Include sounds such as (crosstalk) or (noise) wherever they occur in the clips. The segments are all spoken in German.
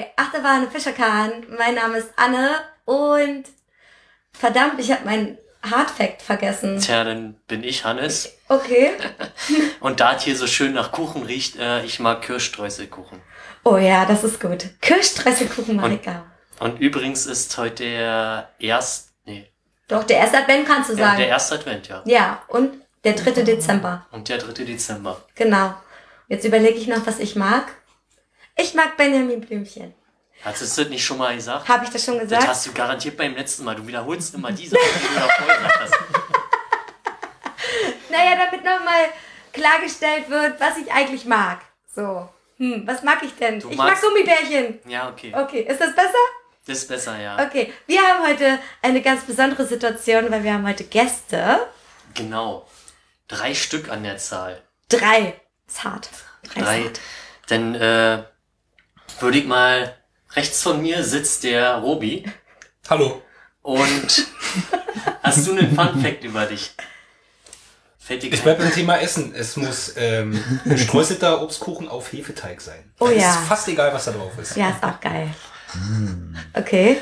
bei Achterbahn und Fischerkahn. Mein Name ist Anne und verdammt, ich habe meinen Hardfact vergessen. Tja, dann bin ich Hannes. Okay. (laughs) Und da es hier so schön nach Kuchen riecht, äh, ich mag Kirschstreuselkuchen. Oh ja, das ist gut. Kirschstresselkuchen mag Und- ich auch. Und übrigens ist heute der erst, nee, Doch, der erste Advent kannst du ja, sagen. der erste Advent, ja. ja, und der 3. Dezember. Und der 3. Dezember. Genau. Jetzt überlege ich noch, was ich mag. Ich mag Benjamin Blümchen. Hast du das nicht schon mal gesagt? Habe ich das schon Das gesagt? hast du garantiert beim letzten Mal. Du wiederholst immer die Sachen, die du davor gesagt hast. (laughs) Naja, damit nochmal klargestellt wird, was ich eigentlich mag. So. Hm, was mag ich denn? Du ich mag Gummibärchen. Ja, okay. Okay, ist das besser? Das ist besser, ja. Okay, wir haben heute eine ganz besondere Situation, weil wir haben heute Gäste. Genau. Drei Stück an der Zahl. Drei. Ist hart. Drei. Drei. Ist hart. Dann äh, würde ich mal. Rechts von mir sitzt der Robi. Hallo. Und (laughs) hast du einen Fun Fact über dich? Fällt dir Ich kein- bleib beim Thema Essen. Es muss ähm, gestreuselter Obstkuchen auf Hefeteig sein. Oh Es ja. ist fast egal, was da drauf ist. Ja, ist auch geil. Okay.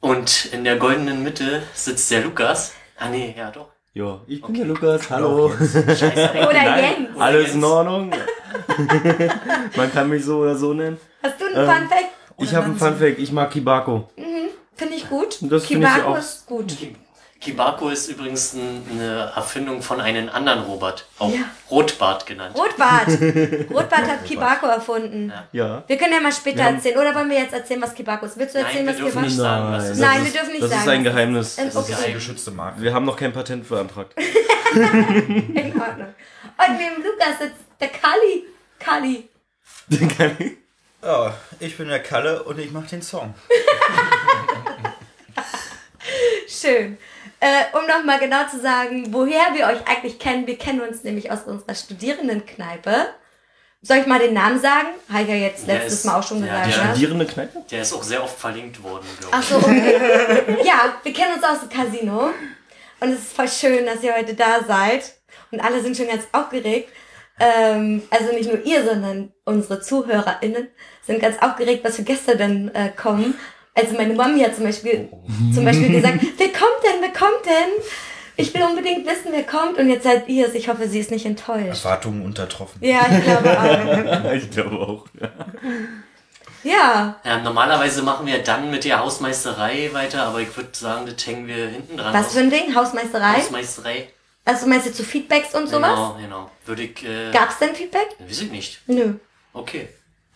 Und in der goldenen Mitte sitzt der Lukas. Ah nee, ja doch. Ja, ich bin der Lukas, hallo. Scheiße. Oder Nein, Jens. alles in Ordnung. (laughs) Man kann mich so oder so nennen. Hast du einen Ähm, Fun Fact? Ich habe einen Fun Fact, ich mag Kibako. Finde ich gut. Das finde ich Kibako auch. ist gut. Kibako ist übrigens ein, eine Erfindung von einem anderen Robert, auch Ja. Rotbart genannt. Rotbart. (laughs) Rotbart hat Kibako erfunden. Ja. Wir können ja mal später erzählen. Oder wollen wir jetzt erzählen, was Kibako ist? Willst du Nein, erzählen, wir was dürfen Kibako nicht ist? sagen, ist. Nein, das wir ist- dürfen nicht Das sagen, ist ein Geheimnis. ist. Das ist, okay. geschützte Marke. wir haben noch kein Patent beantragt. (laughs) In Ordnung. Und neben Lukas sitzt der Kali. Kali. (laughs) Ja, ich bin der Kalle und ich mache den Song. (laughs) Schön. Äh, um nochmal genau zu sagen, woher wir euch eigentlich kennen. Wir kennen uns nämlich aus unserer Studierendenkneipe. Soll ich mal den Namen sagen? Habe ich ja jetzt Der letztes ist- Mal auch schon ja, gesagt. der ne? Studierende Kneipe? Der ist auch sehr oft verlinkt worden, glaube Ach ich. so, okay. ja, wir kennen uns aus dem Casino. Und es ist voll schön, dass ihr heute da seid. Und alle sind schon ganz aufgeregt. Ähm, also nicht nur ihr, sondern unsere ZuhörerInnen sind ganz aufgeregt, was für Gäste denn äh, kommen. Also meine Mami hat zum Beispiel, zum Beispiel gesagt, (laughs) wer kommt denn, wer kommt denn? Ich will unbedingt wissen, wer kommt. Und jetzt seid ihr es. Ich hoffe, sie ist nicht enttäuscht. Erwartungen untertroffen. Ja, ich glaube auch. (laughs) Ich glaube auch. Ja. Ja, normalerweise machen wir dann mit der Hausmeisterei weiter, aber ich würde sagen, das hängen wir hinten dran. Was für ein Ding? Hausmeisterei? Hausmeisterei? Also meinst du zu Feedbacks und sowas? Genau, genau. Würde ich, äh, Gab's denn Feedback? weiß ich nicht. Nö. Okay.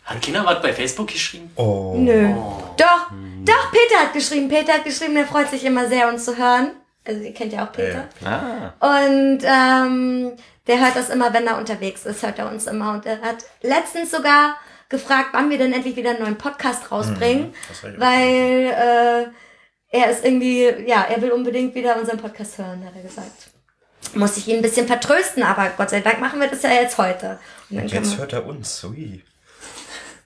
Hat Kinder was bei Facebook geschrieben? Oh. Nö. Doch, doch, Peter hat geschrieben. Peter hat geschrieben, der freut sich immer sehr, uns zu hören. Also ihr kennt ja auch Peter. Ah. Und ähm, der hört das immer, wenn er unterwegs ist, hört er uns immer. Und er hat letztens sogar gefragt, wann wir denn endlich wieder einen neuen Podcast rausbringen. ja weil äh, er ist irgendwie, ja, er will unbedingt wieder unseren Podcast hören, hat er gesagt. Muss ich ihn ein bisschen vertrösten, aber Gott sei Dank machen wir das ja jetzt heute. Und jetzt hört er uns. Ui.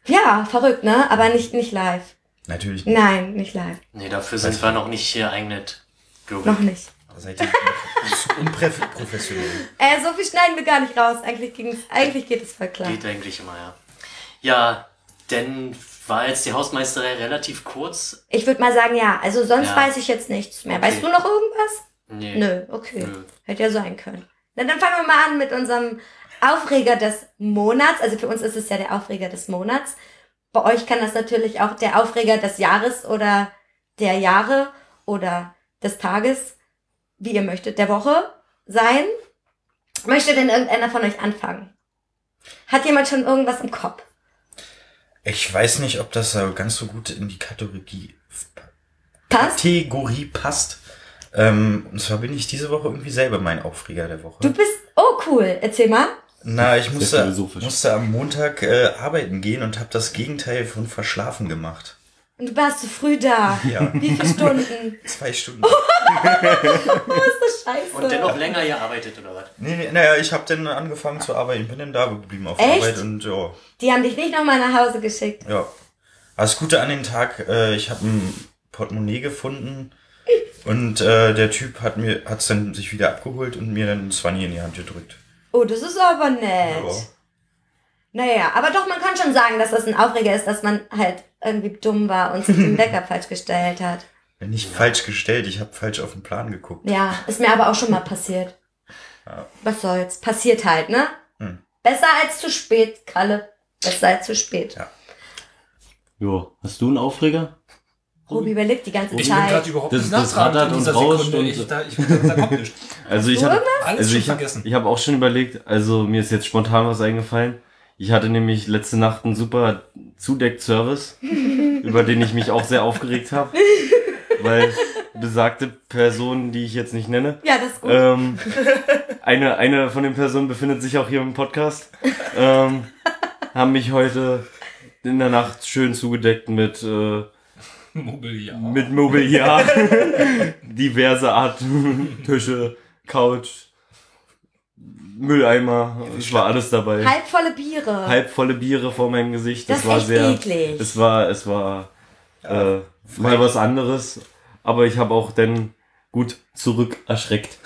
ja, verrückt, ne? Aber nicht, nicht live. Natürlich nicht. Nein, nicht live. Nee, dafür sind wir noch nicht hier eignet. glaube Noch ich. nicht. Da seid ihr unprofessionell. Äh, so viel schneiden wir gar nicht raus. Eigentlich ging's, eigentlich geht es voll klar. Geht eigentlich immer, ja. Ja, denn war jetzt die Hausmeisterei relativ kurz? Ich würde mal sagen, ja. Also sonst Ja. weiß ich jetzt nichts mehr. Okay. Weißt du noch irgendwas? Nee. Nö, okay. Nö. Hätte ja sein können. Na, dann fangen wir mal an mit unserem Aufreger des Monats. Also für uns ist es ja der Aufreger des Monats. Bei euch kann das natürlich auch der Aufreger des Jahres oder der Jahre oder des Tages, wie ihr möchtet, der Woche sein. Möchte denn irgendeiner von euch anfangen? Hat jemand schon irgendwas im Kopf? Ich weiß nicht, ob das ganz so gut in die Kategorie, Passt? Kategorie passt. Ähm, und zwar bin ich diese Woche irgendwie selber mein Aufreger der Woche. Du bist, oh cool, erzähl mal. Na, ich musste, musste am Montag äh, arbeiten gehen und habe das Gegenteil von verschlafen gemacht. Und du warst zu früh da. Ja. Wie viele Stunden? (laughs) Zwei Stunden. (laughs) Das ist scheiße. Und dennoch länger gearbeitet, oder was? nee, nee, naja, ich habe dann angefangen zu arbeiten, bin dann da geblieben auf Echt? Arbeit und ja, Die haben dich nicht nochmal nach Hause geschickt. ja. Aber das Gute an dem Tag, äh, ich habe ein Portemonnaie gefunden und äh, der Typ hat mir hat's dann sich wieder abgeholt und mir dann 20 in die Hand gedrückt. Oh, das ist aber nett. Ja. Naja, aber doch, man kann schon sagen, dass das ein Aufreger ist, dass man halt irgendwie dumm war und sich den (laughs) Wecker falsch gestellt hat. Nicht falsch gestellt, ich habe falsch auf den Plan geguckt. Ja, ist mir aber auch schon mal passiert. Ja. Was soll's? Passiert halt, ne? Hm. Besser als zu spät, Kalle. Besser als zu spät. Ja. Jo, hast du einen Aufreger? Robi überlegt die ganze Ich bin gerade Zeit. überhaupt Das- nicht das rattert und rauscht Sekunde. und- Ich, da, ich, da kommt nichts. (laughs) Also ich habe Alles also schon ich hab, vergessen. ich habe auch schon überlegt, also mir ist jetzt spontan was eingefallen. Ich hatte nämlich letzte Nacht einen super Zudeck-Service, (laughs) über den ich mich auch sehr aufgeregt habe, weil besagte Person, die ich jetzt nicht nenne, Ja, das ist gut. ähm, (laughs) eine, eine von den Personen befindet sich auch hier im Podcast, ähm, haben mich heute in der Nacht schön zugedeckt mit, äh, Mobiliar. mit Mobiliar, (laughs) diverse Art Tische, Couch, Mülleimer, es war alles dabei. Halbvolle Biere. Halbvolle Biere vor meinem Gesicht, das das, ist war echt sehr, eklig. es war, es war äh, mal was anderes, aber ich habe auch dann gut zurück erschreckt.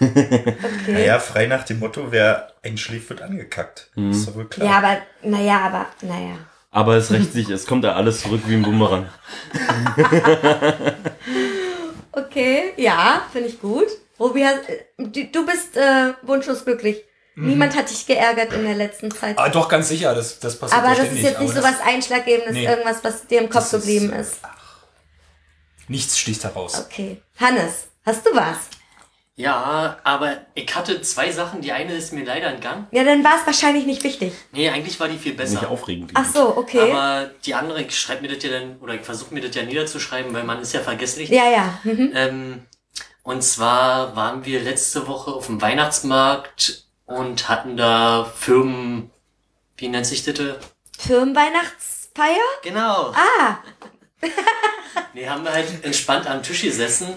okay. Naja, frei nach dem Motto, wer einschläft, wird angekackt. Mhm. Ist doch wohl klar. Ja, aber, naja, aber, naja. Aber es rächt sich, es kommt ja alles zurück wie ein Bumerang. (laughs) Okay, ja, finde ich gut. Robi, du du bist äh, wunschlos glücklich. Mhm. Niemand hat dich geärgert in der letzten Zeit. Ah, doch, ganz sicher, das, das passiert aber das ist jetzt nicht so was Einschlaggebendes, Nee. irgendwas, was dir im Kopf Das ist, geblieben äh, ist. Nichts sticht heraus. Okay. Hannes, hast du was? Ja, aber ich hatte zwei Sachen. Die eine ist mir leider entgangen. Ja, dann war es wahrscheinlich nicht wichtig. Nee, eigentlich war die viel besser. Nicht aufregend. Ach so, okay. Aber die andere, ich schreibe mir das ja dann, oder ich versuche mir das ja niederzuschreiben, weil man ist ja vergesslich. ja, ja. Mhm. Ähm, und zwar waren wir letzte Woche auf dem Weihnachtsmarkt und hatten da Firmen, wie nennt sich das? Firmenweihnachtsfeier? Genau. Ah, (laughs) Nee, haben wir halt entspannt am Tisch gesessen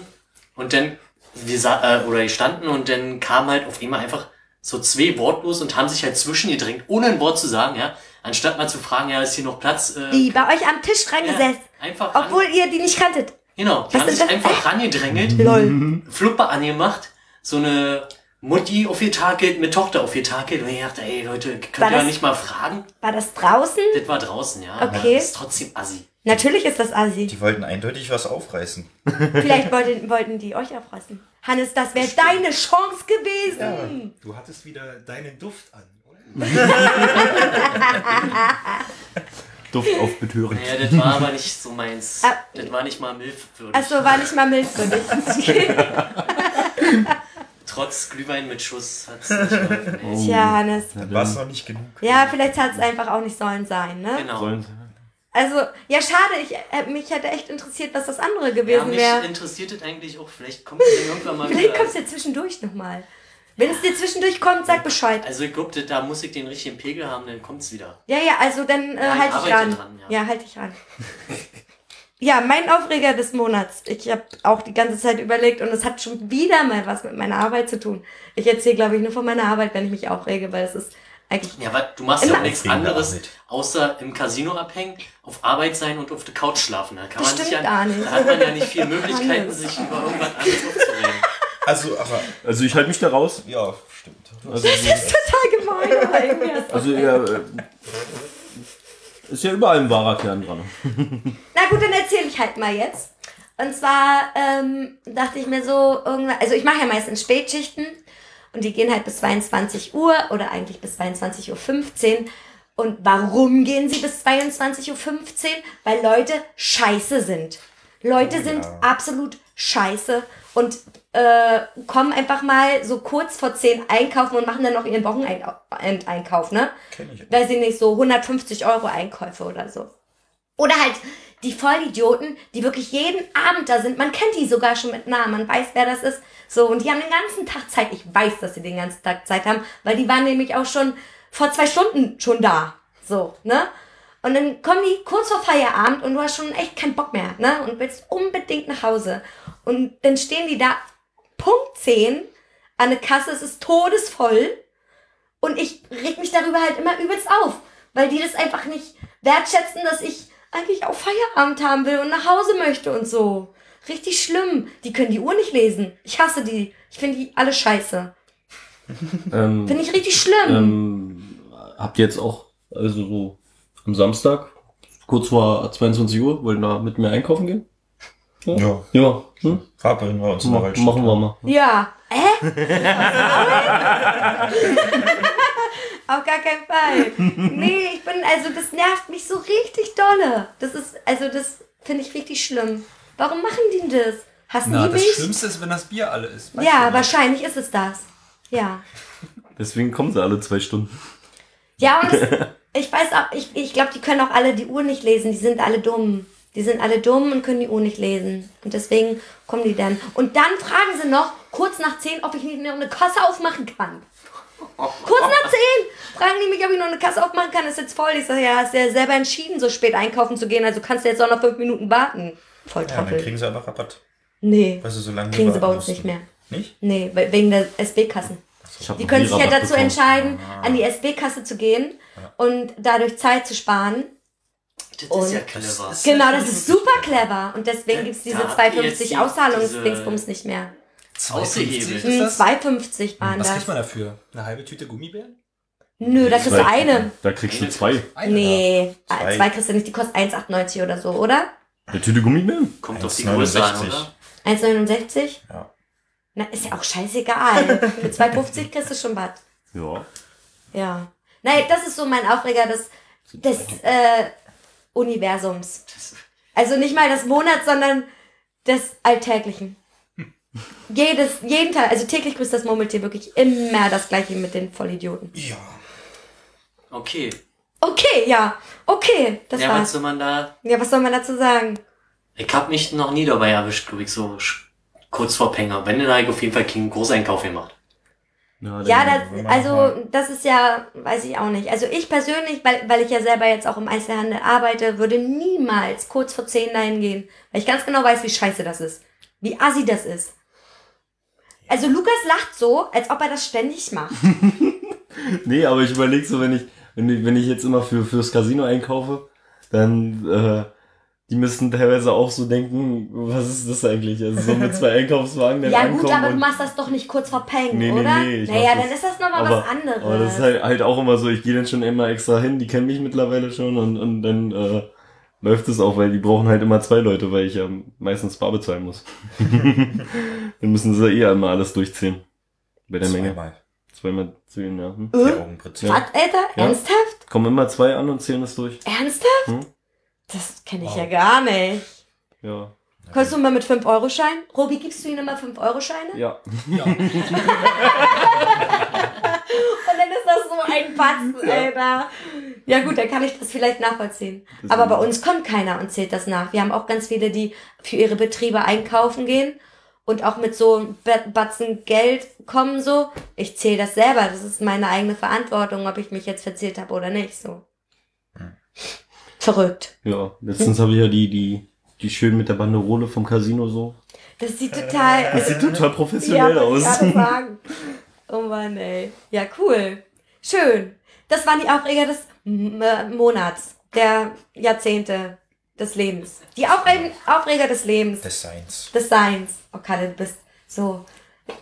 und dann, wir sa äh, oder wir standen und dann kamen halt auf einmal einfach so zwei wortlos und haben sich halt zwischengedrängt, ohne ein Wort zu sagen, ja. Anstatt mal zu fragen, ja, ist hier noch Platz? Äh, die bei euch am Tisch reingesetzt. ja, einfach ran- Obwohl ihr die nicht kanntet. Genau, die Was haben sich das? einfach rangedrängelt, Lol. Flupper angemacht, so eine Mutti aufgetakelt, mit Tochter aufgetakelt und ich dachte, ey Leute, könnt War ihr das- nicht mal fragen? War das draußen? Das war draußen, ja. Okay. Aber das ist trotzdem assi. Natürlich ist das Assi. Die wollten eindeutig was aufreißen. (laughs) Vielleicht wollten, wollten die euch aufreißen. Hannes, das wäre deine Chance gewesen. Du hattest wieder deinen Duft an, oder? (laughs) Duft auf Betören. Naja, das war aber nicht so meins. Ah. Das war nicht mal milfwürdig. Achso, war nicht mal milchwürdig. (laughs) Trotz Glühwein mit Schuss hat's (laughs) nicht geholfen. ey. Tja, Hannes. Dann war es noch nicht genug. Ja, vielleicht hat es einfach auch nicht sollen sein, ne? Genau. Sollen- Also, ja, schade. Ich, äh, mich hätte echt interessiert, was das andere Ja, gewesen mich wäre. interessiert das eigentlich auch. Vielleicht kommt es irgendwann mal Vielleicht wieder. kommst du ja zwischendurch nochmal. Wenn es dir zwischendurch kommt, sag Bescheid. Also ich glaube, da muss ich den richtigen Pegel haben, dann kommt's wieder. Ja, ja, also dann äh, Ja, ich halt dich arbeite ran. dran, ja. ja. halt dich ran. (laughs) ja, mein Aufreger des Monats. Ich habe auch die ganze Zeit überlegt und es hat schon wieder mal was mit meiner Arbeit zu tun. Ich erzähle, glaube ich, nur von meiner Arbeit, wenn ich mich aufrege, weil es ist eigentlich Ja, weil du machst ja auch nichts anderes, Arbeit. außer im Casino abhängen, auf Arbeit sein und auf der Couch schlafen. Da kann Das man sich stimmt ja, gar nicht. Da hat man ja nicht viele (laughs) Möglichkeiten, sich über irgendwas anderes aufzuregen. Also, aber, Also ich halte mich da raus. ja, stimmt. Also, total gemein. aber irgendwie hast du also ja, äh, ist ja überall ein wahrer Kern dran. (laughs) Na gut, dann erzähle ich halt mal jetzt. Und zwar ähm, dachte ich mir so, irgendwann, also ich mache ja meistens Spätschichten und die gehen halt bis 22 Uhr oder eigentlich bis 22.15 Uhr. Und warum gehen sie bis 22.15 Uhr? Weil Leute scheiße sind. Leute Oh, sind ja. absolut scheiße und äh, kommen einfach mal so kurz vor 10 einkaufen und machen dann noch ihren Wochenendeinkauf, ne? Kenn ich. weiß ich nicht, so 150 Euro Einkäufe oder so. Oder halt die Vollidioten, die wirklich jeden Abend da sind. Man kennt die sogar schon mit Namen, man weiß, wer das ist. So, und die haben den ganzen Tag Zeit. Ich weiß, dass sie den ganzen Tag Zeit haben, weil die waren nämlich auch schon vor zwei Stunden schon da. So, ne? Und dann kommen die kurz vor Feierabend und du hast schon echt keinen Bock mehr, ne? Und willst unbedingt nach Hause. Und dann stehen die da Punkt 10 an der Kasse, es ist todesvoll. Und ich reg mich darüber halt immer übelst auf, weil die das einfach nicht wertschätzen, dass ich eigentlich auch Feierabend haben will und nach Hause möchte und so. Richtig schlimm. Die können die Uhr nicht lesen. Ich hasse die. Ich finde die alle scheiße. (laughs) Ähm, Finde ich richtig schlimm. ähm, habt ihr jetzt auch Also so am Samstag, kurz vor 22 Uhr, wollen da mit mir einkaufen gehen? Ja, Ja, hm? Rapeln wir uns Ma machen wir mal. Ja. Hä? (laughs) Auf gar keinen Fall. Nee, ich bin, also das nervt mich so richtig dolle. Das ist, also das finde ich richtig schlimm. Warum machen die das? Hassen Na, die das mich? Schlimmste ist, wenn das Bier alle ist. Weißt Ja, wahrscheinlich ist es das. Ja. Deswegen kommen sie alle zwei Stunden. Ja, und es, ich weiß auch, ich, ich glaube, die können auch alle die Uhr nicht lesen. Die sind alle dumm. Die sind alle dumm und können die Uhr nicht lesen. Und deswegen kommen die dann. Und dann fragen sie noch, kurz nach 10, ob ich nicht noch eine Kasse aufmachen kann. Kurz nach 10 fragen die mich, ob ich noch eine Kasse aufmachen kann. Ist jetzt voll. Ich sage, ja, hast ja selber entschieden, so spät einkaufen zu gehen. Also kannst du jetzt auch noch fünf Minuten warten. Voll Ja, dann kriegen sie aber Rabatt. nee, Weil sie so lange kriegen sie bei uns mussten. nicht mehr. Nicht? Nee, we- wegen der SB-Kassen. Die können sich ja dazu bekommen. entscheiden, an die SB-Kasse zu gehen und dadurch Zeit zu sparen. Das Und- ist ja clever. Genau, das ist super clever. Und deswegen diese habt ihr jetzt 250 die- Auszahlungsdingsbums nicht mehr. 2,50 Aushebeln. ist Hm, das? 250 waren Was das. kriegt man dafür? Eine halbe Tüte Gummibären? Nö, da kriegst du eine. Da kriegst du zwei. Eine Nee, Zwei. zwei kriegst du nicht. Die kostet 1,98 oder so, oder? Eine Tüte Gummibären? Kommt auf die Größe an, 1,69. oder? 1,69? Ja. Na, ist ja auch scheißegal. (laughs) Für 2,50 kriegst du schon was. Ja. Ja. Nein, das ist so mein Aufreger des, des äh, Universums. Also nicht mal des Monats, sondern des Alltäglichen. Jedes, jeden Tag, also täglich grüßt das Murmeltier wirklich immer das gleiche mit den Vollidioten. Ja. Okay. Okay, ja, okay, das ja, was war's. soll man da? Ja, was soll man dazu sagen? Ich hab mich noch nie dabei erwischt, glaube ich, so kurz vor Penger. Wenn, dann hab ich auf jeden Fall keinen Großeinkauf gemacht. Ja, Ja, das, also das ist ja, weiß ich auch nicht. Also ich persönlich, weil, weil ich ja selber jetzt auch im Einzelhandel arbeite, würde niemals kurz vor 10 dahin gehen. Weil ich ganz genau weiß, wie scheiße das ist. Wie assi das ist. Also Lukas lacht so, als ob er das ständig macht. (laughs) Nee, aber ich überlege so, wenn ich, wenn ich, wenn ich jetzt immer für, fürs Casino einkaufe, dann, äh, die müssen teilweise auch so denken, was ist das eigentlich? Also so mit zwei Einkaufswagen dann ja gut, aber du machst das doch nicht kurz vor Peng, Nee, nee, oder? nee, ich naja, dann das- ist das nochmal was anderes. aber das ist halt, halt auch immer so, ich gehe dann schon immer extra hin, die kennen mich mittlerweile schon und, und dann äh, läuft es auch, weil die brauchen halt immer zwei Leute, weil ich ja meistens bar bezahlen muss. (laughs) dann müssen sie eh einmal alles durchziehen. Bei der Menge. Zweimal. Zweimal zählen, ja. Hm? Äh? Augenbritze. Was, Alter? Ja. Ernsthaft? Kommen immer zwei an und zählen es durch. Ernsthaft? Hm? Das kenne ich Wow. ja gar nicht. Ja. Kannst du mal mit 5-Euro-Schein? Robi, gibst du ihnen immer 5-Euro-Scheine? Ja. Ja. (laughs) Und dann ist das so ein Batzen, (laughs) Alter. Ja gut, dann kann ich das vielleicht nachvollziehen. Das Aber bei uns kommt keiner und zählt das nach. Wir haben auch ganz viele, die für ihre Betriebe einkaufen gehen und auch mit so Batzen Geld kommen so. Ich zähle das selber. Das ist meine eigene Verantwortung, ob ich mich jetzt verzählt habe oder nicht. So. Verrückt. Ja. Letztens habe ich ja die, die, die schön mit der Banderole vom Casino so. Das sieht total. Das sieht total professionell ja, aus. sagen. Oh Mann, ey. Ja, cool. Schön. Das waren die Aufreger des M äh, Monats, der Jahrzehnte, des Lebens. Die Aufreg Aufreger des Lebens, Des Seins. des Seins. Oh, Kalle, du bist so.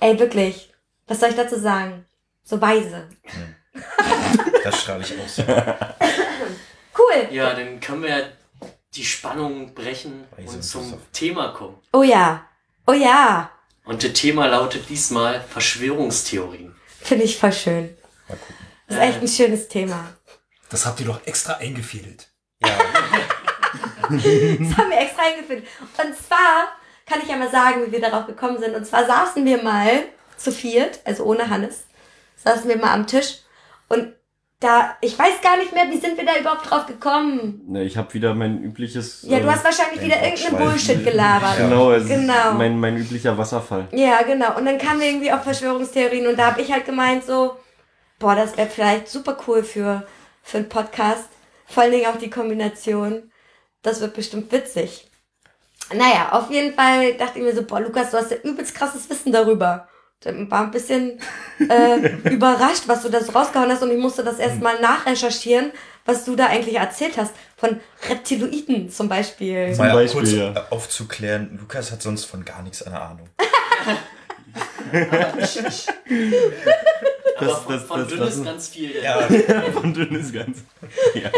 Ey, wirklich. Was soll ich dazu sagen? So weise. Das strahle ich aus. (laughs) Cool. Ja, dann können wir ja die Spannung brechen Weise und zum Christoph. Thema kommen. Oh ja. Oh ja. Und das Thema lautet diesmal Verschwörungstheorien. Finde ich voll schön. Mal gucken. Das ist echt ein schönes Thema. Das habt ihr doch extra eingefädelt. Ja, Das haben wir extra eingeführt. Und zwar kann ich ja mal sagen, wie wir darauf gekommen sind. Und zwar saßen wir mal zu viert, also ohne Hannes, saßen wir mal am Tisch und da, ich weiß gar nicht mehr, wie sind wir da überhaupt drauf gekommen? Ne, ich habe wieder mein übliches. Ja, du äh, hast wahrscheinlich wieder irgendeinen. Bullshit gelabert. Genau, es Genau. ist mein, mein üblicher Wasserfall. Ja, genau. Und dann kamen wir irgendwie auf Verschwörungstheorien und da habe ich halt gemeint so, boah, das wäre vielleicht super cool für, für einen Podcast. Vor allen Dingen auch die Kombination. Das wird bestimmt witzig. Naja, auf jeden Fall dachte ich mir so, boah, Lukas, du hast ja übelst krasses Wissen darüber. War ein bisschen äh, (laughs) überrascht, was du da so rausgehauen hast und ich musste das erstmal nachrecherchieren, was du da eigentlich erzählt hast. Von Reptiloiden zum Beispiel. Zum mal Beispiel, kurz ja. äh, aufzuklären, Lukas hat sonst von gar nichts eine Ahnung. (laughs) (laughs) Aber Das- von, das- von das dünn ist ganz viel. Ja, (laughs) Von dünnes Ganz. (laughs) Ja.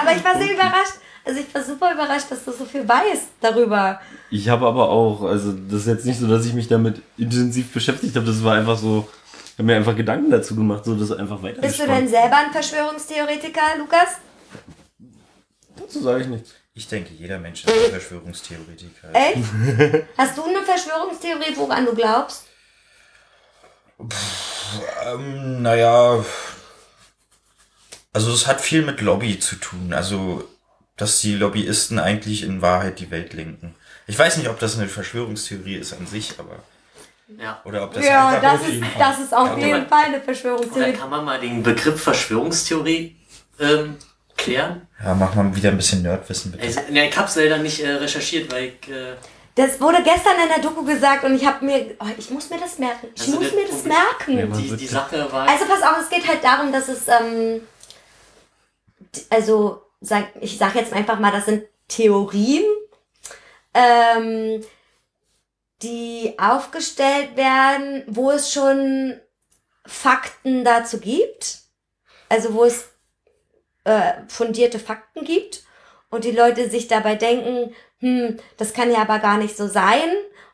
Aber ich war sehr überrascht. Also ich war super überrascht, dass du so viel weißt darüber. Ich habe aber auch, also das ist jetzt nicht so, dass ich mich damit intensiv beschäftigt habe. Das war einfach so, ich habe mir einfach Gedanken dazu gemacht, so das einfach weiter. Bist du denn selber ein Verschwörungstheoretiker, Lukas? Dazu sage ich nichts. ich denke, jeder Mensch ist ein Verschwörungstheoretiker. Echt? Hast du eine Verschwörungstheorie, woran du glaubst? Ähm, naja, also es hat viel mit Lobby zu tun. Also, dass die Lobbyisten eigentlich in Wahrheit die Welt lenken. Ich weiß nicht, ob das eine Verschwörungstheorie ist an sich, aber Ja. oder ob das ja, das auf ist, jeden Fall- das ist auf Ja, jeden Fall eine Oder Verschwörungstheorie. kann man mal den Begriff Verschwörungstheorie ähm, klären? Ja, mach mal wieder ein bisschen Nerdwissen bitte. Also, ne, ich hab's leider nicht äh, recherchiert, weil ich. Äh, Das wurde gestern in der Doku gesagt und ich habe mir, oh, ich muss mir das merken. Ich Also muss mir das merken. Ja, die, die Sache war. Also pass auf, es geht halt darum, dass es, ähm, also sag, ich sag jetzt einfach mal, das sind Theorien, ähm, die aufgestellt werden, wo es schon Fakten dazu gibt, also wo es äh, fundierte Fakten gibt und die Leute sich dabei denken, hm, das kann ja aber gar nicht so sein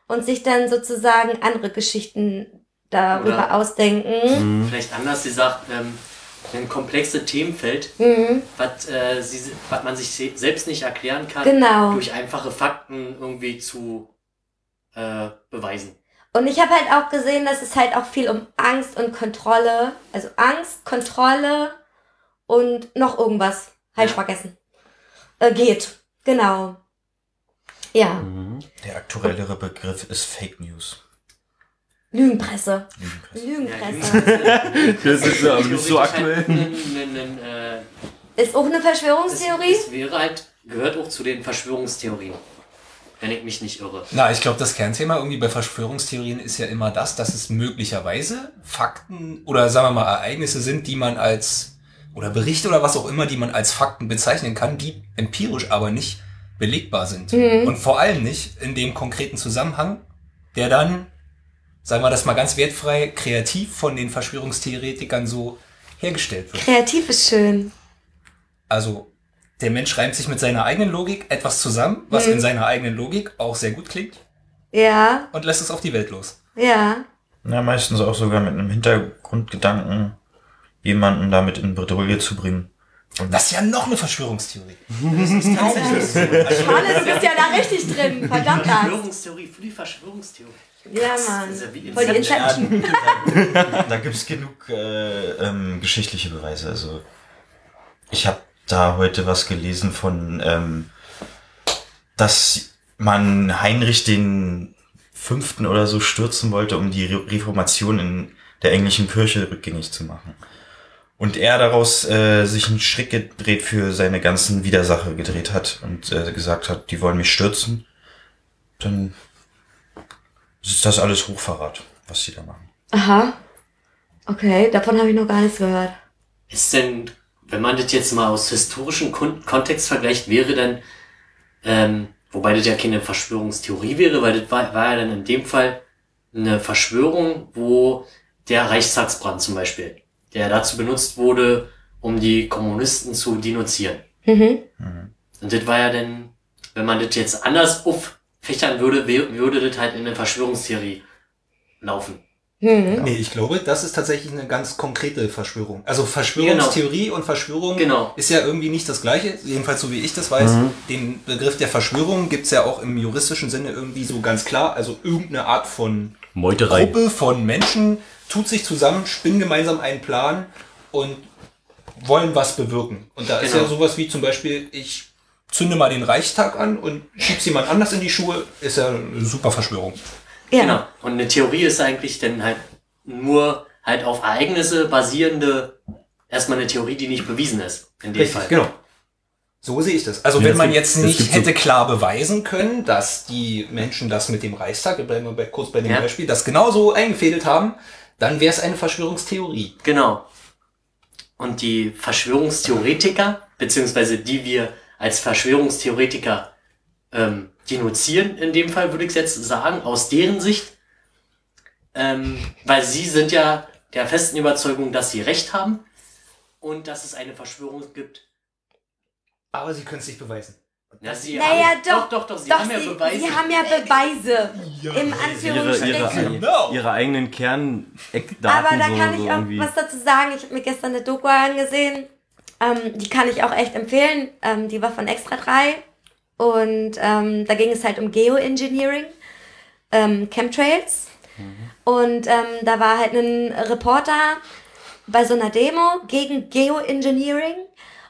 und sich dann sozusagen andere Geschichten darüber Oder- ausdenken. vielleicht anders gesagt, ähm, ein komplexes Themenfeld, Mhm. was, äh, sie, was man sich se selbst nicht erklären kann, Genau. durch einfache Fakten irgendwie zu äh, beweisen. Und ich habe halt auch gesehen, dass es halt auch viel um Angst und Kontrolle, also Angst, Kontrolle und noch irgendwas, ich Ja. vergessen, äh, geht. Genau. Ja, Mhm. Der aktuellere Begriff ist Fake News. Lügenpresse. Lügenpresse. Lügenpresse. (laughs) Das ist ja aber nicht so aktuell. Halt ein, ein, ein, äh, Ist auch eine Verschwörungstheorie? es wäre halt, gehört auch zu den Verschwörungstheorien. Wenn ich mich nicht irre. Na, ich glaube, das Kernthema irgendwie bei Verschwörungstheorien ist ja immer das, dass es möglicherweise Fakten oder sagen wir mal Ereignisse sind, die man als oder Berichte oder was auch immer, die man als Fakten bezeichnen kann, die empirisch aber nicht belegbar sind. Mhm. Und vor allem nicht in dem konkreten Zusammenhang, der dann, sagen wir das mal ganz wertfrei, kreativ von den Verschwörungstheoretikern so hergestellt wird. Kreativ ist schön. Also der Mensch reimt sich mit seiner eigenen Logik etwas zusammen, was Mhm. in seiner eigenen Logik auch sehr gut klingt Ja, und lässt es auf die Welt los. ja. Ja, meistens auch sogar mit einem Hintergrundgedanken, jemanden damit in Bredouille zu bringen. Das ist ja noch eine Verschwörungstheorie. Das ist (laughs) tatsächlich so. Also, Hanne, du bist ja da richtig drin. Verdammt. Verschwörungstheorie für die Verschwörungstheorie. Ja, Mann. ja wie Voll die Inception. Inception. da (laughs) da gibt's genug äh, ähm, geschichtliche Beweise. Also ich habe da heute was gelesen von, ähm, dass man Heinrich den Fünften oder so stürzen wollte, um die Re Reformation in der englischen Kirche rückgängig zu machen. Und er daraus äh, sich einen Schritt gedreht für seine ganzen Widersacher gedreht hat und äh, gesagt hat, die wollen mich stürzen. Dann ist das alles Hochverrat, was sie da machen. Aha. Okay, davon habe ich noch gar nichts gehört. Ist denn, wenn man das jetzt mal aus historischem Kon Kontext vergleicht, wäre dann, ähm, wobei das ja keine Verschwörungstheorie wäre, weil das war, war ja dann in dem Fall eine Verschwörung, wo der Reichstagsbrand zum Beispiel, der dazu benutzt wurde, um die Kommunisten zu denunzieren. Mhm. Und das war ja dann, wenn man das jetzt anders auffächern würde, würde das halt in eine Verschwörungstheorie laufen. Mhm. nee, ich glaube, das ist tatsächlich eine ganz konkrete Verschwörung. Also Verschwörungstheorie und Verschwörung Genau. ist ja irgendwie nicht das gleiche, jedenfalls so wie ich das weiß. Mhm. Den Begriff der Verschwörung gibt's ja auch im juristischen Sinne irgendwie so ganz klar. Also irgendeine Art von Meuterei. Gruppe von Menschen tut sich zusammen, spinnen gemeinsam einen Plan und wollen was bewirken. Und da ist Genau. ja sowas wie zum Beispiel, ich zünde mal den Reichstag an und schieb's jemand anders in die Schuhe, ist ja eine super Verschwörung. Ja. Genau. Und eine Theorie ist eigentlich dann halt nur halt auf Ereignisse basierende, erstmal eine Theorie, die nicht bewiesen ist. In dem Fall. genau. So sehe ich das. Also Ja, wenn man jetzt nicht gibt so- hätte klar beweisen können, dass die Menschen das mit dem Reichstag, wir bleiben mal bei, kurz bei dem Ja. Beispiel, das genauso eingefädelt haben, dann wäre es eine Verschwörungstheorie. Genau. Und die Verschwörungstheoretiker, beziehungsweise die wir als Verschwörungstheoretiker ähm, denunzieren, in dem Fall würde ich jetzt sagen, aus deren Sicht, ähm, weil sie sind ja der festen Überzeugung, dass sie recht haben und dass es eine Verschwörung gibt. Aber sie können es nicht beweisen. Ja, sie Naja, haben, doch, doch, doch, sie Doch, haben ja sie, Beweise. sie haben ja Beweise. Im ihre, Anführungsstrichen. ihre, Genau. ihre eigenen Kerneckdaten Aber da so, kann so ich auch irgendwie. was dazu sagen. Ich habe mir gestern eine Doku angesehen. Ähm, die kann ich auch echt empfehlen. Ähm, die war von Extra 3. Und ähm, da ging es halt um Geoengineering, ähm, Chemtrails. Und ähm, da war halt ein Reporter bei so einer Demo gegen Geoengineering.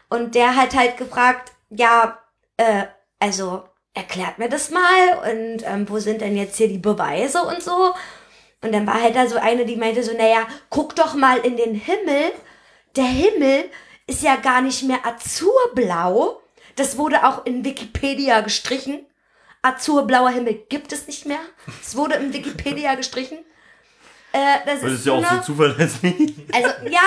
Und der hat halt gefragt, ja, äh, also erklärt mir das mal und ähm, wo sind denn jetzt hier die Beweise und so. Und dann war halt da so eine, die meinte so, naja, guck doch mal in den Himmel. Der Himmel ist ja gar nicht mehr azurblau. Das wurde auch in Wikipedia gestrichen. Azurblauer Himmel gibt es nicht mehr. Es wurde in Wikipedia (laughs) gestrichen. Äh, das Das ist ist ja auch so zuverlässig. also ja,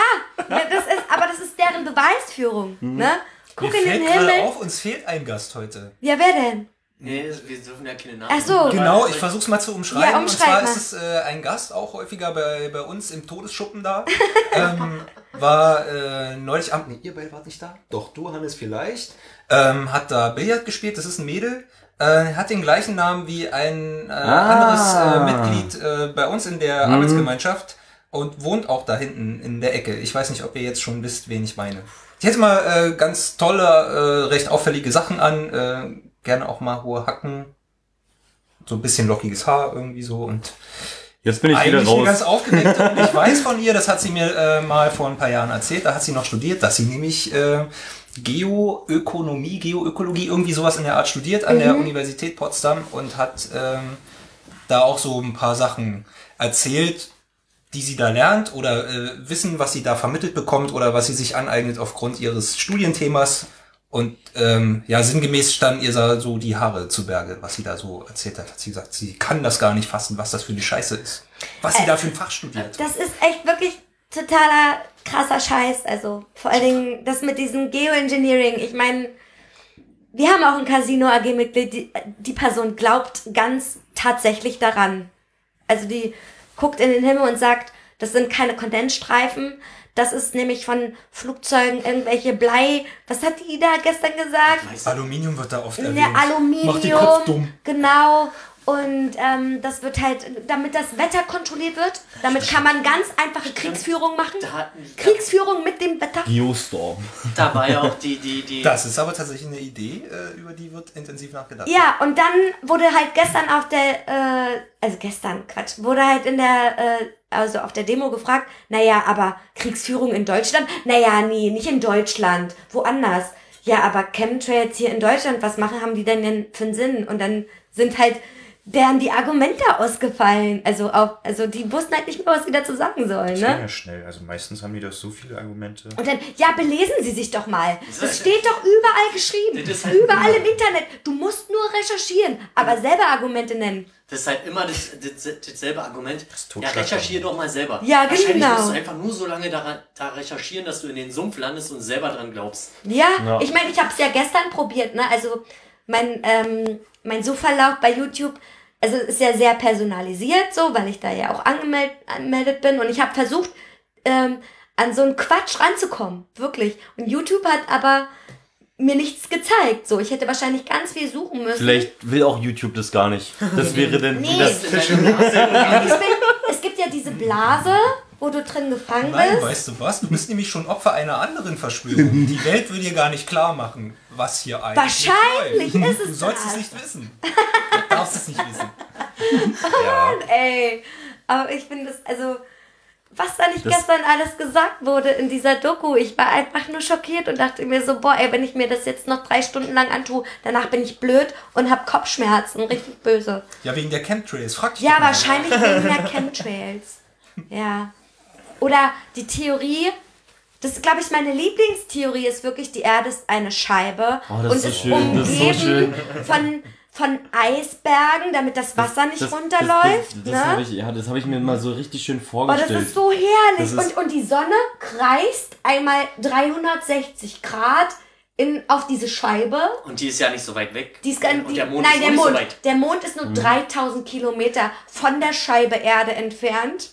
das ist, aber das ist deren Beweisführung. Ne? Guck Mir in fällt den gerade Himmel. auf, uns fehlt ein Gast heute. Ja, wer denn? Nee, wir dürfen ja keine Namen. Ach so. Genau, ich versuch's mal zu umschreiben. Ja, und umschreib zwar mal. ist es äh, ein Gast, auch häufiger bei, bei uns im Todesschuppen da. (laughs) ähm, war äh, neulich Abend, nee, ihr beide wart nicht da? Doch, du, Hannes, vielleicht. Ähm, hat da Billard gespielt, das ist ein Mädel. Äh, hat den gleichen Namen wie ein äh, Ah. anderes äh, Mitglied äh, bei uns in der Arbeitsgemeinschaft und wohnt auch da hinten in der Ecke. Ich weiß nicht, ob ihr jetzt schon wisst, wen ich meine. Hätte mal äh, ganz tolle, äh, recht auffällige Sachen an, äh, gerne auch mal hohe Hacken, so ein bisschen lockiges Haar irgendwie so und Jetzt bin ich wieder eigentlich eine ganz raus. aufgeweckte. Und (laughs) ich weiß von ihr, das hat sie mir äh, mal vor ein paar Jahren erzählt, da hat sie noch studiert, dass sie nämlich äh, Geoökonomie, Geoökologie, irgendwie sowas in der Art studiert an der Universität Potsdam und hat ähm, da auch so ein paar Sachen erzählt, die sie da lernt oder äh, Wissen, was sie da vermittelt bekommt oder was sie sich aneignet aufgrund ihres Studienthemas. Und ähm, ja, sinngemäß standen ihr da so die Haare zu Berge, was sie da so erzählt hat. Hat sie gesagt, sie kann das gar nicht fassen, was das für eine Scheiße ist. Was sie da für ein Fach studiert. Das ist echt wirklich totaler krasser Scheiß. Also vor allen Dingen das mit diesem Geoengineering. Ich meine, wir haben auch ein Casino AG-Mitglied, die, die Person glaubt ganz tatsächlich daran. Also die guckt in den Himmel und sagt, das sind keine Kondensstreifen. Das ist nämlich von Flugzeugen irgendwelche Blei. Was hat die da gestern gesagt? Aluminium wird da oft erwähnt. Ne, Aluminium. Macht den Kopf dumm. Genau. Und ähm, das wird halt, damit das Wetter kontrolliert wird, damit kann man ganz einfache Kriegsführung machen. Da, Kriegsführung mit dem Wetter. Geostorm. da war ja auch die, die, die. Das ist aber tatsächlich eine Idee, äh, über die wird intensiv nachgedacht. Ja, und dann wurde halt gestern auf der, äh, also gestern, Quatsch, wurde halt in der, äh, also auf der Demo gefragt, naja, aber Kriegsführung in Deutschland? Naja, nee, nicht in Deutschland, woanders. Ja, aber Chemtrails hier in Deutschland, was machen, haben die denn denn für einen Sinn? Und dann sind halt deren die Argumente ausgefallen. Also auch, also die wussten halt nicht mehr, was sie dazu sagen sollen, Das ging ne? ja schnell. Also meistens haben die doch so viele Argumente. Und dann, ja, belesen Sie sich doch mal. Das steht doch überall geschrieben. Das ist halt- Überall im Internet. Du musst nur recherchieren, aber selber Argumente nennen. Das ist halt immer das, das, dasselbe Argument. Ja, Totschlag. recherchier doch mal selber. Ja, Wahrscheinlich genau. musst du einfach nur so lange daran, da recherchieren, dass du in den Sumpf landest und selber dran glaubst. Ja, Ja. ich meine, ich habe es ja gestern probiert, ne? Also mein, ähm, mein Suchverlauf bei YouTube, also ist ja sehr personalisiert so, weil ich da ja auch angemeldet, bin und ich habe versucht, ähm, an so einen Quatsch ranzukommen, wirklich. Und YouTube hat aber mir nichts gezeigt. So, ich hätte wahrscheinlich ganz viel suchen müssen. Vielleicht will auch YouTube das gar nicht. Das (laughs) wäre dann Nee. das (laughs) bin, es gibt ja diese Blase, wo du drin gefangen Nein, bist. weißt du was? Du bist nämlich schon Opfer einer anderen Verschwörung. (laughs) Die Welt will dir gar nicht klar machen, was hier eigentlich Wahrscheinlich läuft. ist es Du sollst das. es nicht wissen. Darfst es nicht wissen. (laughs) Ja. Ey, aber ich finde es, also, was da nicht Das- gestern alles gesagt wurde in dieser Doku, ich war einfach nur schockiert und dachte mir so, boah, ey, wenn ich mir das jetzt noch drei Stunden lang antue, danach bin ich blöd und hab Kopfschmerzen, richtig böse. ja, wegen der Chemtrails. Frag dich Ja, mal. wahrscheinlich wegen der (laughs) Chemtrails. Ja. Oder die Theorie, das ist, glaube ich, meine Lieblingstheorie ist wirklich, die Erde ist eine Scheibe Oh, das und ist so ist schön, das ist so umgeben schön. von von Eisbergen, damit das Wasser nicht runterläuft. Das, das, das ne? habe ich, ja, das hab ich mir mal so richtig schön Oh, das vorgestellt. ist so herrlich. Das ist- und, und die Sonne kreist einmal 360 Grad in, auf diese Scheibe. Und die ist ja nicht so weit weg. Die ist gar, und die, der Mond nein, ist der Mond. so weit. Der Mond ist nur 3000 Kilometer von der Scheibe Erde entfernt.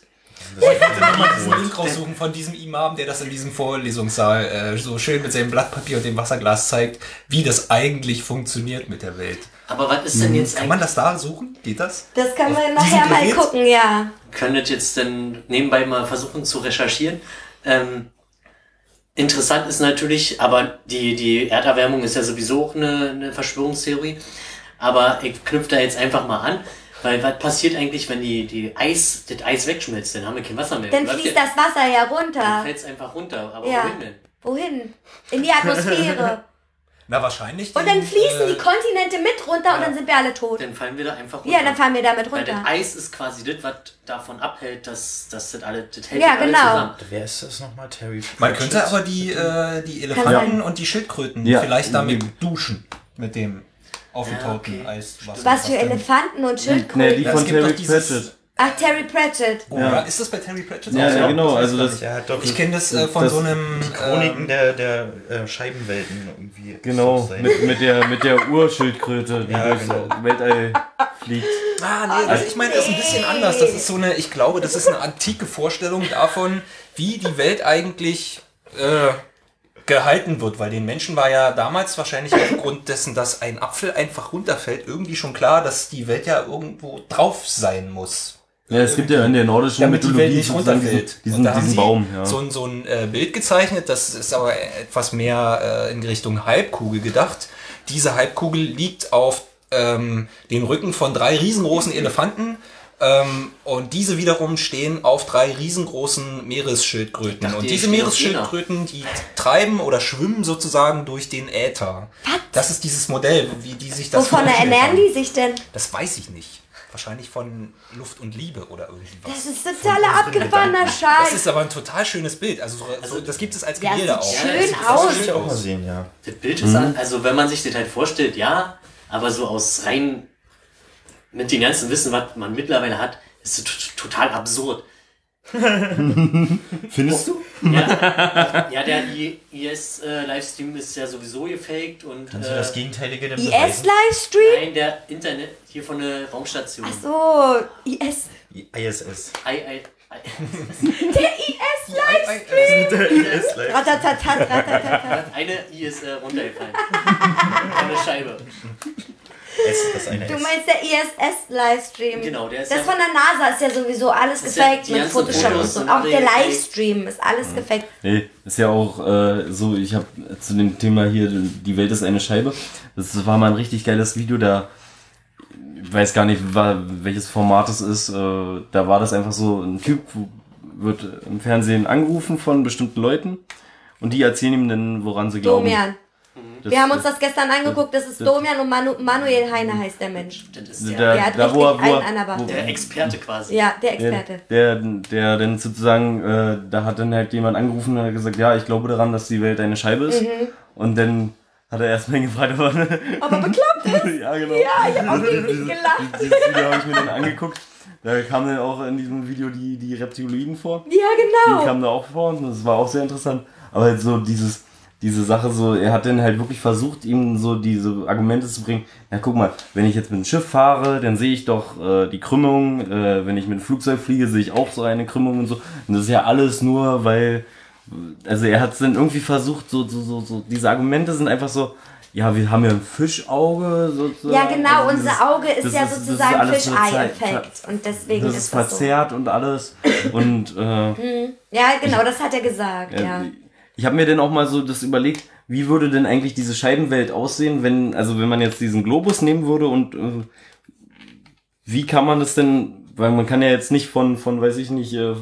diesen (laughs) Link raussuchen von diesem Imam, der das in diesem Vorlesungssaal äh, so schön mit seinem Blatt Papier und dem Wasserglas zeigt, wie das eigentlich funktioniert mit der Welt. Aber was ist denn jetzt Kann man das da suchen? Geht das? Das können wir Auf nachher mal Gerät? gucken, ja. könntet jetzt denn nebenbei mal versuchen zu recherchieren? Ähm, interessant ist natürlich, aber die, die Erderwärmung ist ja sowieso auch eine, eine Verschwörungstheorie. Aber ich knüpfe da jetzt einfach mal an, weil was passiert eigentlich, wenn die, die Eis, das Eis wegschmilzt? Dann haben wir kein Wasser mehr. Dann fließt das Wasser ja Dann runter. fällt es einfach runter. Aber Ja. wohin denn? Wohin? In die Atmosphäre. (laughs) Na, wahrscheinlich. Und dann die, fließen äh, die Kontinente mit runter und dann sind wir alle tot. Dann fallen wir da einfach runter. Ja, dann fahren wir damit Weil das runter. Eis ist quasi das, was davon abhält, dass, dass das alle, das hält Ja, alles genau. zusammen. Wer ist das nochmal? Terry Man Pratchett? könnte aber die, äh, die. Elefanten und die Schildkröten Ja. vielleicht damit duschen. Mit dem aufgetauten okay. Eiswasser. Was für dann- Elefanten und Nee, Schildkröten. die Ja, von Terry Pratchett. Ach, Terry Pratchett. Oh, Ja. ja. Ist das bei Terry Pratchett Ja, auch so? ja, genau. weiß Also das. Ja, doch. Ich kenne das äh, von Das- so einem. Chroniken ähm, der, der äh, Scheibenwelten irgendwie. genau, mit, mit der, mit der Urschildkröte, die Ja, durchs genau. Weltall fliegt. Ah, nee, also ich meine, das ist ein bisschen anders. Das ist so eine, ich glaube, das ist eine antike Vorstellung davon, wie die Welt eigentlich äh, gehalten wird, weil den Menschen war ja damals wahrscheinlich aufgrund dessen, dass ein Apfel einfach runterfällt, irgendwie schon klar, dass die Welt ja irgendwo drauf sein muss. Ja, es gibt ja in der nordischen damit die Welt Mythologie nicht runterfällt. diesen, Und da haben diesen sie Baum. Ja. so, ein, so ein äh, Bild gezeichnet, das ist aber etwas mehr äh, in Richtung Halbkugel gedacht. Diese Halbkugel liegt auf ähm, den Rücken von drei riesengroßen Elefanten ähm, und diese wiederum stehen auf drei riesengroßen Meeresschildkröten. dachte, und die diese. Meeresschildkröten, die treiben oder schwimmen sozusagen durch den Äther. Das ist dieses Modell, wie die sich das Wovon ernähren haben. die sich denn? Das weiß ich nicht. Wahrscheinlich von Luft und Liebe oder irgendwie was. Das ist totaler abgefahrener Das Scheiß. ist aber ein total schönes Bild. Also, so, so, das gibt es als Ja, Gemälde sieht auch. schön Ja, das sieht aus. Will ich auch mal sehen, ja. Das Bild ist Mhm. an, also wenn man sich das halt vorstellt, ja, aber so aus rein mit dem ganzen Wissen, was man mittlerweile hat, ist es total absurd. (laughs) Findest du? Ja, ja der IS-Livestream ist ja sowieso gefaked und Kannst du äh, das Gegenteilige denn? IS-Livestream? nein, der Internet hier von der Raumstation. Ach so, IS. ISS. I, I, I, (laughs) Der IS-Livestream. IS live. Ratatatat, ratatatat. eine I ist äh, runtergefallen. Eine Scheibe. S, das eine Du meinst der ISS-Livestream? Genau, der ist Das ja- von der NASA ist ja sowieso alles ja- gefaked die mit Photoshop und Fotos so. Auch der. Livestream ist alles gefaked. Nee, ist ja auch äh, so, ich habe zu dem Thema hier, die Welt ist eine Scheibe. Das war mal ein richtig geiles Video, da ich weiß gar nicht, welches Format es ist. Äh, da war das einfach so, ein Typ wird im Fernsehen angerufen von bestimmten Leuten und die erzählen ihm dann, woran sie glauben. Domian. Das- Wir haben uns das gestern angeguckt. Das ist Domian und Manu Manuel Heine heißt der Mensch. Das ist der, der, Der hat da, wo er, der er, wo, der Experte quasi. Ja, der der, Experte. der, der dann sozusagen, äh, da hat dann halt jemand angerufen und hat gesagt, ja, ich glaube daran, dass die Welt eine Scheibe ist. Mhm. Und dann hat er erstmal (laughs) gefragt, aber Aber bekloppt ist. (laughs) ja, genau. Ja, ich hab auch richtig gelacht. Dieses Video habe ich mir dann angeguckt. Da kamen dann auch in diesem Video die, die Reptiloiden vor. Ja, Die genau. kamen da auch vor und das war auch sehr interessant. Aber halt so dieses, diese Sache so, er hat dann halt wirklich versucht, ihm so diese Argumente zu bringen. Ja, guck mal, wenn ich jetzt mit dem Schiff fahre, dann sehe ich doch äh, die Krümmung. Äh, wenn ich mit dem Flugzeug fliege, sehe ich auch so eine Krümmung und so. Und das ist ja alles nur, weil, also er hat es dann irgendwie versucht, so, so, so, so, diese Argumente sind einfach so, ja, wir haben ja ein Fischauge sozusagen. Ja, genau. Also Unser Auge ist ja ist- ist sozusagen Fischei-Effekt. Und deswegen das ist ist das so. verzerrt und alles. Und äh, Ja, genau, das hat er gesagt, ja. äh, ich habe mir dann auch mal so das überlegt, wie würde denn eigentlich diese Scheibenwelt aussehen, wenn, also wenn man jetzt diesen Globus nehmen würde und äh, wie kann man das denn, weil man kann ja jetzt nicht von, von weiß ich nicht, äh,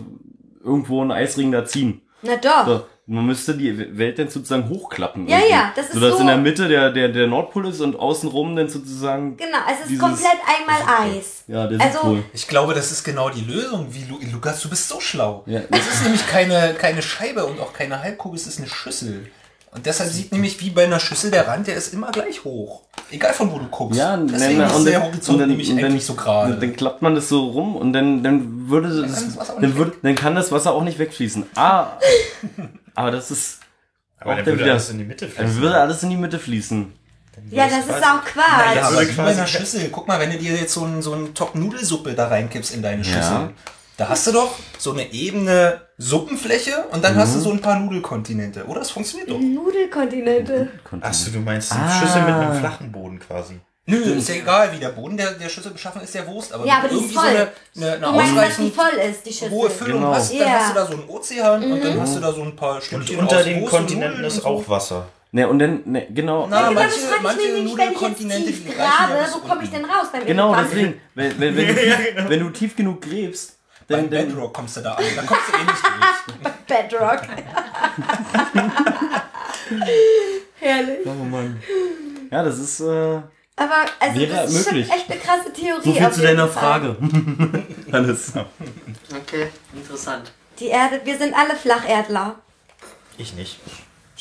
irgendwo einen Eisring da ziehen. Na doch. So, man müsste die Welt dann sozusagen hochklappen. Ja, irgendwie. ja, das ist Sodass so- in der Mitte der, der, der Nordpol ist und außenrum dann sozusagen. Genau, es ist Dieses- komplett einmal Eis. Ja, der Also- Südpol. Ich glaube, das ist genau die Lösung. Wie Lu Lukas, du bist so schlau. Ja. Es ist nämlich keine, keine Scheibe und auch keine Halbkugel, es ist eine Schüssel. Und deshalb sieht nämlich wie bei einer Schüssel der Rand, der ist immer gleich hoch. Egal von wo du guckst. Ja, Deswegen nein, ist und der dann- Horizont und dann- nämlich und dann- eigentlich so gerade. Dann klappt man das so rum und dann, dann würde das, kann das Wasser auch dann, nicht würde, dann kann das Wasser auch nicht wegfließen. Ah, (laughs) aber das ist Aber auch dann dann würde wieder, alles in die Mitte dann fließen. würde alles in die Mitte fließen. Ja, das ist auch Ja, Quatsch. aber würde wie bei quasi- einer Schüssel. Guck mal, wenn du dir jetzt so einen, so einen Top Nudelsuppe da reinkippst in deine Schüssel, Ja. Da hast du doch so eine ebene Suppenfläche und dann hast du so ein paar Nudelkontinente. Oder? Das funktioniert doch. Nudelkontinente. Achso, du meinst eine Ah. Schüssel mit einem flachen Boden quasi. Nö, ist ja egal, wie der Boden der, der Schüssel beschaffen ist, der Wurst. Aber Ja, aber die irgendwie ist voll. so eine, eine, eine Du meinst, dass die ausreichend voll ist, die Schüssel. hohe Füllung Genau. hast, dann Ja. hast du da so einen Ozean und dann hast du da so ein paar Und Stückchen unter aus den und Kontinenten ist und auch Wasser. Ne, und dann, ne, genau. Na, manche, manche Nudelkontinente, tief die grabe, wo komme ich denn raus Genau, deswegen, wenn, wenn, wenn, du, (laughs) wenn du tief genug gräbst, Dann, Bedrock kommst du da an. Da kommst du eh nicht durch. (laughs) Bedrock. (laughs) Herrlich. oh Mann. Ja, das ist, äh, Aber also Wäre das ist möglich. schon echt eine krasse Theorie. so viel auf zu deiner Fall. Frage. (laughs) Alles. Okay, interessant. Die Erde, wir sind alle Flacherdler. Ich nicht.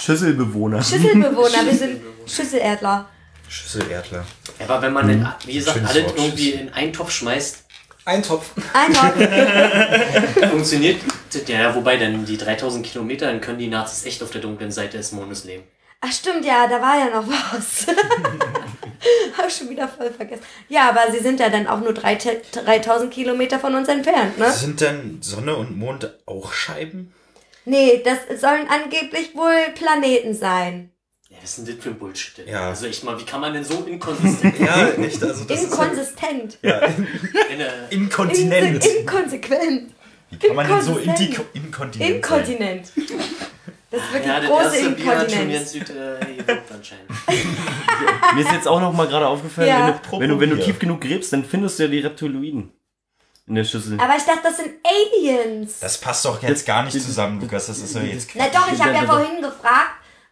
Schüsselbewohner. Schüsselbewohner, wir sind Schüsselerdler. Schüsselerdler. Aber wenn man, Mhm. in, wie gesagt, alles Wort, irgendwie in einen Topf schmeißt, Ein Topf. Einmal. (laughs) funktioniert, ja, wobei dann die 3000 Kilometer, dann können die Nazis echt auf der dunklen Seite des Mondes leben. Ach stimmt, ja, da war ja noch was. (laughs) Hab schon wieder voll vergessen. Ja, aber sie sind ja dann auch nur drei- 3000 Kilometer von uns entfernt, ne? Sind denn Sonne und Mond auch Scheiben? Nee, das sollen angeblich wohl Planeten sein. Ja, was ist denn das für ein Bullshit? denn? Ja. Also echt mal, wie kann man denn so inkonsistent Ja, echt. Also Inkonsistent. ja, in der, Inkontinent. In inkonsequent. Wie kann man denn so inkontinent sein? Inkontinent. Das ist wirklich ja, das große Inkontinenz. jetzt äh, anscheinend. (laughs) Mir ist jetzt auch noch mal gerade aufgefallen, Ja. wenn, du, wenn, du, wenn du tief genug gräbst, dann findest du ja die Reptiloiden in der Schüssel. Aber ich dachte, das sind Aliens. Das passt doch jetzt gar nicht zusammen, Lukas. Das ist ja jetzt Na doch, ich habe ja vorhin gefragt,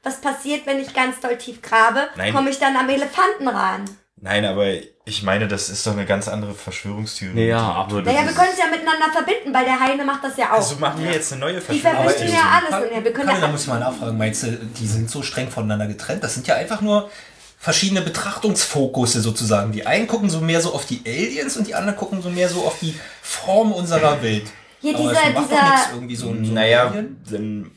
was passiert, wenn ich ganz doll tief grabe? Nein. Komme ich dann am Elefanten ran? Nein, aber ich meine, das ist doch eine ganz andere Verschwörungstheorie. ja, aber Naja, wir können es ja miteinander verbinden, weil der Heine macht das ja auch. Also machen wir jetzt eine neue die Verschwörungstheorie. vermischen ja alles. Und ja, wir können Karin, da ja muss ich mal nachfragen. Meinst du, die sind so streng voneinander getrennt? Das sind ja einfach nur verschiedene Betrachtungsfokusse sozusagen. Die einen gucken so mehr so auf die Aliens und die anderen gucken so mehr so auf die Form unserer Welt. Hier Aber dieser- dieser- doch nichts irgendwie so ein, so Naja, Alien. dann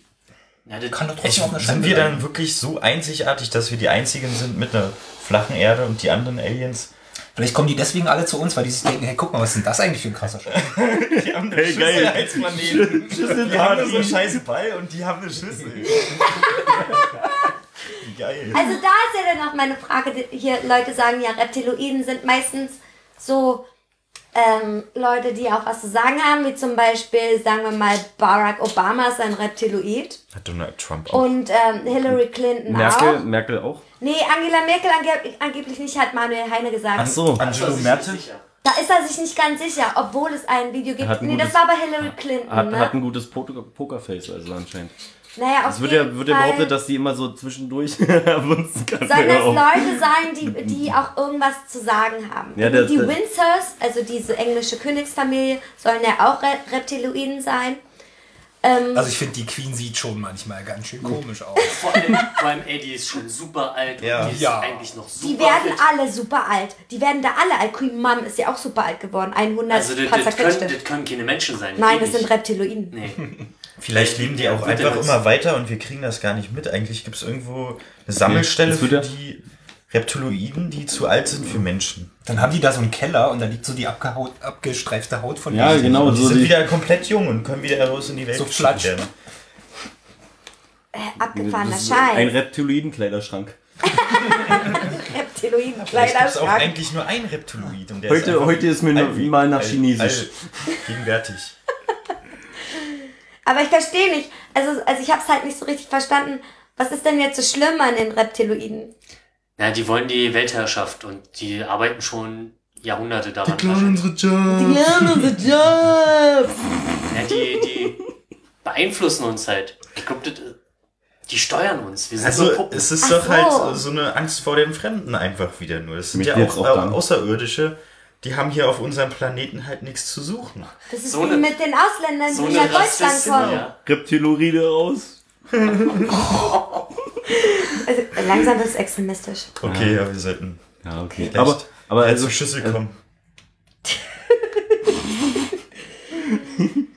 Ja, das, Kann doch ich, trotzdem auf einer sind Scheibe wir sein. dann wirklich so einzigartig, dass wir die einzigen sind mit einer flachen Erde und die anderen Aliens? Vielleicht kommen die deswegen alle zu uns, weil die sich denken, hey, guck mal, was ist denn das eigentlich für ein krasser Scheiß? (laughs) Die haben eine Hey, geil. als Planeten. Die haben nur so einen scheiß Ball und die haben eine Schüssel. Wie (laughs) geil. Also da ist ja dann auch meine Frage, hier Leute sagen ja, Reptiloiden sind meistens so ähm, Leute, die auch was zu sagen haben, wie zum Beispiel, sagen wir mal, Barack Obama ist ein Reptiloid Hat Donald Trump auch. und ähm, Hillary Clinton Merkel, auch. Merkel auch? Nee, Angela Merkel ange angeblich nicht, hat Manuel Heine gesagt. Ach so. das Angelo Merkel? Da ist er sich nicht ganz sicher, obwohl es ein Video gibt. Ein Nee, das gutes- war bei Hillary Clinton, Hat, ne? hat ein gutes Poker- Pokerface also anscheinend. Naja, auf Es wird jeden ja, wird ja Fall behauptet, dass die immer so zwischendurch (laughs) kann. sollen das auf. Leute sein, die, (laughs) die auch irgendwas zu sagen haben. Ja, der- die der- Windsors, also diese englische Königsfamilie, sollen ja auch Re Reptiloiden sein. Ähm, Also ich finde, die Queen sieht schon manchmal ganz schön komisch aus. (laughs) Vor allem, vor allem, ey, die ist schon super alt Ja. und die ist Ja. eigentlich noch super die werden fit. alle super alt. Die werden da alle alt. Queen Mom ist ja auch super alt geworden. 100 Also das, das, können, das können keine Menschen sein. Nein, das sind. Reptiloiden. Nee. Vielleicht leben die auch einfach immer weiter und wir kriegen das gar nicht mit. Eigentlich gibt es irgendwo eine Sammelstelle für die Reptiloiden, die zu alt sind für Menschen. Dann haben die da so einen Keller und da liegt so die abgehaut, abgestreifte Haut von Ja, denen. genau. Und die so sind die- wieder komplett jung und können wieder raus in die Welt So flatsch. werden. Äh, abgefahrener ist Ein. Reptiloiden-Kleiderschrank. Reptiloiden, gibt es auch Kleiderschrank. eigentlich nur ein Reptiloid. Und der Heute- heute ist mir wie- mal nach alt- Chinesisch. alt- Gegenwärtig. Aber ich verstehe nicht. Also, also ich habe es halt nicht so richtig verstanden. Was ist denn jetzt so schlimm an den Reptiloiden? Ja, die wollen die Weltherrschaft und die arbeiten schon Jahrhunderte daran. unsere Jobs. Ja, unser Job. Ja, die, die beeinflussen uns halt. Ich glaub, das, die steuern uns. Wir sind so Also Puppen. es ist Ach doch so. halt so eine Angst vor dem Fremden einfach wieder nur. Es sind Mich ja auch, auch dann. Außerirdische, die haben hier auf unserem Planeten halt nichts zu suchen. Das ist So wie eine- mit den Ausländern, so die nach Deutschland kommen. ja. Reptiloide aus. (laughs) Also, langsam wird es extremistisch. Okay, ja, wir sollten Ja, okay. vielleicht Aber, aber also also, Schüssel kommen. (laughs)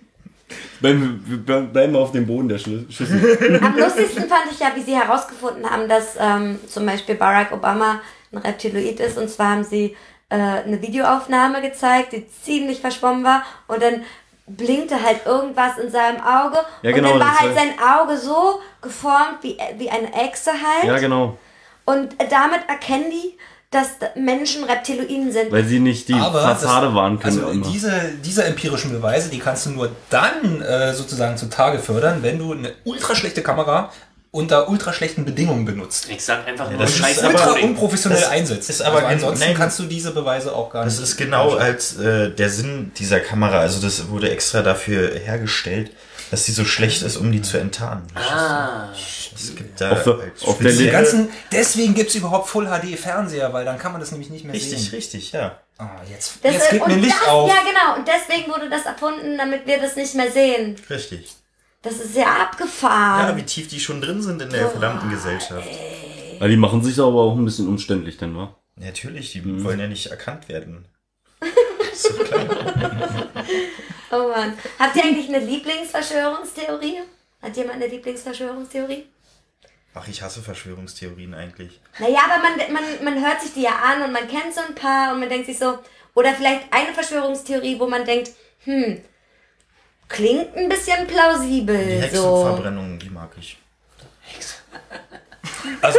bleiben bleiben auf dem Boden der Schüssel. Am lustigsten fand ich ja, wie sie herausgefunden haben, dass ähm, zum Beispiel Barack Obama ein Reptiloid ist. Und zwar haben sie äh, eine Videoaufnahme gezeigt, die ziemlich verschwommen war. Und dann blinkte halt irgendwas in seinem Auge. Ja, und genau, dann war halt sein Auge so geformt wie, wie eine Echse halt. Ja, genau. Und damit erkennen die, dass Menschen Reptiloiden sind. Weil sie nicht die Aber Fassade das, wahren können. Also diese, diese empirischen Beweise, die kannst du nur dann äh, sozusagen zutage fördern, wenn du eine ultra schlechte Kamera unter ultra schlechten Bedingungen benutzt. Ich sag einfach nur das ist Scheiße. aber- Ultra Coding. unprofessionell das einsetzt. ist aber also ansonsten nein. kannst du diese Beweise auch gar Das nicht. ist genau als äh, der Sinn dieser Kamera. Also das wurde extra dafür hergestellt, dass sie so schlecht ist, um die zu enttarnen. Ah, Es gibt da Auf der- halt auf der ganzen, deswegen gibt's überhaupt Full HD Fernseher, weil dann kann man das nämlich nicht mehr Richtig, sehen. richtig, ja. Ah, jetzt Das jetzt geht mir Licht das, auf. Ja, genau. Und deswegen wurde das erfunden, damit wir das nicht mehr sehen. Richtig. Das ist ja abgefahren. Ja, wie tief die schon drin sind in der verdammten Gesellschaft. Ja, die machen sich aber auch ein bisschen umständlich, denn, wa? Natürlich, die Mhm. wollen ja nicht erkannt werden. (laughs) Doch klar. Oh Mann. Habt ihr eigentlich eine Lieblingsverschwörungstheorie? Hat jemand eine Lieblingsverschwörungstheorie? Ach, ich hasse Verschwörungstheorien eigentlich. Naja, aber man, man, man hört sich die ja an und man kennt so ein paar und man denkt sich so, oder vielleicht eine Verschwörungstheorie, wo man denkt, hm, klingt ein bisschen plausibel. Die so. Hexenverbrennungen, die mag ich. (laughs) Also,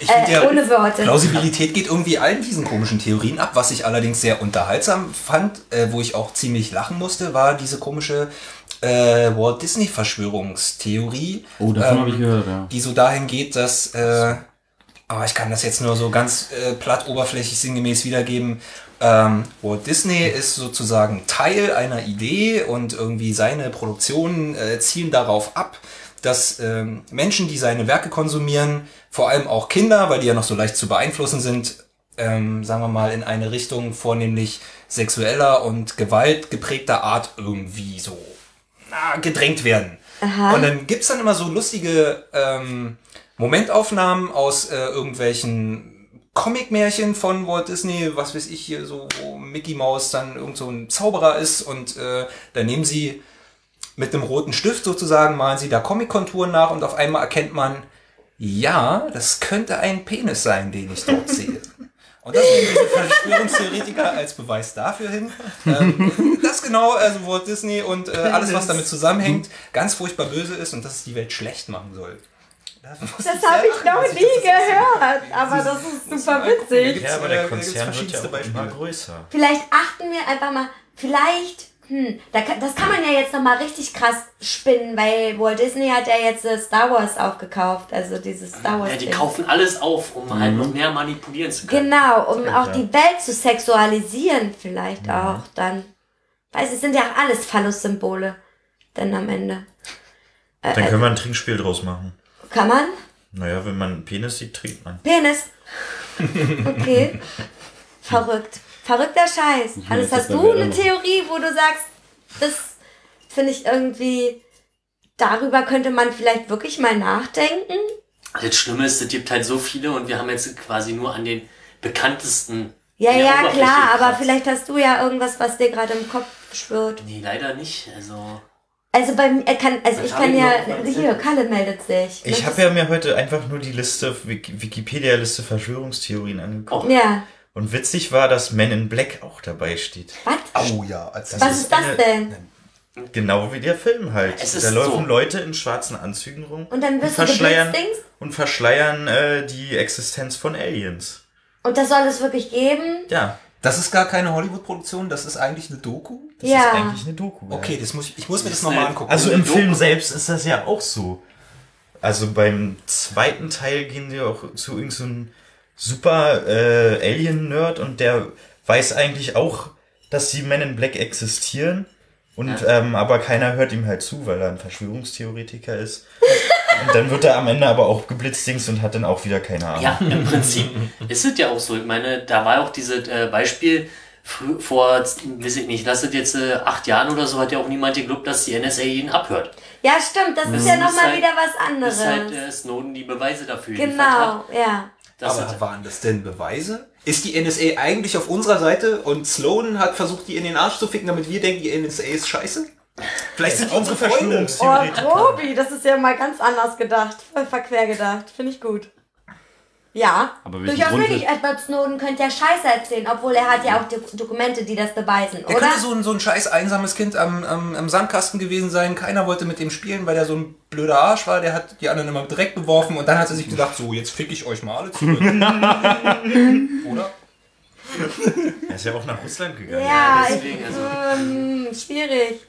ich finde Äh, ja, ohne Worte. Plausibilität geht irgendwie allen diesen komischen Theorien ab. Was ich allerdings sehr unterhaltsam fand, äh, wo ich auch ziemlich lachen musste, war diese komische äh, Walt Disney Verschwörungstheorie. Oh, davon Ähm, habe ich gehört, ja. die so dahin geht, dass, äh, aber ich kann das jetzt nur so ganz äh, platt oberflächlich sinngemäß wiedergeben. Ähm, Walt Disney ist sozusagen Teil einer Idee und irgendwie seine Produktionen äh, zielen darauf ab, dass ähm, Menschen, die seine Werke konsumieren, vor allem auch Kinder, weil die ja noch so leicht zu beeinflussen sind, ähm, sagen wir mal, in eine Richtung vornehmlich sexueller und gewaltgeprägter Art irgendwie so na, gedrängt werden. Und dann gibt's dann immer so lustige ähm, Momentaufnahmen aus äh, irgendwelchen Comic-Märchen von Walt Disney, was weiß ich hier, so wo Mickey Mouse dann irgend so ein Zauberer ist und äh, da nehmen sie mit einem roten Stift sozusagen, malen sie da Comic-Konturen nach und auf einmal erkennt man, ja, das könnte ein Penis sein, den ich dort sehe. Und das nehmen diese Verschwörungstheoretiker als Beweis dafür hin. Ähm, das genau, also Walt Disney und äh, alles, was damit zusammenhängt, ganz furchtbar böse ist und dass es die Welt schlecht machen soll. Das habe ich noch nie gehört, aber das ist super witzig. Ja, aber äh, der Konzern wird ja auch immer größer. Vielleicht achten wir einfach mal, vielleicht, hm, da, kann- das kann man ja jetzt nochmal richtig krass spinnen, weil Walt Disney hat ja jetzt äh, Star Wars aufgekauft, also dieses Star Wars. ja, die kaufen alles auf, um halt noch mehr manipulieren zu können. Genau, um auch Ja. die Welt zu sexualisieren, vielleicht auch dann. Weiß, es sind ja auch alles Phallus-Symbole, dann am Ende. Dann können wir ein Trinkspiel draus machen. Kann man? Naja, wenn man einen Penis sieht, trinkt man. Penis. Okay. Verrückt. Verrückter Scheiß. Hannes, das hast du eine. Theorie, wo du sagst, das finde ich irgendwie, darüber könnte man vielleicht wirklich mal nachdenken? Das Schlimme ist, es gibt halt so viele und wir haben jetzt quasi nur an den bekanntesten. Ja, ja, klar, aber vielleicht hast du ja irgendwas, was dir gerade im Kopf schwirrt. Nee, leider nicht. Also. Also bei mir kann, also Was ich kann ich ja, hier? Kalle meldet sich. Ich habe ja mir heute einfach nur die Liste, Wik- Wikipedia-Liste Verschwörungstheorien angeguckt. Ja. Und witzig war, dass Men in Black auch dabei steht. Was? Oh ja, als Was ist ist das eine- denn? Genau wie der Film halt. Es ist da laufen so. Leute in schwarzen Anzügen rum Und dann wirst du verschleiern, und verschleiern äh, die Existenz von Aliens. Und das soll es wirklich geben? Ja, Das ist gar keine Hollywood-Produktion, das ist eigentlich eine Doku. das Ja. ist eigentlich eine Doku. ja. Okay, das muss ich, ich muss mir das ist nochmal angucken. Also im Doku. Film selbst ist das ja auch so. Also beim zweiten Teil gehen die auch zu irgendeinem so einem super äh, Alien-Nerd und der weiß eigentlich auch, dass die Men in Black existieren. Und ähm, aber keiner hört ihm halt zu, weil er ein Verschwörungstheoretiker ist. (laughs) und dann wird er am Ende aber auch geblitzdings und hat dann auch wieder keine Ahnung. Ja, im Prinzip ist es ja auch so. Ich meine, da war auch dieses äh, Beispiel vor, weiß ich nicht, lass es jetzt äh, acht Jahren oder so, hat ja auch niemand geglaubt, dass die NSA ihn abhört. Ja, stimmt, das ist Das ja ist nochmal halt- wieder was Das anderes. ist halt äh, Snowden die Beweise dafür genau, hat. ja. dass Aber waren das denn Beweise? Ist die NSA eigentlich auf unserer Seite und Sloan hat versucht, die in den Arsch zu ficken, damit wir denken, die NSA ist scheiße? Vielleicht sind unsere Freunde. Oh, Tobi, das ist ja mal ganz anders gedacht. Voll verquer gedacht. Finde ich gut. Ja, Aber durchaus Grund möglich. Edward Snowden könnte ja Scheiße erzählen, obwohl er hat ja auch Do Dokumente, die das beweisen, Der oder? könnte so ein, so ein scheiß einsames Kind am, am, am Sandkasten gewesen sein. Keiner wollte mit dem spielen, weil er so ein blöder Arsch war. Der hat die anderen immer direkt beworfen und dann hat er sich gedacht, so, jetzt fick ich euch mal alle zurück. (laughs) Oder? Er ist ja auch nach Russland gegangen. Ja, deswegen, ich, also- ähm, schwierig.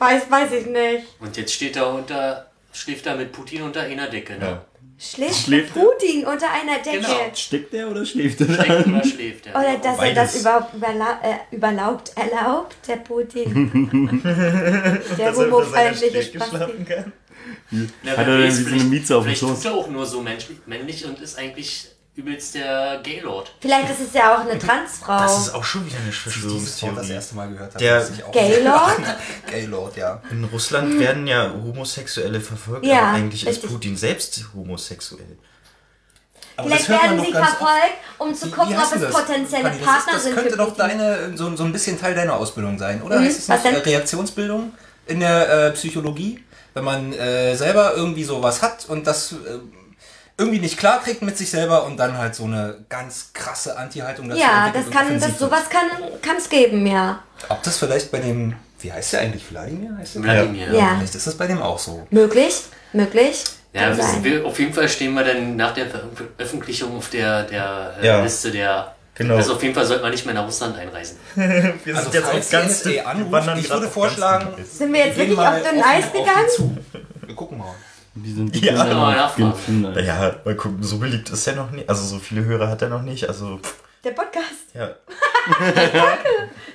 Weiß, weiß ich nicht. Und jetzt steht er unter, schläft er mit Putin unter einer Decke, ne? Schläft, Schläft er? Putin unter einer Decke. Genau. Steckt der oder schläft er? Steckt oder schläft er? Oder dass er das Beides. überhaupt überla äh, überlaubt, erlaubt, der Putin. (laughs) der homofeindliche Spasti. kann. Na, Hat er denn vielleicht- Mieze auf dem Vielleicht Schoß? tut er auch nur so männlich und ist eigentlich übelst der Gaylord. Vielleicht ist es ja auch eine Transfrau. Das ist auch schon wieder eine Wort das Verschwörungstheorie. erste Mal gehört habe. Der muss ich auch- Gaylord? (laughs) Gaylord, ja. In Russland werden ja Homosexuelle verfolgt, Ja, aber eigentlich ist richtig. Putin selbst homosexuell. Aber Vielleicht das werden sie verfolgt, um zu Wie- gucken, wie ob es das? potenzielle das Partner ist, das sind. könnte für doch deine, so, so ein bisschen Teil deiner Ausbildung sein, oder? Mhm. Heißt es Was nicht denn? äh, Reaktionsbildung in der äh, Psychologie? Wenn man äh, selber irgendwie sowas hat und das äh, irgendwie nicht klar kriegt mit sich selber und dann halt so eine ganz krasse Anti-Haltung dazu Ja, das kann, das, sowas kann kann es geben, ja. Ob das vielleicht bei dem, wie heißt der eigentlich, Wladimir heißt der? Wladimir. Ja. Vielleicht ist das bei dem auch so. Möglich, möglich. Ja, wir, auf jeden Fall stehen wir dann nach der Veröffentlichung auf der, der äh, Ja. Liste der. Genau. Also auf jeden Fall sollte man nicht mehr nach Russland einreisen. (laughs) Wir Also falls die NSA anruft, ich würde vorschlagen, Sind wir jetzt wir wirklich auf dünn offen Eis auf die gegangen? zu. Wir gucken mal. Die sind Ja. die Ja, jeden Fall- Ja, mal gucken, so beliebt ist er noch nicht. Also so viele Hörer hat er noch nicht. Also, pff, Der Podcast. ja. (laughs)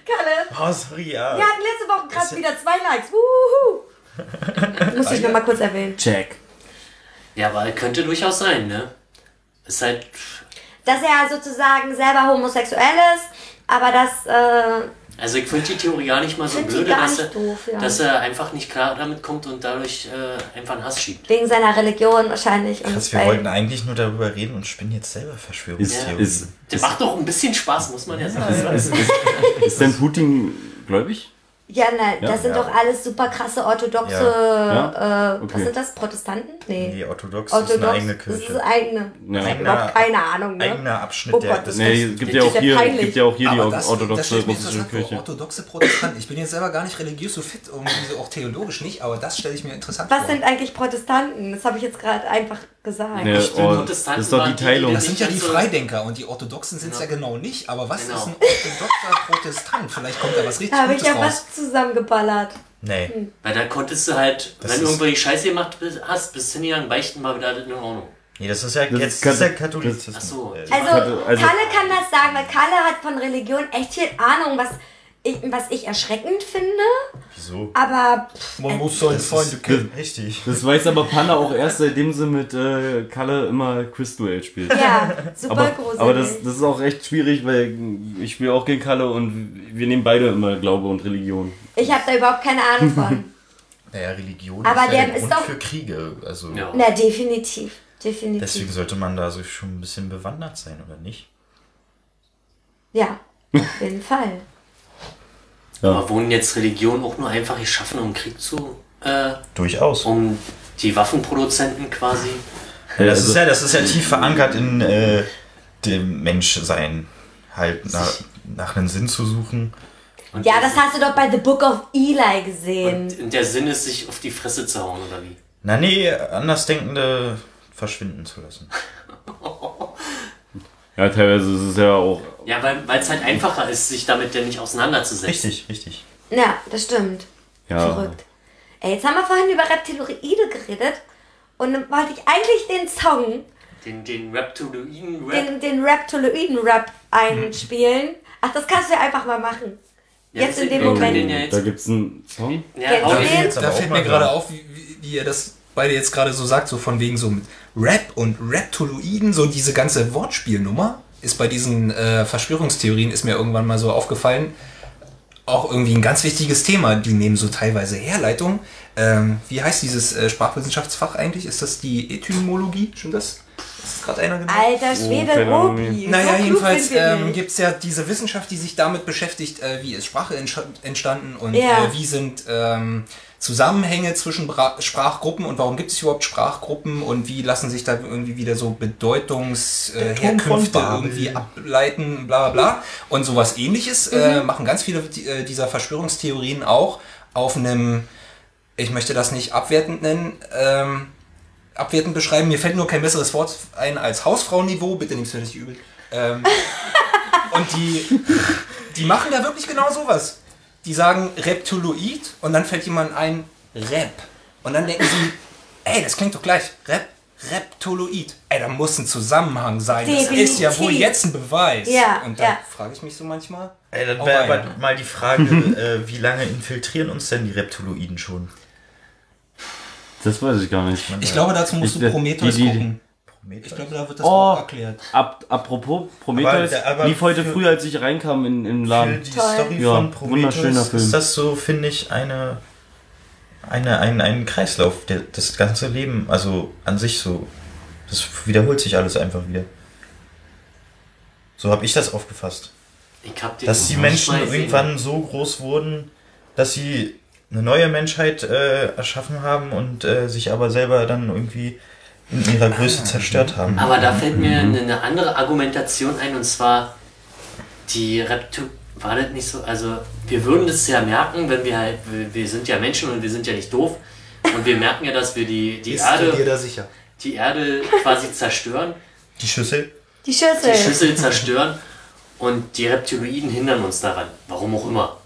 Kalle. Oh, sorry, ja. Wir hatten letzte Woche gerade wieder zwei Likes. Wuhu. (laughs) Muss ich nochmal kurz erwähnen. Check. Ja, aber könnte durchaus sein, ne? Ist halt. Dass er sozusagen selber homosexuell ist, aber das, äh, Also ich finde die Theorie gar nicht mal so blöde, dass, er, doof, ja. dass er einfach nicht klar damit kommt und dadurch äh, einfach einen Hass schiebt. wegen seiner Religion wahrscheinlich. Und Krass, wir wollten eigentlich nur darüber reden und spinnen jetzt selber Verschwörungstheorien. Ist, ist, Das ist, macht doch ein bisschen Spaß, muss man ja sagen. ist, ist, ist denn Putin gläubig? Ja, nein, Ja, das sind ja. doch alles super krasse orthodoxe, Ja. äh, Okay. was sind das, Protestanten? Nee. Nee, orthodox, ist Orthodox, eine eigene das Kirche. ist eigene. Ja. Überhaupt keine Ahnung, ne? Eigener Abschnitt Oh der Gott, das des Nee, es gibt ja Das auch ist hier, gibt ja auch hier die Aber das, das orthodoxe mir russische. Kirche. Orthodoxe Protestanten. Ich bin jetzt selber gar nicht religiös so fit, irgendwie so auch theologisch nicht, aber das stelle ich mir interessant Was vor. sind eigentlich Protestanten? Das habe ich jetzt gerade einfach gesagt. Ja, Ich bin oh, Protestanten das ist doch die Teilung. die das sind ja die nicht so- Freidenker und die Orthodoxen sind es ja Genau. genau nicht. Aber was Genau. ist ein orthodoxer Protestant? Vielleicht kommt da was richtig Da habe ich ja was zusammengeballert. Nee. Weil da konntest du halt, Das wenn du irgendwo die Scheiße gemacht bist- hast, bis hingegangen, beichten mal wieder in Ordnung. Nee, das ist ja, Das jetzt, ist das ist ja Kat- Katholizismus. Ach so. Äh, Also, also- Kalle kann das sagen, weil Kalle hat von Religion echt viel Ahnung, was ich, was ich erschreckend finde. Wieso? Aber pff, Man muss seine Freunde kennen. richtig. Das weiß aber Panda auch erst, seitdem sie mit äh, Kalle immer Quizduell spielt. ja, super Aber, gruselig. aber das, das ist auch echt schwierig, weil ich spiele auch gegen Kalle und wir nehmen beide immer Glaube und Religion. ich habe da überhaupt keine Ahnung von. (laughs) Naja, Religion Aber ist ja der der ist Grund doch- für Kriege. Also Ja. Na, definitiv. Definitiv. deswegen sollte man da so schon ein bisschen bewandert sein, oder nicht? Ja, auf jeden Fall. Aber wurden jetzt Religionen auch nur einfach geschaffen, um Krieg zu, äh, Durchaus. um die Waffenproduzenten quasi. Ja, das, Also- ist ja, das ist ja tief verankert in äh, dem Menschsein. Halt nach, nach einem Sinn zu suchen. Und Ja, das hast du doch bei The Book of Eli gesehen. Und der Sinn ist, sich auf die Fresse zu hauen, oder wie? Na nee, Andersdenkende verschwinden zu lassen. (laughs) Ja, teilweise ist es ja auch. Ja, weil es halt einfacher ist, sich damit denn nicht auseinanderzusetzen. Richtig, richtig. Ja, das stimmt. Ja, Verrückt. Ey, jetzt haben wir vorhin über Reptiloide geredet. Und dann wollte ich eigentlich den Song, Den, den Reptiloiden-Rap. den, den Reptiloiden-Rap einspielen. Ach, das kannst du ja einfach mal machen. Ja, jetzt in dem Moment. den ja jetzt- da gibt's einen Song. Ja, den- den? jetzt aber Da fällt mir gerade auf, wie, wie, wie ihr das beide jetzt gerade so sagt, so von wegen so mit Rap und Reptoloiden, so diese ganze Wortspielnummer ist bei diesen äh, Verschwörungstheorien, ist mir irgendwann mal so aufgefallen, auch irgendwie ein ganz wichtiges Thema. Die nehmen so teilweise Herleitung. Ähm, wie heißt dieses äh, Sprachwissenschaftsfach eigentlich? Ist das die Etymologie? Schon das? Ist gerade einer genannt? Alter Schwede, keine Ahnung. Robi. Naja, so jedenfalls ähm, gibt es ja diese Wissenschaft, die sich damit beschäftigt, äh, wie ist Sprache entstanden und Ja. äh, wie sind ähm, Zusammenhänge zwischen Bra Sprachgruppen und warum gibt es überhaupt Sprachgruppen und wie lassen sich da irgendwie wieder so Bedeutungsherkünfte äh, irgendwie ableiten, bla bla bla. Und sowas ähnliches äh, machen ganz viele äh, dieser Verschwörungstheorien auch auf einem, ich möchte das nicht abwertend nennen, ähm, abwertend beschreiben. Mir fällt nur kein besseres Wort ein als Hausfrauenniveau, bitte nimm's mir nicht übel. Ähm, (laughs) und die, die machen da wirklich genau sowas. Die sagen Reptiloid und dann fällt jemand ein Rep. Und dann denken sie, ey, das klingt doch gleich. Rep, Reptoloid. Ey, da muss ein Zusammenhang sein. Das ist ja wohl Definitiv. jetzt ein Beweis. Ja, und da ja. frage ich mich so manchmal. Ey, dann Auch wäre aber mal die Frage, (laughs) äh, wie lange infiltrieren uns denn die Reptiloiden schon? Das weiß ich gar nicht. Ich glaube, dazu musst Ich- du Prometheus die- die- gucken. Prometheus? Ich glaube, da wird das Oh. auch erklärt. Ab, apropos, Prometheus Aber- aber lief heute für- früh, als ich reinkam in, in den Für Laden. die Toll. Story Ja, von wunderschöner Prometheus Film. ist das so, finde ich, eine, eine, ein, ein Kreislauf. Der, das ganze Leben, also an sich so, das wiederholt sich alles einfach wieder. So habe ich das aufgefasst. Ich hab den Dass die Menschen irgendwann so groß wurden, dass sie eine neue Menschheit äh, erschaffen haben und äh, sich aber selber dann irgendwie in ihrer Größe zerstört haben. Aber da fällt mir eine, eine andere Argumentation ein und zwar die Reptu war das nicht so, also wir würden das ja merken, wenn wir halt, wir, wir sind ja Menschen und wir sind ja nicht doof und wir merken ja, dass wir die, die Erde, da sicher? die Erde quasi zerstören, Die Schüssel? Die Schüssel. die Schüssel zerstören und die Reptiloiden hindern uns daran, warum auch immer.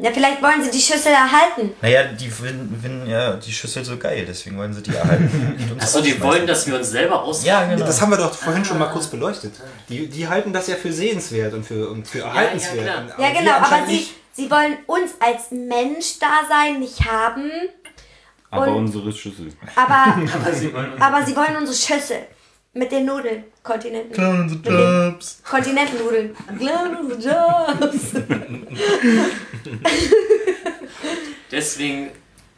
Na, vielleicht wollen sie die Schüssel erhalten. Naja, die finden, finden ja die Schüssel so geil, deswegen wollen sie die erhalten. (laughs) Achso, die wollen, dass wir uns selber aus. Ja, genau. Das haben wir doch vorhin schon mal kurz beleuchtet. Die, die halten das ja für sehenswert und für, und für erhaltenswert. Und- Ja, wir genau, aber anscheinend sie, sie wollen uns als Mensch-Dasein nicht haben, Aber Und- unsere Schüssel. aber, (laughs) Aber sie wollen aber sie wollen unsere Schüssel. Mit den Nudeln. Kontinenten. Clown the Jobs. Kontinentennudeln. Jobs. (laughs) Deswegen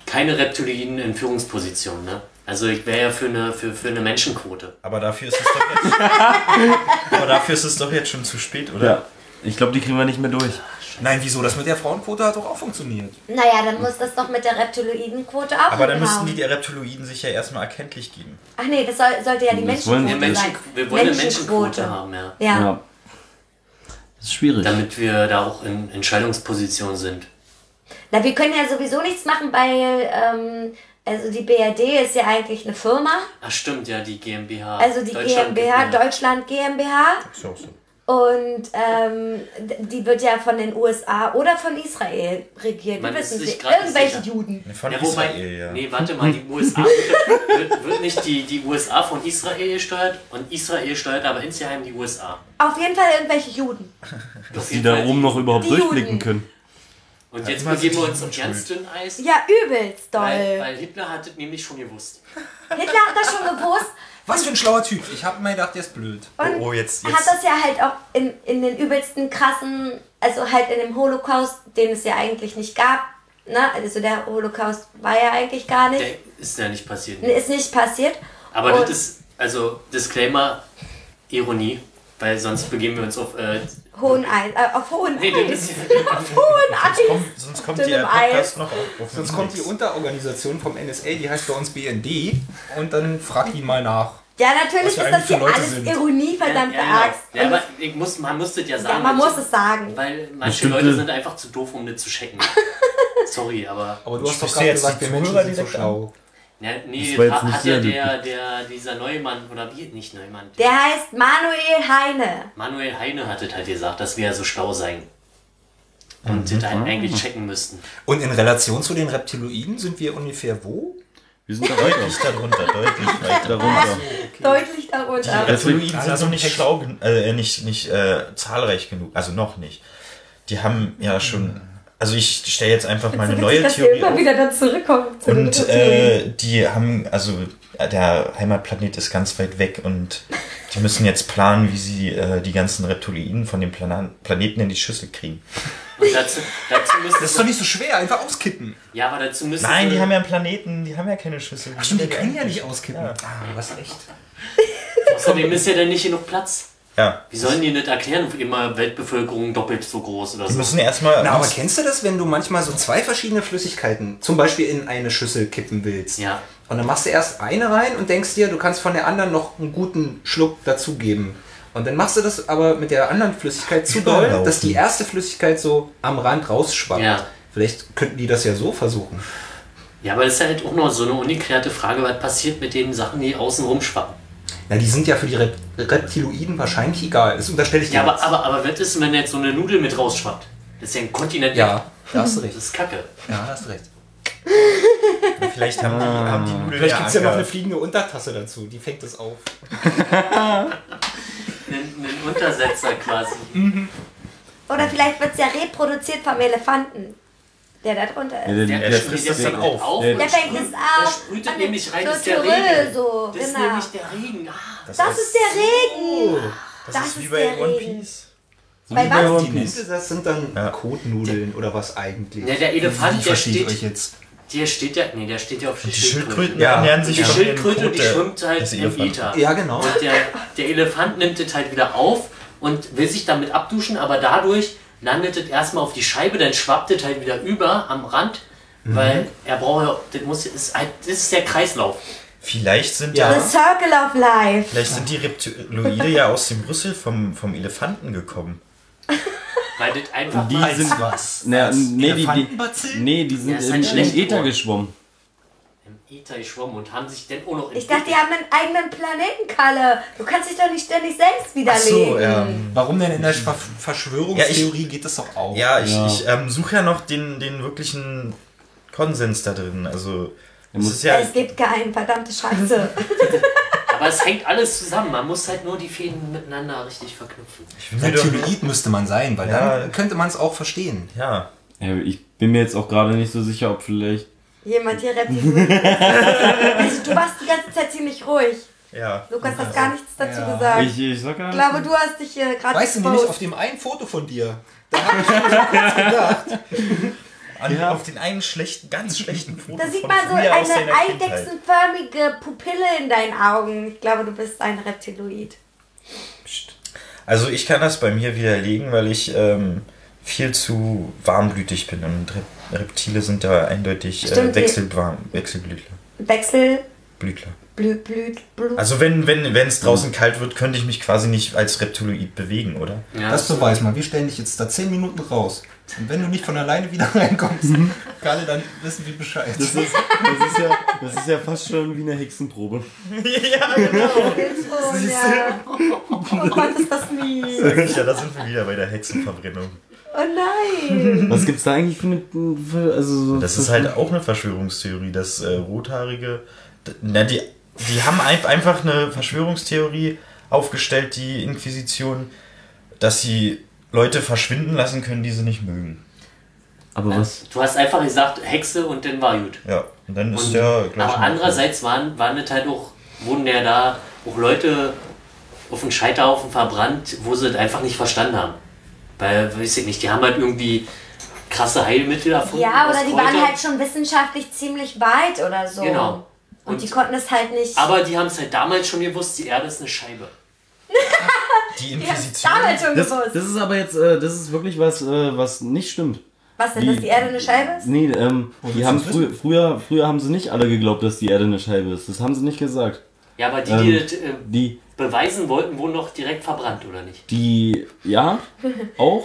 keine Reptiloiden in Führungspositionen, ne? Also ich wäre ja für eine, für, für eine Menschenquote. Aber dafür ist es doch jetzt. (laughs) aber dafür ist es doch jetzt schon zu spät, oder? Ja. Ich glaube, die kriegen wir nicht mehr durch. Nein, wieso? Das mit der Frauenquote hat doch auch funktioniert. Naja, dann muss das doch mit der Reptiloidenquote auch Aber dann müssten die Reptiloiden sich ja erstmal erkenntlich geben. Ach nee, das soll, sollte ja die Das wollen Wir, Menschenquote Menschen, sein. wir wollen eine Menschenquote haben, ja. Ja. Ja. Das ist schwierig. Damit wir da auch in Entscheidungsposition sind. Na, wir können ja sowieso nichts machen, weil ähm, also die BRD ist ja eigentlich eine Firma. Ach stimmt, ja, die GmbH. Also die Deutschland GmbH, GmbH. Deutschland GmbH. Ist ja auch so. Und ähm, die wird ja von den USA oder von Israel regiert. Wir wissen nicht Irgendwelche sicher. Juden. Von Ja, wobei, Israel, ja. nee, warte mal, die USA wird, wird, nicht die, die USA von Israel gesteuert und Israel steuert aber insgeheim die USA. Auf jeden Fall irgendwelche Juden. Auf die da oben noch überhaupt durchblicken Juden. können. Und jetzt begeben wir uns auf ganz dünn Eis, Ja, übelst doll. weil, weil Hitler hat es nämlich schon gewusst. Hitler hat das schon gewusst Was für ein schlauer Typ. Ich habe mir gedacht, der ist blöd. und Oh, oh, jetzt- hat jetzt- das ja halt auch in, in den übelsten krassen, also halt in dem Holocaust, den es ja eigentlich nicht gab. Ne? Also der Holocaust war ja eigentlich gar nicht. Der ist ja nicht passiert. Ist nicht passiert. Aber Und- das ist, also Disclaimer, Ironie, weil sonst begeben wir uns auf. Äh, Hohen Eis, äh, auf hohen nee, Eis. (laughs) (laughs) Auf hohen Eis. Kommt, sonst kommt der Podcast noch auf. auf Sonst kommt die. Unterorganisation vom NSA, die heißt bei uns BND. Und dann frag die mal nach. Ja, natürlich Was ist wir das hier Leute alles sind. Ironie, verdammte ja, genau. Axt. ja, aber ich muss, man muss das ja sagen. ja, man weil- muss es sagen. Weil manche Bestimmte- Leute sind einfach zu doof, um das zu checken. (laughs) Sorry, aber. Aber du hast doch gerade gesagt, die wir Menschen sind so direkt an? Ja, nee, Das war jetzt ha- nicht hat ja der, der, dieser Neumann, oder wie, nicht Neumann, Der heißt Manuel Heine. Manuel Heine hat es halt gesagt, dass wir ja so schlau seien. Und Mhm. das halt eigentlich checken müssten. Und in Relation zu den Reptiloiden sind wir ungefähr wo? Wir sind da. Deutlich darunter, deutlich weiter. Darunter. Deutlich darunter. Reptiloiden Also sind so noch nicht schlau, äh, nicht, nicht äh, zahlreich genug, also noch nicht. Die haben ja schon, also ich stelle jetzt einfach mal eine neue dass wir Theorie immer auf. wieder da zurückkommen. zu den Und äh, die haben, also der Heimatplanet ist ganz weit weg und die müssen jetzt planen, wie sie äh, die ganzen Reptiloiden von dem Plan Planeten in die Schüssel kriegen. Und dazu, dazu müssen Das ist doch nicht so schwer, einfach auskippen. Ja, aber dazu müssen Nein, die haben ja einen Planeten, die haben ja keine Schüssel. Ach stimmt, die können ja nicht auskippen. Ja. Ah, du hast echt. Außerdem ist ja dann nicht genug Platz. Ja. Wie sollen die nicht erklären, immer Weltbevölkerung doppelt so groß oder Die so? müssen erstmal. Na, aber kennst du das, wenn du manchmal so zwei verschiedene Flüssigkeiten zum Beispiel in eine Schüssel kippen willst? Ja. Und dann machst du erst eine rein und denkst dir, du kannst von der anderen noch einen guten Schluck dazugeben. Und dann machst du das aber mit der anderen Flüssigkeit zu doll, dass die erste Flüssigkeit so am Rand rausschwappt. Ja. Vielleicht könnten die das ja so versuchen. Ja, aber das ist halt auch noch so eine ungeklärte Frage, was passiert mit den Sachen, die außen rumschwappen. Na, die sind ja für die Rep Reptiloiden wahrscheinlich egal. Das unterstelle ich dir Ja, aber, jetzt. aber, aber was ist, wenn jetzt so eine Nudel mit rausschwappt? Das ist ja ein Kontinent. Ja, da hast du Das recht. ist Kacke. Ja, da hast du recht. Vielleicht haben die, haben die Nudeln Vielleicht gibt es ja noch eine fliegende Untertasse dazu. Die fängt das auf. (laughs) Ein, ein Untersetzer quasi. Oder vielleicht wird es ja reproduziert vom Elefanten, der da drunter Ja, ist. der, Der, der, frisst das dann auf. auf. Der- Der fängt sprüht- es Der auf. sprüht und nämlich rein, so das ist der Regen. So, Das ist genau. nämlich der Regen. Ah. Das ist der Regen. Das, Das ist wie ist bei der One Regen. Piece. Bei Die was? Nudel, das sind dann Ja. Kotnudeln oder was eigentlich? Ja, der Elefant, der steht- euch jetzt? Der steht ja, nee, der steht ja auf die, Die Schildkröten Ja. ernähren sich Die dem Schildkröte, die der- schwimmt halt im Elefanten. Ether. Ja, genau. Und der, der Elefant nimmt es halt wieder auf und will sich damit abduschen, aber dadurch landet es erstmal auf die Scheibe, dann schwappt es halt wieder über am Rand, Mhm. weil er braucht ja, das, muss, ist halt, das ist der Kreislauf. Vielleicht sind Ja. ja. The Circle of Life. Vielleicht sind die Reptiloide ja aus dem Rüssel vom, vom Elefanten gekommen. Weil das einfach Die sind- was? Na, nee, die, die, Elefantenbazillen? nee, die Ja, sind in, halt in schlecht Ether geworden. geschwommen. Ether geschwommen und haben sich dann auch noch Ich dachte, die haben einen eigenen Planeten, Kalle. Du kannst dich doch nicht ständig selbst widerlegen. so, ja. Warum denn in der Ver Verschwörungstheorie geht das doch auch? Ja, ich, Ja. ich ähm, suche ja noch den, den wirklichen Konsens da drin. Also, es muss- ist ja. Es gibt keinen, verdammte Scheiße. (laughs) Aber es hängt alles zusammen. Man muss halt nur die Fäden miteinander richtig verknüpfen. Ich Reptiloid müsste man sein, weil Ja. dann könnte man es auch verstehen. ja. Ja, ich bin mir jetzt auch gerade nicht so sicher, ob vielleicht. Jemand hier Reptilien. (laughs) also, du warst die ganze Zeit ziemlich ruhig. Ja. Lukas hat gar nichts dazu Ja. gesagt. Ich, ich sag gar Ich glaube, du hast dich hier gerade Weißt du nämlich auf dem einen Foto von dir, da habe ich so kurz gedacht, (laughs) An, Auf den einen schlechten, ganz schlechten Foto Da sieht man so eine eidechsenförmige Pupille in deinen Augen. Ich glaube, du bist ein Reptiloid. Also ich kann das bei mir widerlegen, weil ich ähm, viel zu warmblütig bin und Reptile sind da eindeutig äh, Stimmt, Wechselwarm, Wechselblütler. Wechsel, Blütler. Blü. Also wenn wenn wenn es draußen kalt wird, könnte ich mich quasi nicht als Reptiloid bewegen, oder? Ja, das beweis mal, wir stellen dich jetzt da 10 Minuten raus. Und wenn du nicht von alleine wieder (laughs) reinkommst, Kalle, dann wissen wir Bescheid. Das ist, das, ist ja, das ist ja fast schon wie eine Hexenprobe. (laughs) ja, genau. oh, ja. oh Gott, ist das mies. ja, da sind wir wieder bei der Hexenverbrennung. Oh nein. Was gibt's da eigentlich für eine. Für, also so Das ist halt auch eine Verschwörungstheorie, dass äh, Rothaarige, na, die, die haben ein, einfach eine Verschwörungstheorie aufgestellt, die Inquisition, dass sie Leute verschwinden lassen können, die sie nicht mögen. Aber was? Du hast einfach gesagt Hexe und dann war gut. Ja, und dann ist Und, ja gleich. aber andererseits waren, waren das halt auch, wurden ja da auch Leute auf den Scheiterhaufen verbrannt, wo sie es einfach nicht verstanden haben. Weil, weiß ich nicht, die haben halt irgendwie krasse Heilmittel erfunden. Ja, oder die waren Kräutern. halt schon wissenschaftlich ziemlich weit oder so. Genau. Und, Und- die konnten es halt nicht. Aber die haben es halt damals schon gewusst, die Erde ist eine Scheibe. (laughs) die die haben es Inquisition. damals schon Das, gewusst. das ist aber jetzt, äh, das ist wirklich was, äh, was nicht stimmt. Was denn, dass die Erde eine Scheibe ist? Nee, ähm, die willst haben du's früher, früher, haben sie nicht alle geglaubt, dass die Erde eine Scheibe ist. Das haben sie nicht gesagt. Ja, aber die, Ähm, die äh, Die, beweisen wollten, wurden noch direkt verbrannt, oder nicht? die, ja, auch.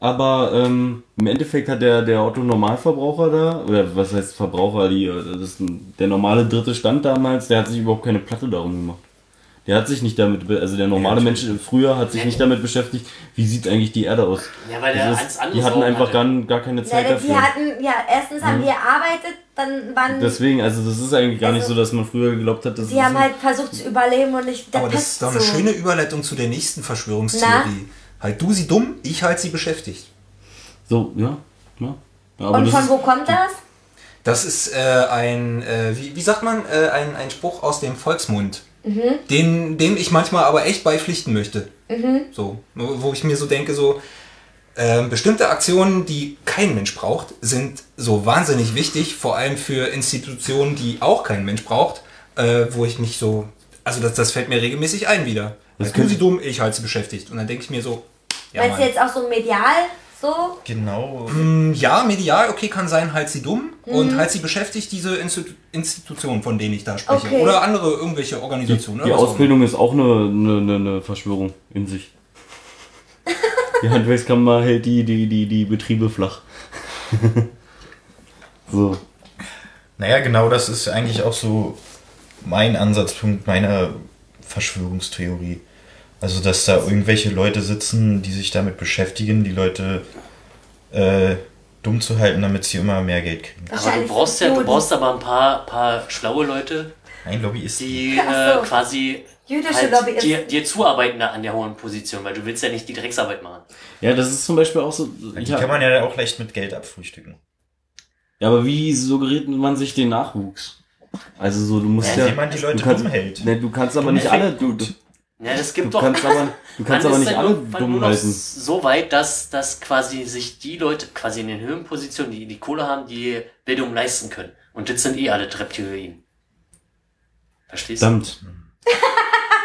Aber ähm, im Endeffekt hat der, der Otto Normalverbraucher da, oder was heißt Verbraucher, die, äh, das der normale dritte Stand damals, der hat sich überhaupt keine Platte darum gemacht. Der hat sich nicht damit, also der normale Mensch früher hat sich nicht damit beschäftigt, wie sieht eigentlich die Erde aus. Ja, weil der ist, die hatten einfach hatte. gar, gar keine Ja, Zeit die dafür. hatten, ja, erstens haben die gearbeitet, dann waren Deswegen, also das ist eigentlich gar nicht Also- so, dass man früher geglaubt hat, dass die haben halt versucht zu überleben und nicht Aber das ist doch eine zu. schöne Überleitung zu der nächsten Verschwörungstheorie. Halt du sie dumm, ich halt sie beschäftigt. so, ja, ja. ja aber Und von ist, wo kommt das? Das ist äh, ein, äh, wie, wie sagt man, äh, ein, ein Spruch aus dem Volksmund, den, dem ich manchmal aber echt beipflichten möchte. So, wo ich mir so denke, so ähm, bestimmte Aktionen, die kein Mensch braucht, sind so wahnsinnig wichtig, vor allem für Institutionen, die auch kein Mensch braucht, äh, wo ich mich so, also das, das fällt mir regelmäßig ein wieder. Das können sie dumm, ich halte sie beschäftigt. Und dann denke ich mir so, ja, Weil es jetzt auch so medial so. Genau. Mm, ja, medial, okay, kann sein, halt sie dumm Mhm. und halt sie beschäftigt, diese Institu Institutionen, von denen ich da spreche. Okay. Oder andere irgendwelche Organisationen. Die auch Ausbildung ist auch eine, eine, eine, eine Verschwörung in sich. (laughs) Die Handwerkskammer hält die, die, die, die Betriebe flach. (laughs) so. Naja, genau das ist eigentlich auch so mein Ansatzpunkt meiner Verschwörungstheorie. Also, dass da irgendwelche Leute sitzen, die sich damit beschäftigen, die Leute äh, dumm zu halten, damit sie immer mehr Geld kriegen. Aber du brauchst ja, du brauchst aber ein paar, paar schlaue Leute, Ein Lobbyist. die äh, quasi Jüdische halt Lobbyisten. dir, dir zuarbeiten da an der hohen Position, weil du willst ja nicht die Drecksarbeit machen. Ja, das ist zum Beispiel auch so. Die kann man ja auch leicht mit Geld abfrühstücken. Ja, aber wie suggeriert man sich den Nachwuchs? Also so, du musst Ja, ja. indem man die Leute du kannst, dumm hält. Ne, du kannst aber nicht alle. Du. Ja, das gibt du doch. kannst aber, du kannst aber nicht alle nur dumm noch halten. so weit, dass, dass quasi sich die Leute quasi in den höheren Positionen, die die Kohle haben, die Bildung leisten können. Und das sind eh alle Reptilien. Verstehst du? Verdammt. (laughs)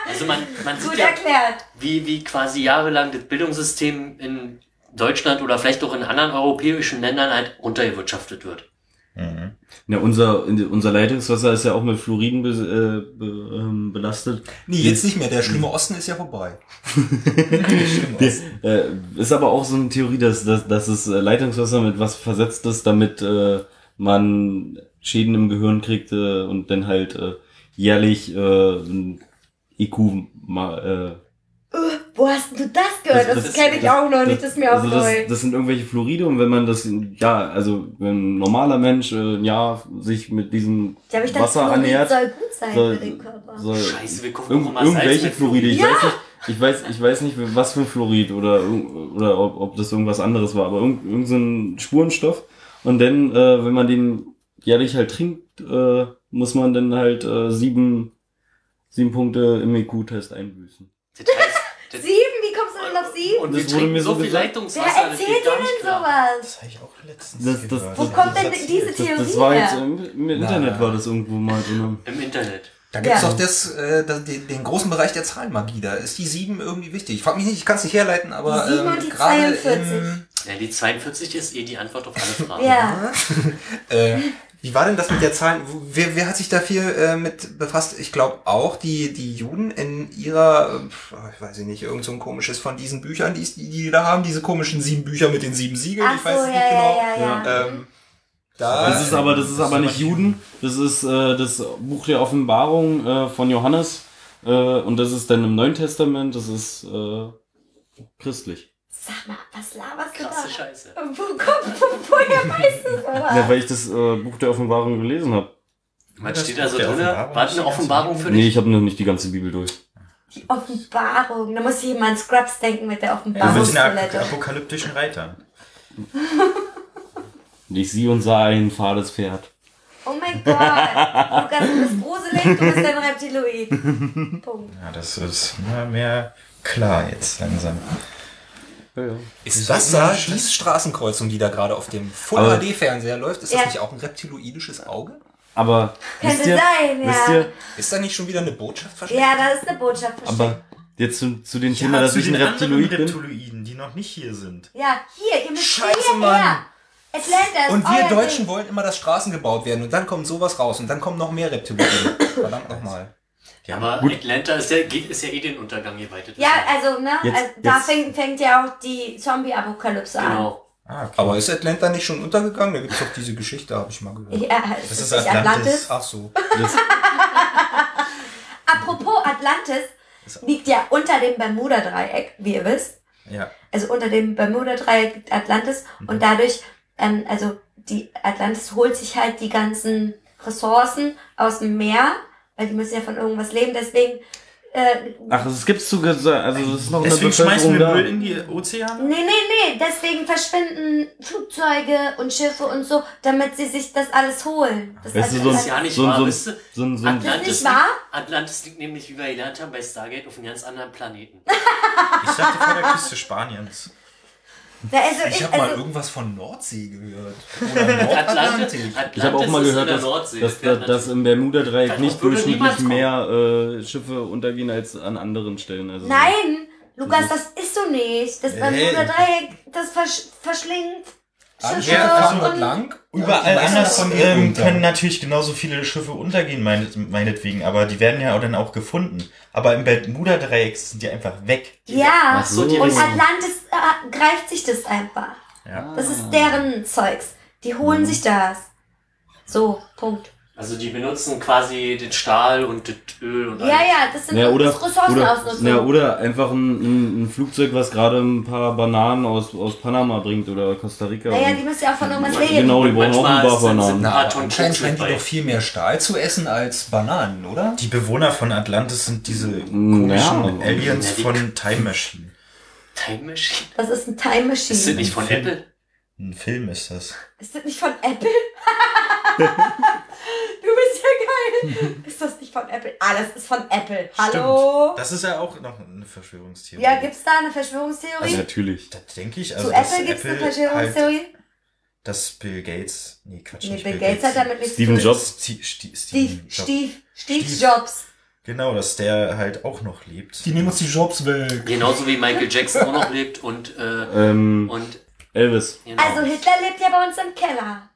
Also man, man sieht Gut ja, erklärt. wie, wie quasi jahrelang das Bildungssystem in Deutschland oder vielleicht auch in anderen europäischen Ländern halt runtergewirtschaftet wird. Mhm. Ja, unser, unser Leitungswasser ist ja auch mit Fluoriden be, äh, be, ähm, belastet. Nee, jetzt nicht mehr. Der (laughs) schlimme Osten ist ja vorbei. (laughs) Äh, ist aber auch so eine Theorie, dass, dass, dass es äh, Leitungswasser mit was versetzt ist, damit äh, man Schäden im Gehirn kriegt äh, und dann halt äh, jährlich äh, ein IQ mal, äh, Wo hast denn du das gehört? Das, Das- das- kenne ich auch noch nicht, das ist mir also das, aufgefallen. das sind irgendwelche Fluoride und wenn man das, ja, also wenn ein normaler Mensch äh, ein Jahr sich mit diesem Ja, ich dachte, Wasser Fluorid annähert, soll gut sein soll, für den Körper. soll Scheiße, wir gucken auch Salz irgendwelche mit Fluoride. Ich Ja. weiß nicht, ich weiß, ich weiß nicht, was für ein Fluorid oder irg- oder ob, ob das irgendwas anderes war, aber irgend, irgend so ein Spurenstoff. Und dann, äh, wenn man den jährlich halt trinkt, äh, muss man dann halt äh, sieben sieben Punkte im IQ-Test einbüßen. Das heißt, das, Sieben? Wie kommst du denn auf sieben? und Das wir wurde trinken mir so so viel. Leitungswasser, Wer das erzählt dir denn sowas? Das habe ich auch letztens Das- das- gehört. Wo das- kommt Das denn diese Das, Theorie das war her? jetzt im, im Internet Na. war das irgendwo mal drin. Im Internet. Da gibt's Ja. doch das, äh, das, den, den großen Bereich der Zahlenmagie. Da ist die 7 irgendwie wichtig. Ich frag mich nicht, ich kann es nicht herleiten, aber Die 7 ähm, und die gerade 42. im, Ja, die 42 ist eh die Antwort auf alle Fragen. Ja. (laughs) äh, wie war denn das mit der Zahlen? Wo- Wer, wer hat sich da viel äh, mit befasst? Ich glaube auch die, die Juden in ihrer, äh, ich weiß ich nicht, irgend so ein komisches von diesen Büchern, die, die die da haben, diese komischen sieben Bücher mit den sieben Siegeln. Ach ich so, weiß es nicht ja, genau. ja, ja. Ähm, da, Das ist aber, das ist Das aber nicht Juden. Das ist äh, das Buch der Offenbarung äh, von Johannes. Äh, und das ist dann im Neuen Testament. Das ist äh, christlich. Sag mal, was laberst du Krasse da? Scheiße. Wo kommt, wo, woher weißt du das? Ja, weil ich das äh, Buch der Offenbarung gelesen habe. Was Das steht da so drin? Offenbarung War ist eine Offenbarung für Nee, dich? ich habe noch nicht die ganze Bibel durch. Die Offenbarung. Da muss ich immer an Scrubs denken mit der Du bist in der Offenbarungstoilette. apokalyptischen Reiter. Und (laughs) ich sie und sah ein fahles Pferd. Oh mein Gott. Lukas, du bist gruselig, du bist ein Reptiloid. (laughs) Punkt. Ja, das ist immer mehr klar jetzt langsam. Ist das da, die Straßenkreuzung, die da gerade auf dem Full HD-Fernseher läuft, ist Ja. das nicht auch ein reptiloidisches Auge? Aber Könnte ihr, sein, ja. ihr, Ist da nicht schon wieder eine Botschaft versteckt? Ja, da ist eine Botschaft versteckt. aber jetzt zu, zu dem Thema, dass ich ein Reptiloid bin. Reptiloiden, die noch nicht hier sind. Ja, hier, ihr müsst Scheiße, hierher. Mann. Atlanta Und wir Deutschen Ding. wollen immer, dass Straßen gebaut werden und dann kommt sowas raus und dann kommen noch mehr Reptiloiden. (coughs) Verdammt nochmal. Aber Gut. Atlanta ist ja, geht- ist ja eh den Untergang geweitet. Ja, also, ne, Jetzt- also, da jetzt- fängt, fängt ja auch die Zombie-Apokalypse an. Genau. Ah, okay. Aber ist Atlanta nicht schon untergegangen? Da gibt's doch diese Geschichte, habe ich mal gehört. Ja, das ist ist nicht Atlantis. Ach so. (laughs) Apropos Atlantis liegt ja unter dem Bermuda-Dreieck, wie ihr wisst. Ja. Also unter dem Bermuda-Dreieck liegt Atlantis und dadurch, ähm, also die Atlantis holt sich halt die ganzen Ressourcen aus dem Meer, weil die müssen ja von irgendwas leben, deswegen äh, ach, das gibt's sogar, also das ist noch eine Deswegen schmeißen wir da. Müll in die Ozeane? Nee, nee, nee, deswegen verschwinden Flugzeuge und Schiffe und so, damit sie sich das alles holen. Das Weißt du, alles- so ist ja nicht so ein- wahr, so so ein- so ein- Das ist Atlantis, nicht wahr? Liegt, Atlantis liegt nämlich, wie wir gelernt haben, bei Stargate auf einem ganz anderen Planeten. (laughs) Ich dachte vor der Küste Spaniens. Na, also Ich ich, habe mal also, irgendwas von Nordsee gehört. Oder (laughs) Nordatlantik. Ich habe auch mal gehört, dass, dass, Das dass, dass im Bermuda-Dreieck nicht durchschnittlich mehr äh, Schiffe untergehen als an anderen Stellen. Also nein, Lukas, das ist so nicht. Das. Bermuda-Dreieck, das versch verschlingt Alle Schiffe Schiffe fahren und- dort lang. Überall anders ähm, können natürlich genauso viele Schiffe untergehen, meinet, meinetwegen, aber die werden ja auch dann auch gefunden. Aber im Bermuda-Dreieck sind die einfach weg. Ja, Ach so, die und Atlantis äh, greift sich das einfach. Ja. Das ist deren Zeugs. Die holen Mhm. sich das. So, Punkt. Also die benutzen quasi den Stahl und das Öl und Ja, ja, das sind Ja, oder, das Ressourcenausnutzung. oder, ja, oder einfach ein, ein, ein Flugzeug, was gerade ein paar Bananen aus, aus Panama bringt oder Costa Rica. naja, die müssen ja auch von irgendwas leben. genau, die brauchen auch ein paar sind- Bananen. Na, anscheinend scheinen die doch viel mehr Stahl zu essen als Bananen, oder? Die Bewohner von Atlantis sind diese ja, komischen aber- Aliens Ja, die- von Time Machine. Time Machine. Das ist ein Time Machine. Ist das nicht von. Apple? Ein Film ist das. Ist das nicht von Apple? (laughs) (laughs) du bist ja geil. (laughs) Ist das nicht von Apple? Alles ist von Apple. Hallo? Stimmt. Das ist ja auch noch eine Verschwörungstheorie. Ja, gibt's da eine Verschwörungstheorie? Also natürlich. Das denke ich. Zu Also, dass Apple gibt's eine Apple Verschwörungstheorie? Halt, dass Bill Gates. Nee, Quatsch. nee, nicht Bill Gates hat damit nichts Steve zu tun. Jobs. Steve, Steve, Steve, Steve, Jobs. Steve, Steve Steve. Jobs. Genau, dass der halt auch noch lebt. Die nehmen uns die Jobs weg. Genauso wie Michael Jackson auch noch lebt und, äh, Ähm, und Elvis. genau. Also Hitler lebt ja bei uns im Keller.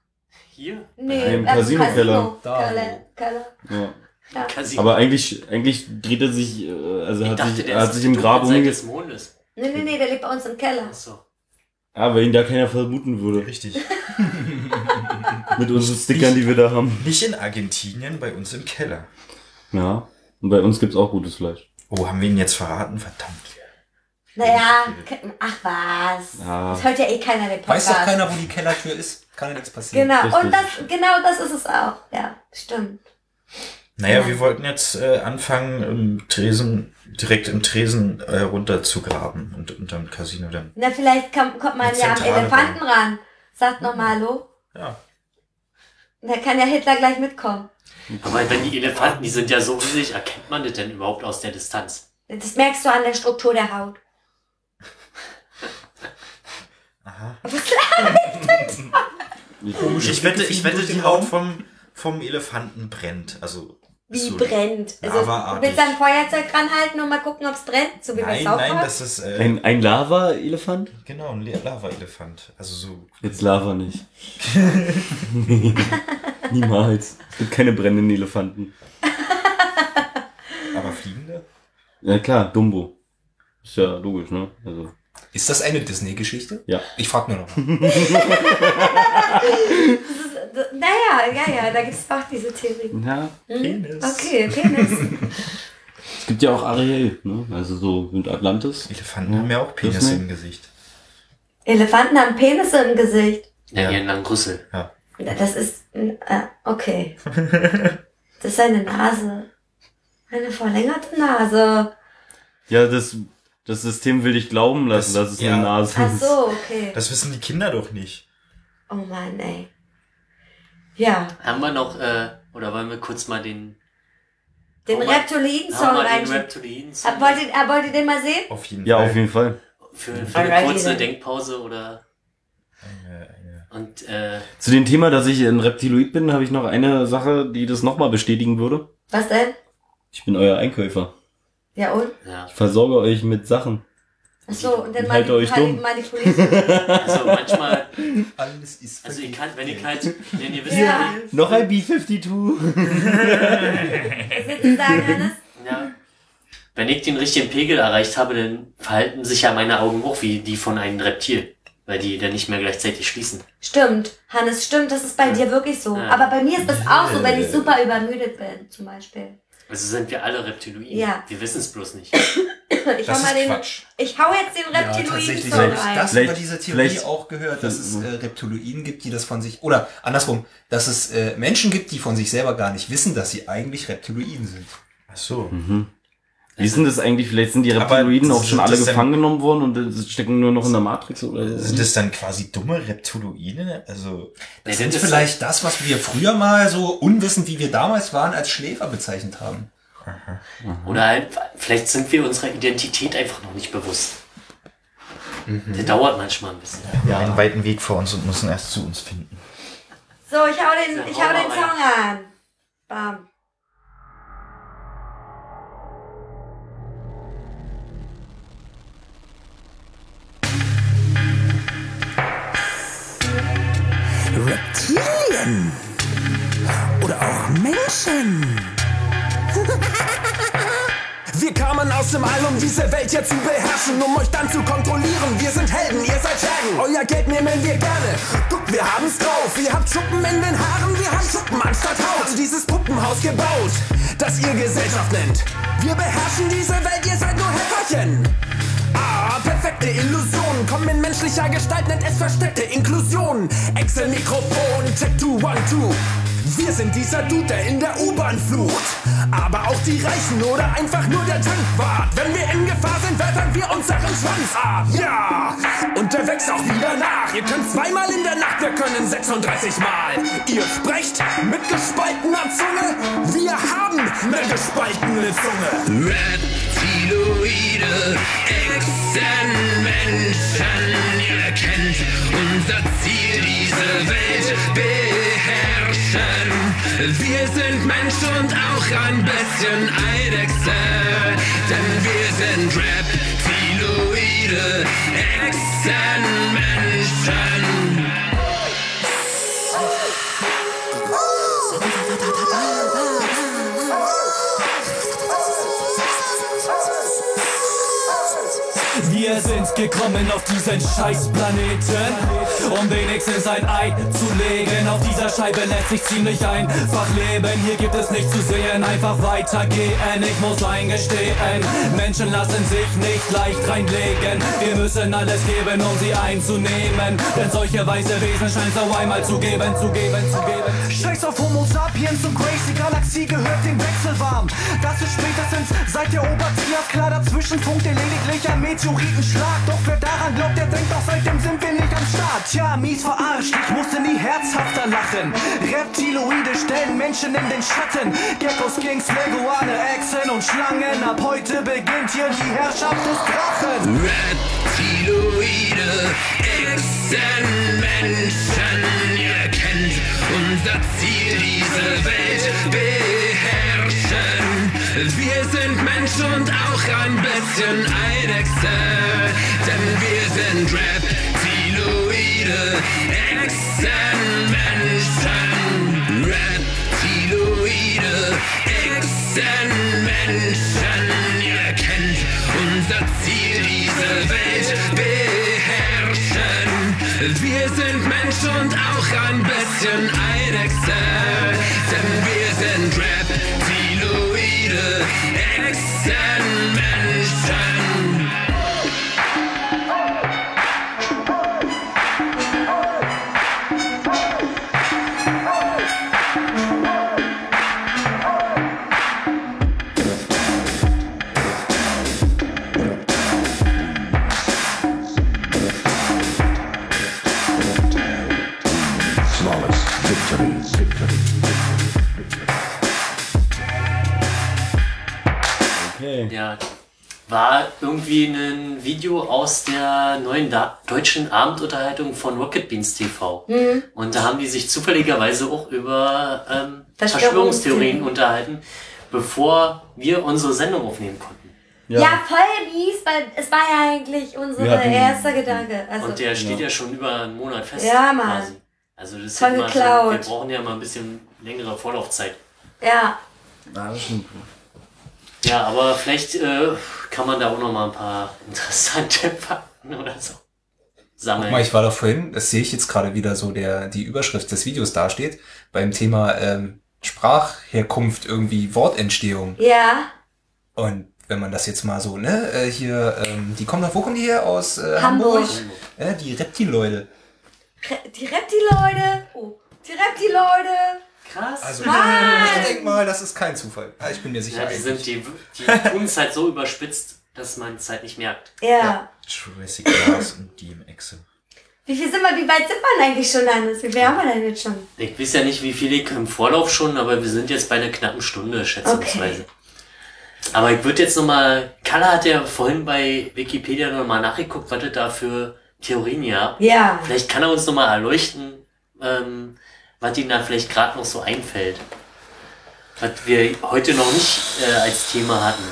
Hier. Nee, Im äh, Casino-Keller. Da. Keller. Keller. Ja. Ja. Casino. Aber eigentlich, eigentlich dreht er sich, äh, also ich hat dachte, sich, der er hat ist sich im Grab Seite umge... des Mondes. Nee, nee, nee, der lebt bei uns im Keller. Achso. Ja, weil ihn da keiner vermuten würde. Richtig. (laughs) Mit unseren Stickern, die wir da haben. Nicht in Argentinien, bei uns im Keller. Ja. Und bei uns gibt's auch gutes Fleisch. Oh, haben wir ihn jetzt verraten? Verdammt. Naja, ke- ach was. Ja. Das hört ja eh keiner den Podcast. Weiß doch keiner, wo die Kellertür ist. Kann nichts passieren. Genau, Richtig. und das, genau das ist es auch. Ja, stimmt. Naja, Ja. wir wollten jetzt äh, anfangen, im Tresen, direkt im Tresen äh, runter zu graben und unterm Casino dann. Na, vielleicht kommt, kommt man ja am Elefanten ran. Sagt noch mal Hallo. Ja. Da kann ja Hitler gleich mitkommen. Aber wenn die Elefanten, die sind ja so riesig, erkennt man das denn überhaupt aus der Distanz? Das merkst du an der Struktur der Haut. Aha. (laughs) Komische Ich wette, ich wette, die Haut vom, vom Elefanten brennt. Also. Wie so- brennt. Also, du lavaartig. willst ein Feuerzeug ranhalten und mal gucken, ob's brennt, so wie bei Nein, South nein, das ist, äh, Ein, ein Lava-Elefant? genau, ein Le- Lava-Elefant. Also so. Jetzt Lava nicht. nee, (laughs) niemals. Es gibt keine brennenden Elefanten. Aber fliegende? Ja klar, Dumbo. Ist ja logisch, ne? Also, Ist das eine Disney-Geschichte? ja. Ich frag nur noch (laughs) naja, ja, ja, da gibt's auch diese Theorie. Ja, Hm? Penis. Okay, Penis. es gibt ja auch Ariel, ne? Also so mit Atlantis. Elefanten haben ja auch Penisse Disney. im Gesicht. Elefanten haben Penisse im Gesicht. Ja, Ja. langen Rüssel. Ja. Das ist, äh, okay. (laughs) Das ist eine Nase. Eine verlängerte Nase. Ja, das, das System will dich glauben lassen, Das- dass es ja. eine Nase Ach ist. so, okay. Das wissen die Kinder doch nicht. Oh Mann, ey. Ja, Haben wir noch, äh, oder wollen wir kurz mal den, den Hau mal- Reptiliden-Song haben wir den reinschieben. Reptilien Äh, Wollt ihr, äh, wollt ihr den mal sehen? Auf jeden Ja, Fall. auf jeden Fall. für, für eine kurze then. Denkpause oder, Eine, eine. und, äh, Zu dem Thema, dass ich ein Reptiloid bin, habe ich noch eine Sache, die das nochmal bestätigen würde. Was denn? Ich bin euer Einkäufer. Ja, und? ja. Ich versorge euch mit Sachen. Ach so, und dann Haltet euch dumm. (laughs) Also manchmal, Alles ist also ihr kann, wenn ich halt, wenn ihr wisst, Ja. Noch ein B-52. Was (laughs) willst du sagen, Hannes? Ja. Wenn ich den richtigen Pegel erreicht habe, dann verhalten sich ja meine Augen auch wie die von einem Reptil. Weil die dann nicht mehr gleichzeitig schließen. Stimmt, Hannes, stimmt, das ist bei dir wirklich so. Ja. Aber bei mir ist das auch so, wenn ich super übermüdet bin, zum Beispiel. Also sind wir alle Reptiloiden. Ja. Wir wissen es bloß nicht. Ich hau Das mal ist den, Quatsch. ich hau jetzt den Ja, habe ich rein. das Vielleicht- über diese Theorie auch gehört, dass es äh, Reptiloiden gibt, die das von sich, oder andersrum, dass es äh, Menschen gibt, die von sich selber gar nicht wissen, dass sie eigentlich Reptiloiden sind. Ach so. Wie ist denn das eigentlich? Vielleicht sind die Reptiloiden auch schon sind alle gefangen genommen worden und stecken nur noch in der Matrix oder Sind das dann quasi dumme Reptiloide? Also, Sind das ist- vielleicht das, was wir früher mal so unwissend, wie wir damals waren, als Schläfer bezeichnet haben. Oder halt, vielleicht sind wir unserer Identität einfach noch nicht bewusst. Der dauert manchmal ein bisschen. Wir haben einen weiten Weg vor uns und müssen erst zu uns finden. So, ich hau den, Ja, ich hau den. Song an. Bam. Reptilien. Oder auch Menschen. Wir kamen aus dem All, um diese Welt hier zu beherrschen, um euch dann zu kontrollieren. Wir sind Helden, ihr seid Schergen. Euer Geld nehmen wir gerne. Guckt, wir haben's drauf. Ihr habt Schuppen in den Haaren, wir haben Schuppen anstatt Haut. Dieses Puppenhaus gebaut, das ihr Gesellschaft nennt. Wir beherrschen diese Welt, ihr seid nur Helferchen. Ah, perfekte Illusion. Kommen in menschlicher Gestalt, nennt es versteckte Inklusion. Excel-Mikrofon, check two, one, two. Wir sind dieser Dude, der in der U-Bahn flucht. Aber auch die Reichen oder einfach nur der Tankwart. Wenn wir in Gefahr sind, wettern wir unseren Schwanz ab. Ja! Und der wächst auch wieder nach. Ihr könnt zweimal in der Nacht, wir können 36 Mal. Ihr sprecht mit gespaltener Zunge. Wir haben eine gespaltene Zunge. Reptiloide, Echsenmenschen, ihr kennt unser Ziel, diese Welt beherrschen. Wir sind Mensch und auch ein bisschen Eidechse, denn wir gekommen auf diesen Scheißplaneten, um wenigstens ein Ei zu legen. Auf dieser Scheibe lässt sich ziemlich einfach leben. Hier gibt es nichts zu sehen, einfach weitergehen. Ich muss eingestehen, Menschen lassen sich nicht leicht reinlegen. Wir müssen alles geben, um sie einzunehmen. Denn solche weiße Wesen scheint es auch einmal zu geben, zu geben, zu geben. Sapiens und Crazy Galaxie gehört dem Wechsel warm. Das ist spätestens seit der Obertrias klar dazwischen funkt lediglich ein Meteoritenschlag. Doch wer daran glaubt, der denkt auch seitdem sind wir nicht am Start. Tja, mies verarscht, ich musste nie herzhafter lachen. Reptiloide stellen Menschen in den Schatten. Geckos, Kings, Leguane, Echsen und Schlangen. Ab heute beginnt hier die Herrschaft des Drachen. Reptiloide, Echsenmenschen, ihr kennt unser Ziel, Wir sind Mensch und auch ein bisschen Eidechse, denn wir sind Reptiloide, Echsenmenschen. Reptiloide, Echsenmenschen, ihr kennt unser Ziel, diese Welt beherrschen. Wir sind Mensch und auch ein bisschen Eidechse, Reptiloide, war irgendwie ein Video aus der neuen da deutschen Abendunterhaltung von Rocket Beans TV. Mhm. Und da haben die sich zufälligerweise auch über ähm, Verschwörungstheorien. Unterhalten, bevor wir unsere Sendung aufnehmen konnten. Ja, voll mies, weil es war ja eigentlich unser erster Gedanke. Also, Und der steht ja. schon über einen Monat fest. Ja, Mann. Quasi. Also das ist wir brauchen ja mal ein bisschen längere Vorlaufzeit. ja. Ah, das stimmt. Ja, aber vielleicht äh, kann man da auch noch mal ein paar (laughs) interessante Fakten oder so sammeln. Guck mal, ich war da vorhin, das sehe ich jetzt gerade wieder so, der, die Überschrift des Videos dasteht, beim Thema ähm, Sprachherkunft, irgendwie Wortentstehung. Ja. Und wenn man das jetzt mal so, ne, äh, hier, ähm, die kommen da, wo kommen die her? Aus äh, Hamburg. Hamburg? Äh, die Reptiloide. Re die Reptiloide. Oh. Die Reptiloide. Krass. Also Mann! ich denke mal, das ist kein Zufall. Ja, ich bin mir sicher. ja, die sind die, die tun es halt so überspitzt, dass man es halt nicht merkt. Ja. Jurassic Glass und die im Excel. Wie viel sind wir, wie weit sind wir denn eigentlich schon, Hannes? Wie viel haben wir denn jetzt schon? Ich weiß ja nicht, wie viel ich im Vorlauf schon, aber wir sind jetzt bei einer knappen Stunde, schätzungsweise. Aber ich würde jetzt nochmal, Kalle hat ja vorhin bei Wikipedia nochmal nachgeguckt, was es da für Theorien gab. Ja. Vielleicht kann er uns nochmal erleuchten, ähm, was ihm da vielleicht gerade noch so einfällt. Was wir heute noch nicht äh, als Thema hatten.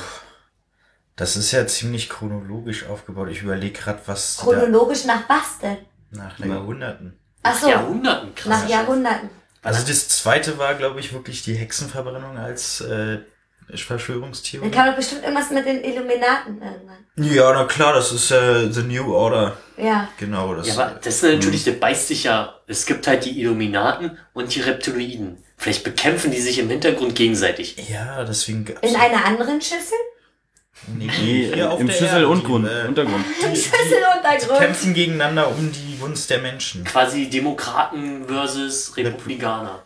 Das ist ja ziemlich chronologisch aufgebaut. Ich überlege gerade, was Chronologisch nach was denn? nach Jahrhunderten. Ach so, Jahrhunderten, krass. nach Jahrhunderten. Also das zweite war, glaube ich, wirklich die Hexenverbrennung als äh, Dann Verschwörungstheorie. kam doch bestimmt irgendwas mit den Illuminaten irgendwann. Ja, na klar, das ist äh, The New Order. Ja. Genau, das. Ja, aber das ist natürlich, das beißt sich ja. Es gibt halt die Illuminaten und die Reptiloiden. Vielleicht bekämpfen die sich im Hintergrund gegenseitig. ja, deswegen gab's In einer anderen Schüssel? nee, (laughs) Nee, hier auf im der Schüssel Erde, und die, Grund, äh, Untergrund. (laughs) Schüsseluntergrund. kämpfen gegeneinander um die Gunst der Menschen. Quasi Demokraten versus Republikaner.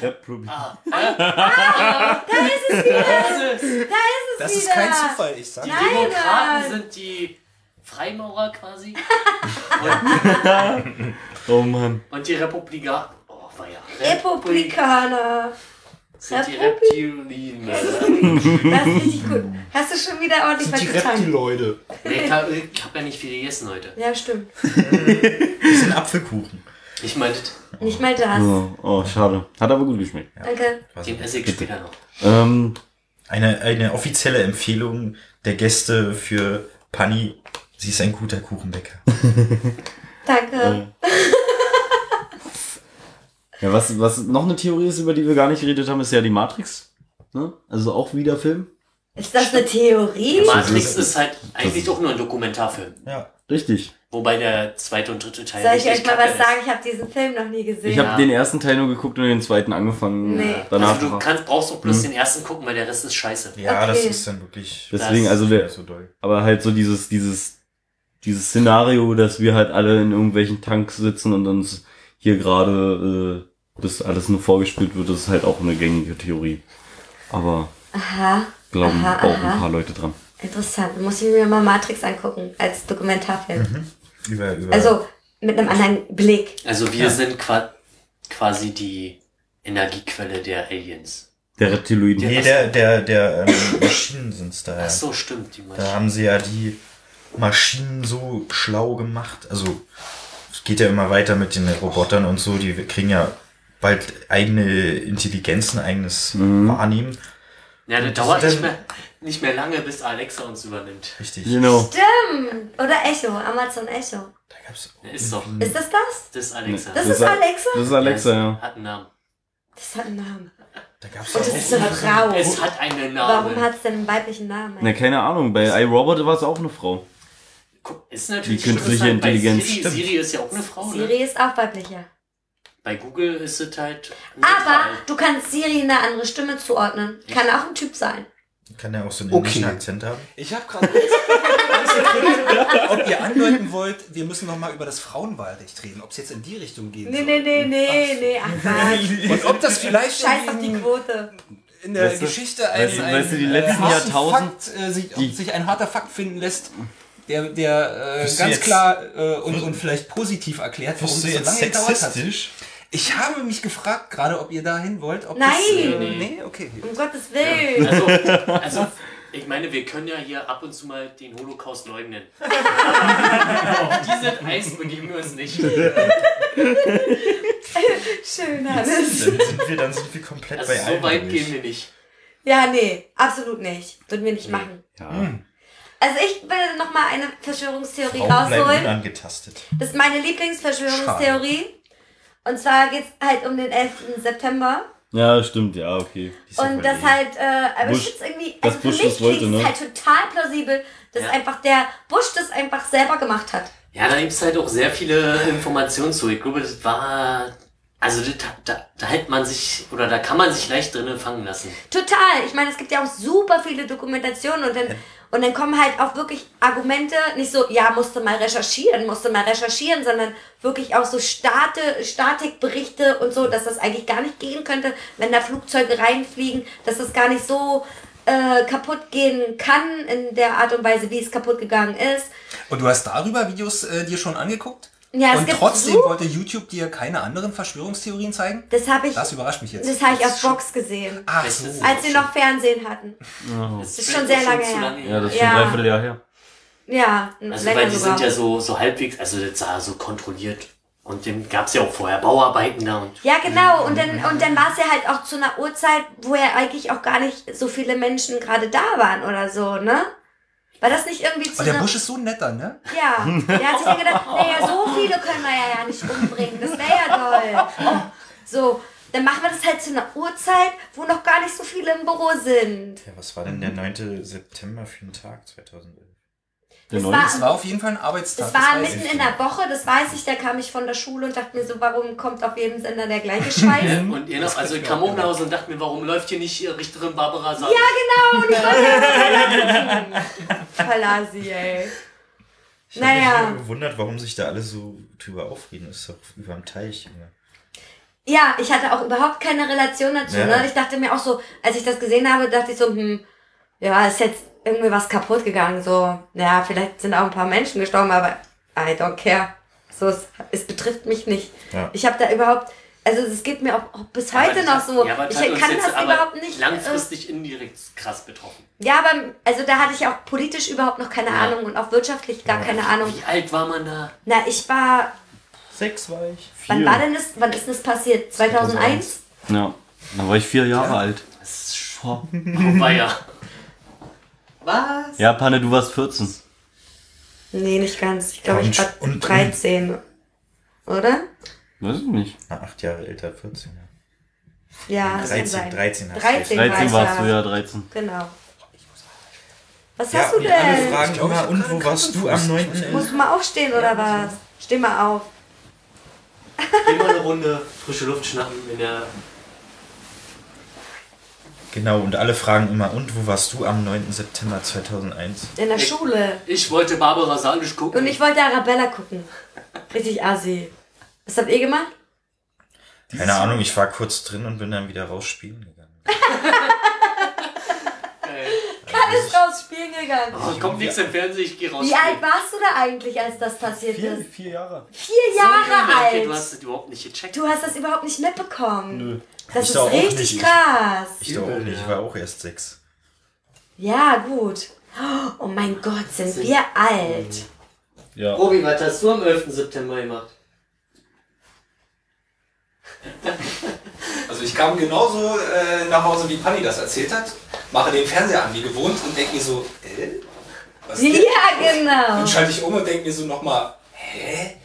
Rap. Ah, Da ist es wieder. (laughs) das ist, Da ist es Das wieder. ist kein Zufall, ich sag. die Nein, Demokraten sind die Freimaurer quasi. (laughs) Oh Mann. Und die Republikaner. Oh, war ja. Republikaner. Sind die Reptilien. Das ist richtig gut. Hast du schon wieder ordentlich was getan? Leute. Ich habe hab ja nicht viel gegessen heute. Ja, stimmt. Das sind Apfelkuchen. Ich meinte, Nicht mal das. Oh, oh, schade. Hat aber gut geschmeckt. Danke. den esse ich später noch. Ähm, Eine, eine offizielle Empfehlung der Gäste für Pani. Sie ist ein guter Kuchenbäcker. (laughs) Danke. ja, was, was noch eine Theorie ist, über die wir gar nicht geredet haben, ist ja die Matrix. Ne? Also auch wieder Film. Ist das eine Theorie? Matrix ist halt eigentlich doch nur ein Dokumentarfilm. Ja. Richtig. Wobei der zweite und dritte Teil Soll ich euch mal was sagen? Ich habe diesen Film noch nie gesehen. Ich habe Ja. den ersten Teil nur geguckt und den zweiten angefangen. Nee. Danach. Also du kannst, brauchst doch bloß Hm. den ersten gucken, weil der Rest ist scheiße. Ja, das Okay. ist dann wirklich Deswegen, das- also der, so aber halt so dieses, dieses, dieses Szenario, dass wir halt alle in irgendwelchen Tanks sitzen und uns hier gerade äh, das alles nur vorgespielt wird, das ist halt auch eine gängige Theorie. Aber Aha. glauben Aha, auch aha. ein paar Leute dran. Interessant. Muss ich mir mal Matrix angucken als Dokumentarfilm. Über, über Also mit einem anderen Blick. Also wir sind qua quasi die Energiequelle der Aliens. Der Reptiloiden. Nee, der, der, der ähm, (clears throat) Maschinen sind's da. Ach Ja. so, stimmt. Die Da haben sie ja die Maschinen so schlau gemacht. Also es geht ja immer weiter mit den Robotern und so. Die kriegen ja bald eigene Intelligenzen, eigenes Wahrnehmen. Ja, das dauert das nicht mehr, nicht mehr lange, bis Alexa uns übernimmt. Richtig. Genau. Stimmt. Oder Echo. Amazon Echo. Da gab's Ist doch. Ist das das? Das ist Alexa. Das Das ist Alexa? Das ist Alexa, ja. Hat einen Namen. Das hat einen Namen. Da gab's Und auch das ist eine Frau. Es hat einen Warum Namen. hat es denn einen weiblichen Namen? Na, keine Ahnung. Bei iRobot war es auch eine Frau. Guck, Ist natürlich Die künstliche es Intelligenz, Siri. Siri ist ja auch eine Frau, ne? Siri ist auch weiblicher. Bei Google ist es halt. Aber neutral. du kannst Siri eine andere Stimme zuordnen. Kann auch ein Typ sein. Kann ja auch so einen Okay. indischen Akzent haben. Ich habe gerade ob ihr andeuten wollt, wir müssen noch mal über das Frauenwahlrecht reden, ob es jetzt in die Richtung geht. Nee, nee, nee, nee, nee. Ach was. Und ob das vielleicht Scheiß auf die Quote. in der Weißt du- Geschichte ein, weißt du- ein, weißt du, die äh, letzten harten Jahrtausend- Fakt, äh, sich, die- sich ein harter Fakt finden lässt, der, der äh, ganz jetzt- klar äh, und, und vielleicht positiv erklärt, warum das so jetzt lange gedauert hat. Ich habe mich gefragt gerade, ob ihr dahin wollt. Ob Nein. Das, äh, Nee, nee. nee, okay. Um Gottes Willen. Also, (laughs) also, ich meine, wir können ja hier ab und zu mal den Holocaust leugnen. (laughs) Auf diese Eis begeben wir uns nicht. Schön, Dann Hannes. sind wir, dann sind wir komplett Also bei so weit gehen wir nicht. Ja, nee, absolut nicht. Würden wir nicht machen. Ja. Also ich will noch mal eine Verschwörungstheorie Frauen bleiben rausholen. unangetastet. Das ist meine Lieblingsverschwörungstheorie. Und zwar geht's halt um den 11. September. ja, stimmt, ja, okay. Und das eh- halt, äh, aber Bush- ich find's irgendwie, dass also für Bush mich das wollte, klingt es ne? halt total plausibel, dass Ja. einfach der Bush das einfach selber gemacht hat. Ja, da gibt es halt auch sehr viele Informationen zu. Ich glaube, das war. Also das, da, da hält man sich, oder da kann man sich leicht drinnen fangen lassen. Total. Ich meine, es gibt ja auch super viele Dokumentationen und dann, und dann kommen halt auch wirklich Argumente, nicht so, ja, musste mal recherchieren, musste mal recherchieren, sondern wirklich auch so Stati Statikberichte und so, dass das eigentlich gar nicht gehen könnte, wenn da Flugzeuge reinfliegen, dass das gar nicht so äh, kaputt gehen kann in der Art und Weise, wie es kaputt gegangen ist. Und du hast darüber Videos äh, dir schon angeguckt? Ja, es Und gibt trotzdem so, wollte YouTube dir keine anderen Verschwörungstheorien zeigen? das habe ich, Das überrascht mich jetzt. das habe ich auf Box gesehen, Ach so. als sie noch Fernsehen hatten. Das ist schon sehr lange zu her. Ja, das ist Ja. schon ein Dreivierteljahr her. Ja, Also weil die sogar. sind ja so, so halbwegs, also das sah so kontrolliert. Und dem gab es ja auch vorher Bauarbeiten da und Ja, genau. Und dann, und dann war es ja halt auch zu einer Uhrzeit, wo ja eigentlich auch gar nicht so viele Menschen gerade da waren oder so, ne? War das nicht irgendwie zu Und der. Busch ist so netter, ne? Ja, der hat sich dann gedacht, (laughs) naja, so viele können wir ja, ja nicht umbringen. Das wäre ja toll. So, dann machen wir das halt zu einer Uhrzeit, wo noch gar nicht so viele im Büro sind. Ja, was war denn der 9. September für ein Tag 2011? Der Das neue war- Es war auf jeden Fall ein Arbeitstag. Das war mitten in der Woche, das weiß ich, da kam ich von der Schule und dachte mir so, warum kommt auf jedem Sender der gleiche (laughs) Scheiß? Und ihr noch, also ich kam auch nach Hause und dachte mir, warum läuft hier nicht Richterin Barbara Salisch? Ja, genau, und ich wollte (laughs) ja ey. Ich habe mich Naja. gewundert, warum sich da alle so drüber aufreden. Das ist doch über dem Teich. Junge. Ja, ich hatte auch überhaupt keine Relation dazu. Ja. Ne? Ich dachte mir auch so, als ich das gesehen habe, dachte ich so, hm, ja, ist jetzt irgendwie was kaputt gegangen. So, ja, vielleicht sind auch ein paar Menschen gestorben, aber I don't care. So, es, es betrifft mich nicht. Ja. Ich habe da überhaupt, also es geht mir auch, auch bis heute Aber noch so. Ja, aber ich kann das aber überhaupt nicht. äh, Langfristig indirekt krass betroffen. Ja, aber also da hatte ich auch politisch überhaupt noch keine Ahnung und auch wirtschaftlich gar keine Ahnung. Wie alt war man da? Na, ich war, Sechs war ich. wann Vier. war denn das, wann ist das passiert? 2001? Ja, da war ich vier Jahre alt. Das ist schon. (laughs) War ja. Was? Ja, Panne, du warst 14. Nee, nicht ganz. Ich glaube, Ja, ich war und- und- 13. Oder? Weiß ich nicht. Na, acht Jahre älter, 14. Ja. Ja, das kann 13, sein. 13 hast du 13, 13 war ich warst ja. du, ja, 13. Genau. Was Ja, hast du und alle denn? fragen glaub, immer, und wo warst du am 9.11.? Musst du mal aufstehen oder was? Steh mal auf. Geh mal eine Runde frische Luft schnappen in der. Genau, und alle fragen immer, und wo warst du am 9. September 2001? In der Ich- Schule. Ich wollte Barbara Salisch gucken. Und ich wollte Arabella gucken. Richtig assi. Was habt ihr gemacht? Keine Ahnung, ich war kurz drin und bin dann wieder raus spielen gegangen. (laughs) Alles raus spielen gegangen. Oh, kommt nichts im Fernsehen, ich geh raus. Wie alt warst du da eigentlich, als das passiert ist? vier Jahre. Vier Jahre Okay, du alt. hast das überhaupt nicht gecheckt. Du hast das überhaupt nicht mitbekommen. Nö. Das Ich ist auch richtig nicht. krass. Ich doch auch nicht, ich war auch erst sechs. Ja, gut. Oh mein Gott, sind wir alt. Ja. Robi, was hast du am 11. September gemacht? Also ich kam genauso äh, nach Hause, wie Panni das erzählt hat, mache den Fernseher an wie gewohnt und denke mir so, äh, was denn? Ja, genau. Und schalte ich um und denke mir so nochmal, hä?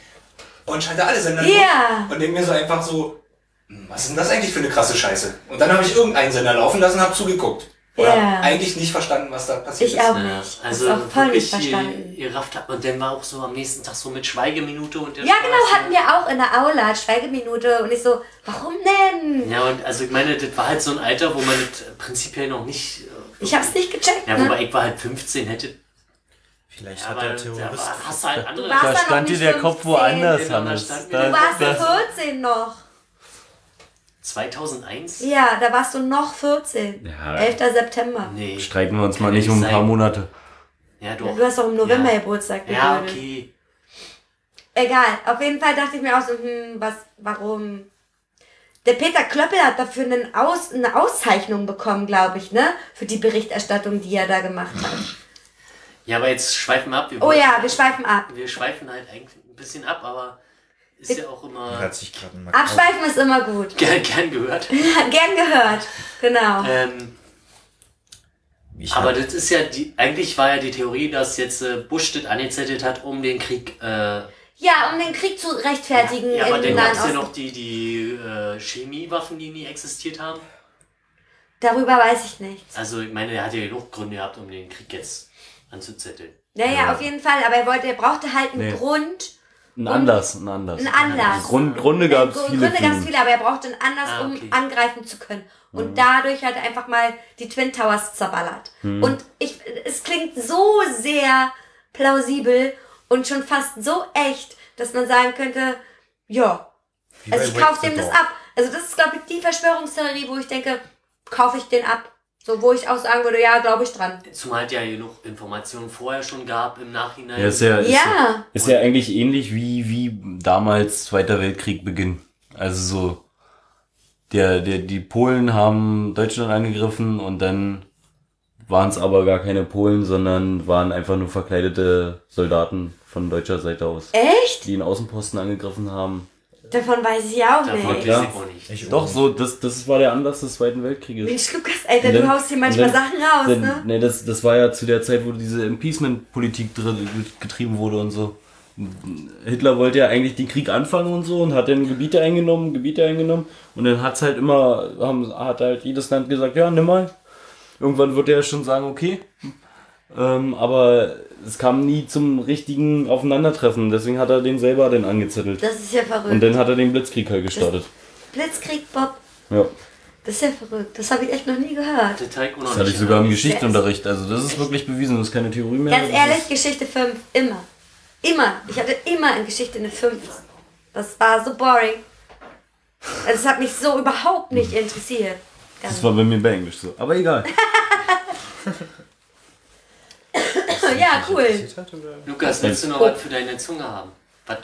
Und schalte alle Sender durch Ja. und denke mir so einfach so, hm, was ist denn das eigentlich für eine krasse Scheiße? Und dann habe ich irgendeinen Sender laufen lassen und habe zugeguckt. Und Ja. eigentlich nicht verstanden, was da passiert Ich ist. auch Ja, nicht. also auch voll nicht wirklich, verstanden. Ihr, ihr rafft hat man dann war auch so am nächsten Tag so mit Schweigeminute und der Ja, Spaß, genau, ne? hatten wir auch in der Aula, Schweigeminute. Und ich so, warum denn? Ja, und also ich meine, das war halt so ein Alter, wo man das prinzipiell noch nicht. äh, Ich hab's nicht gecheckt. Ja, wobei Ne? ich war halt 15, hätte. Vielleicht Ja, hat der da Terrorist. war- hast du halt andere. Du warst Da da stand dir der Kopf 15. woanders, Genau, da Hannes. Du warst das, 14 noch. 2001? Ja, da warst du noch 14. Ja. 11. September. Nee. streiten wir uns mal nicht um ein paar. Monate. Ja, doch. Du hast doch im November Ja. Geburtstag Ja, okay. Egal, auf jeden Fall dachte ich mir auch so, hm, was, warum? Der Peter Klöppel hat dafür einen Aus, eine Auszeichnung bekommen, glaube ich, ne? Für die Berichterstattung, die er da gemacht hat. Ja, aber jetzt schweifen wir ab. Wir Oh ja, wir schweifen ab. Wir schweifen halt eigentlich ein bisschen ab, aber ist ja auch immer Hat sich gerade mal Abschweifen ist immer gut. (laughs) gern, gern gehört. (laughs) Gern gehört. Genau. Ähm, Ich aber das ist ja die, eigentlich war ja die Theorie, dass jetzt äh, Bush das angezettelt hat, um den Krieg. Äh, Ja, um den Krieg zu rechtfertigen ja, aber im dann gab es ja noch die, die äh, Chemiewaffen, die nie existiert haben. Darüber weiß ich nichts. Also ich meine, er hat ja genug Gründe gehabt, um den Krieg jetzt anzuzetteln. Ja, ja, auf jeden Fall. Aber er wollte, er brauchte halt einen Nee. Grund, Ein Anlass, ein Anlass. einen Anlass. Grund, Gründe gab es Gründe viele. für gab es viele, aber er brauchte einen Anlass, Ah, okay. um angreifen zu können. Und Mhm. dadurch hat er einfach mal die Twin Towers zerballert. Mhm. Und ich, es klingt so sehr plausibel und schon fast so echt, dass man sagen könnte, ja, also ich kaufe dem das ab. Also das ist, glaube ich, die Verschwörungstheorie, wo ich denke, kaufe ich den ab. So, wo ich auch sagen würde, ja, glaube ich dran. Zumal es ja genug Informationen vorher schon gab im Nachhinein. Ja, ist ja, ist ja, Ja. ist ja eigentlich ähnlich wie, wie damals Zweiter Weltkrieg Beginn. Also so, der, der, die Polen haben Deutschland angegriffen und dann waren es aber gar keine Polen, sondern waren einfach nur verkleidete Soldaten von deutscher Seite aus, Echt? die einen Außenposten angegriffen haben. Davon weiß ich ja auch Davon nicht. Ja. ich auch nicht. Doch, so, das, das war der Anlass des Zweiten Weltkrieges. Mensch, Lukas, Alter, Und du dann- haust hier manchmal dann- Sachen raus, dann, ne? Nee, das, das war ja zu der Zeit, wo diese Impeachment-Politik drin- getrieben wurde und so. Hitler wollte ja eigentlich den Krieg anfangen und so und hat dann Gebiete eingenommen, Gebiete eingenommen und dann hat's halt immer, haben, hat halt jedes Land gesagt, ja, nimm mal. Irgendwann wird er schon sagen, okay. Ähm, aber es kam nie zum richtigen Aufeinandertreffen, deswegen hat er den selber dann angezettelt. Das ist ja verrückt. Und dann hat er den Blitzkrieg halt gestartet. Blitzkrieg, Bob, Ja. das ist ja verrückt. Das habe ich echt noch nie gehört. Das hatte ich sogar im. Geschichtsunterricht. Also das ist wirklich bewiesen, das ist keine Theorie mehr. Ganz das ehrlich, Geschichte 5, immer. Immer. Ich hatte immer in Geschichte eine 5. Das war so boring. Also, es hat mich so überhaupt nicht interessiert. Ganz Das war bei mir bei Englisch so. Aber egal. (laughs) ja, cool. Lukas, willst du noch was für deine Zunge haben? Was, äh,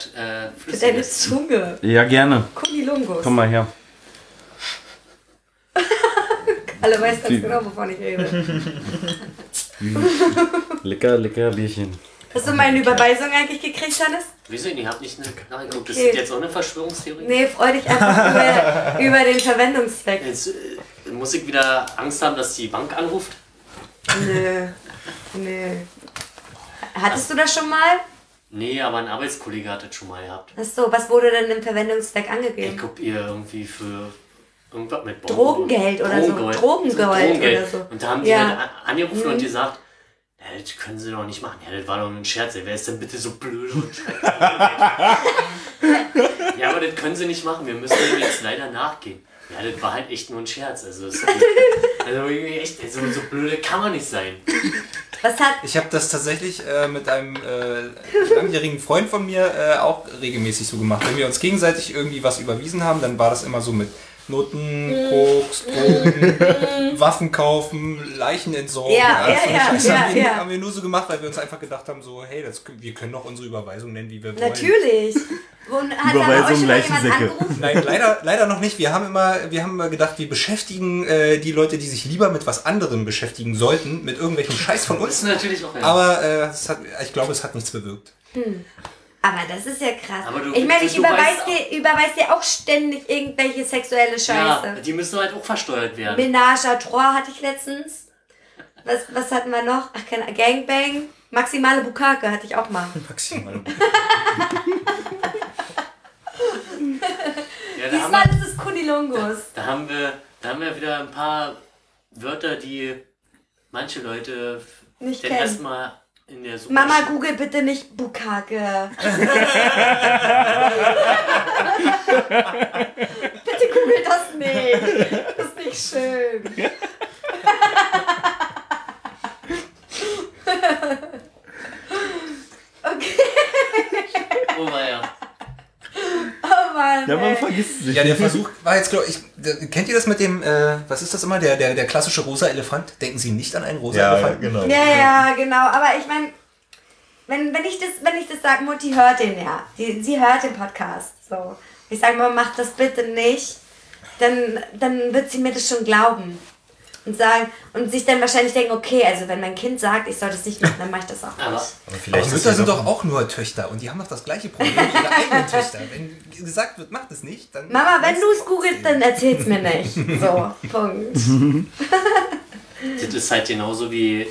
Für deine Flüssiges? Zunge. Ja, gerne. Kunilungus. Komm mal her. (laughs) Alle weiß ganz Die- genau, wovon ich rede. (laughs) Lecker, lecker Bierchen. Hast du meine Überweisung eigentlich gekriegt, Hannes? Wieso? Ich hab nicht nachgeguckt. Das Okay. ist jetzt auch eine Verschwörungstheorie? Nee, freu dich einfach nur (laughs) über den Verwendungszweck. Jetzt äh, muss ich wieder Angst haben, dass die Bank anruft? Nö. Nö. Hattest du das schon mal? Nee, aber ein Arbeitskollege hat das schon mal gehabt. Achso, was wurde denn im Verwendungszweck Ich angegeben? guck ihr irgendwie für irgendwas mit Bonbon. Drogengeld oder so. Drogengeld Drogengeld. oder so. Und da haben die Ja. halt an- angerufen Mhm. und gesagt, ja, das können sie doch nicht machen. Ja, das war doch ein Scherz. Ey. Wer ist denn bitte so blöd und (laughs) Ja, aber das können sie nicht machen. Wir müssen dem jetzt leider nachgehen. Ja, das war halt echt nur ein Scherz. Also, das, also echt, also, so blöde kann man nicht sein. Was hat. Ich habe das tatsächlich äh, mit einem äh, langjährigen Freund von mir äh, auch regelmäßig so gemacht. Wenn wir uns gegenseitig irgendwie was überwiesen haben, dann war das immer so mit Noten, Koks, Drogen, Waffen kaufen, Leichen entsorgen. Ja, ja, so eine ja, Scheiße ja, haben, wir, ja. haben wir nur so gemacht, weil wir uns einfach gedacht haben, so, hey, das, wir können doch unsere Überweisung nennen, wie wir wollen. Natürlich. Und hat Überweisung, Leichensäcke. Nein, leider, leider noch nicht. Wir haben immer, wir haben immer gedacht, wir beschäftigen äh, die Leute, die sich lieber mit was anderem beschäftigen sollten, mit irgendwelchem Scheiß von Das uns. ist natürlich auch ja. Aber äh, es hat, ich glaube, es hat nichts bewirkt. Aber das ist ja krass. Aber du- ich meine, ich überweise dir, überweis dir auch ständig irgendwelche sexuelle ja, Scheiße. die müssen halt auch versteuert werden. Menage à trois hatte ich letztens. Was, was hatten wir noch? Ach, keine Gangbang. Maximale Bukake hatte ich auch mal. (laughs) Maximal. (laughs) Ja, da, haben Diesmal wir, ist es Kunilungus. da, haben wir, da haben wir wieder ein paar Wörter, die manche Leute Nicht kennen. erstmal. Mama, google bitte nicht Bukake. (laughs) bitte google das nicht. Das ist nicht schön. (laughs) okay. Oh, ja. Oh Mann. Ja, man ey. vergisst sich. Ja, der Versuch war jetzt, glaube ich, kennt ihr das mit dem, äh, was ist das immer, der, der, der klassische rosa Elefant? Denken Sie nicht an einen rosa Ja, Elefant? genau. Ja, ja, genau. Aber ich meine, wenn, wenn ich das, wenn ich das sage, Mutti hört den ja. Die, sie hört den Podcast. So. Ich sage mal, mach das bitte nicht. Dann, dann wird sie mir das schon glauben. Und sagen, und sich dann wahrscheinlich denken, okay, also wenn mein Kind sagt, ich soll das nicht machen, dann mache ich das auch Aber nicht. Aber Aber vielleicht ist Mütter ja sind doch doch auch nur Töchter und die haben doch das gleiche Problem wie ihre (laughs) eigenen Töchter. Wenn gesagt wird, macht es nicht, dann... Mama, wenn du es googelst, dann erzähl's mir nicht. (laughs) So, Punkt. (laughs) das ist halt genauso wie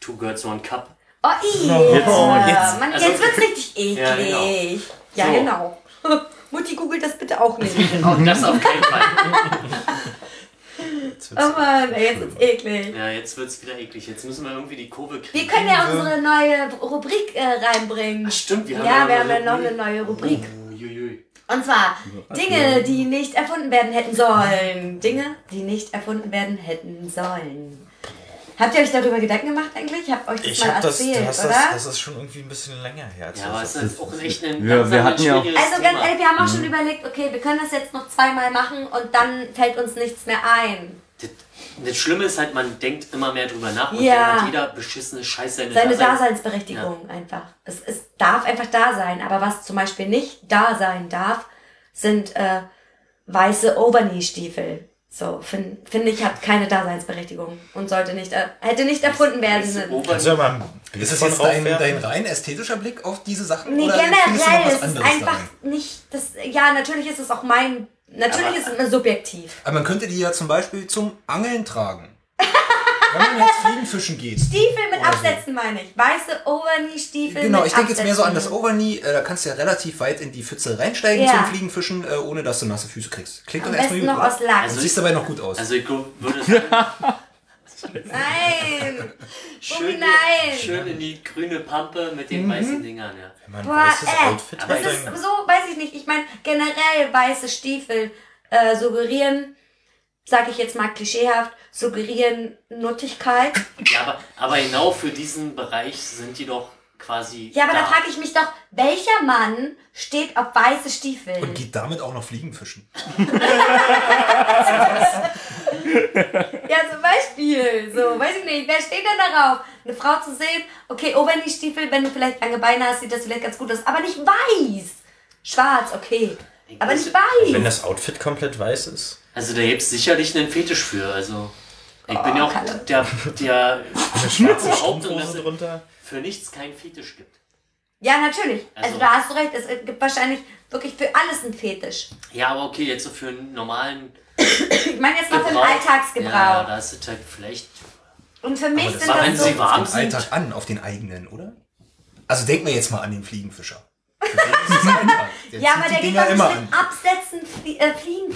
Two Girls One Cup. Oh, i. jetzt- Mann, Also- jetzt wird's richtig Ja, eklig. genau. Ja, So. genau. Mutti googelt das bitte auch nicht. Auch das auf keinen Fall. Oh Mann, ey, jetzt wird's eklig. Ja, jetzt wird's wieder eklig. Jetzt müssen wir irgendwie die Kurve kriegen. Wir können ja unsere neue Rubrik äh, reinbringen. Ach, stimmt, wir haben ja, ja wir noch haben ja noch eine neue Rubrik. Uiuiui. Und zwar Dinge, die nicht erfunden werden hätten sollen. Dinge, die nicht erfunden werden hätten sollen. Habt ihr euch darüber Gedanken gemacht eigentlich? Ich hab euch das Ich mal hab das, erzählt, das, oder? das, das ist schon irgendwie ein bisschen länger her. Ja, das aber es ist. auch echt ein Wir- ganz wir hatten ja auch- also ganz ehrlich, wir haben auch schon überlegt, okay, wir können das jetzt noch zweimal machen und dann fällt uns nichts mehr ein. Das, das Schlimme ist halt, man denkt immer mehr drüber nach und Ja. dann hat jeder beschissene Scheiß seine, Seine Dasein- Daseinsberechtigung einfach. Es, es darf einfach da sein. Aber was zum Beispiel nicht da sein darf, sind äh, weiße Overknee-Stiefel. So, finde find ich, hat keine Daseinsberechtigung und sollte nicht, äh, hätte nicht erfunden werden. Ein Bild Ist das jetzt dein, dein rein ästhetischer Blick auf diese Sachen? Nee, oder generell, was es ist anderes einfach daran? nicht, das, ja, natürlich ist es auch mein, natürlich Aber- ist es immer subjektiv. Aber man könnte die ja zum Beispiel zum Angeln tragen. Wenn man jetzt Fliegenfischen geht. Stiefel mit Oder so. Absätzen meine ich. Weiße Overknee-Stiefel Genau, mit ich denke jetzt mehr so an das Absätzen. Overknee. Äh, da kannst du ja relativ weit in die Pfütze reinsteigen Ja. zum Fliegenfischen, äh, ohne dass du nasse Füße kriegst. Klingt Am doch erstmal gut. noch oder? aus Lack. Also Du siehst dabei noch gut aus. Also ich würde (laughs) sagen, Nein! schön, nein! schön in die grüne Pampe mit den weißen Dingern, ja. Wenn man Boah, weißes äh, Outfit das hat, ist so, weiß ich nicht. Ich meine, generell weiße Stiefel äh, suggerieren, sag ich jetzt mal klischeehaft, suggerieren Nuttigkeit. Ja, aber, aber genau für diesen Bereich sind die doch quasi. Ja, aber da da. frage ich mich doch, welcher Mann steht auf weiße Stiefel? Und geht damit auch noch Fliegenfischen. Ja, zum Beispiel. So, weiß ich nicht. Wer steht denn darauf? Eine Frau zu sehen, okay, Overknee-Stiefel, wenn du vielleicht lange Beine hast, sieht das vielleicht ganz gut aus. Aber nicht weiß. Schwarz, okay. Aber nicht wenn weiß. das Outfit komplett weiß ist. Also da gibt's sicherlich einen Fetisch für. Also ich bin ja auch Kalle. der, der Eine schwarze Behauptung, dass es drunter. für nichts keinen Fetisch gibt. Ja, natürlich. Also, Also- da hast du recht. Es gibt wahrscheinlich wirklich für alles einen Fetisch. Ja, aber okay, jetzt so für einen normalen (coughs) Ich meine jetzt noch für den Gebrauch. Alltagsgebrauch. Ja, da ist es halt vielleicht. Und für mich Aber das sind war, das wenn so... sie warm Im sind. Alltag an, auf den eigenen, oder? Also denken wir jetzt mal an den Fliegenfischer. (laughs) Ist Alltag. Der Ja, zieht aber die der geht Dinger doch immer nicht mit an. Absätzen flie äh, Fliegen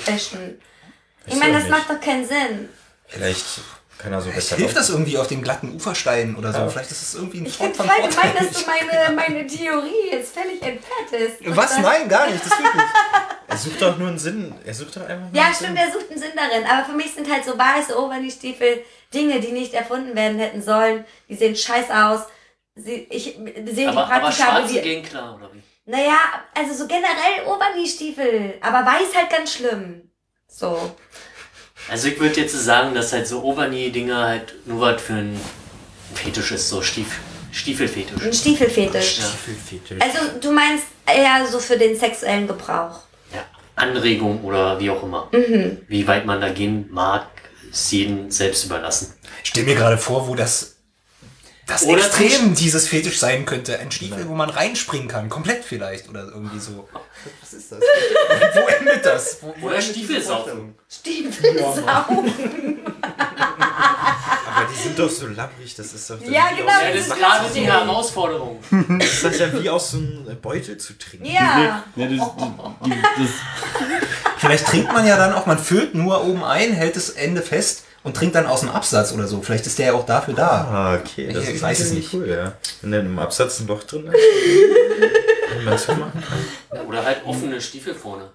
Ich Ist meine, das nicht. macht doch keinen Sinn. Vielleicht kann er so Vielleicht besser hilft das irgendwie auf den glatten Ufersteinen oder so. Ja. Vielleicht ist es irgendwie ein Ich finde voll gemein, dass du meine, meine Theorie jetzt völlig entwertest. Was? Nein, gar nicht. Das wirklich. (laughs) Er sucht doch nur einen Sinn. Er sucht doch einfach nur Ja, einen stimmt, Sinn. der sucht einen Sinn darin. Aber für mich sind halt so weiße Overknee-Stiefel Dinge, die nicht erfunden werden hätten sollen. Die sehen scheiß aus. Sie, ich sehe die Aber, aber schwarze gehen klar, oder wie? Naja, also so generell Overknee-Stiefel. Aber weiß halt ganz schlimm. So. Also ich würde jetzt sagen, dass halt so Overknee-Dinger halt nur was für ein Fetisch ist, so Stief Stiefelfetisch. Ein Stiefelfetisch. Ja. Stiefelfetisch. Also du meinst eher so für den sexuellen Gebrauch. Ja, Anregung oder wie auch immer. Mhm. Wie weit man da gehen mag, ist jedem selbst überlassen. Ich stell mir gerade vor, wo das das Oder Extrem dieses Fetisch sein könnte. Ein Stiefel, wo man reinspringen kann. Komplett vielleicht. Oder irgendwie so. (laughs) Was ist das? wo endet das? Wo, wo Oder Stiefelsaufen. Stiefel saugen. (laughs) Aber die sind doch so labbrig, das ist doch. Ja, genau, Ja, das ist gerade die Herausforderung. (laughs) das ist das ja wie aus so einem Beutel zu trinken. Ja. Ja, das, das, Vielleicht trinkt man ja dann auch, man füllt nur oben ein, hält das Ende fest und trinkt dann aus dem Absatz oder so. Vielleicht ist der ja auch dafür da. Ah, okay, das Ich- ich ist weiß es nicht. cool, ja. Wenn da im Absatz ein Loch drin ist. (laughs) Oder halt offene Stiefel vorne.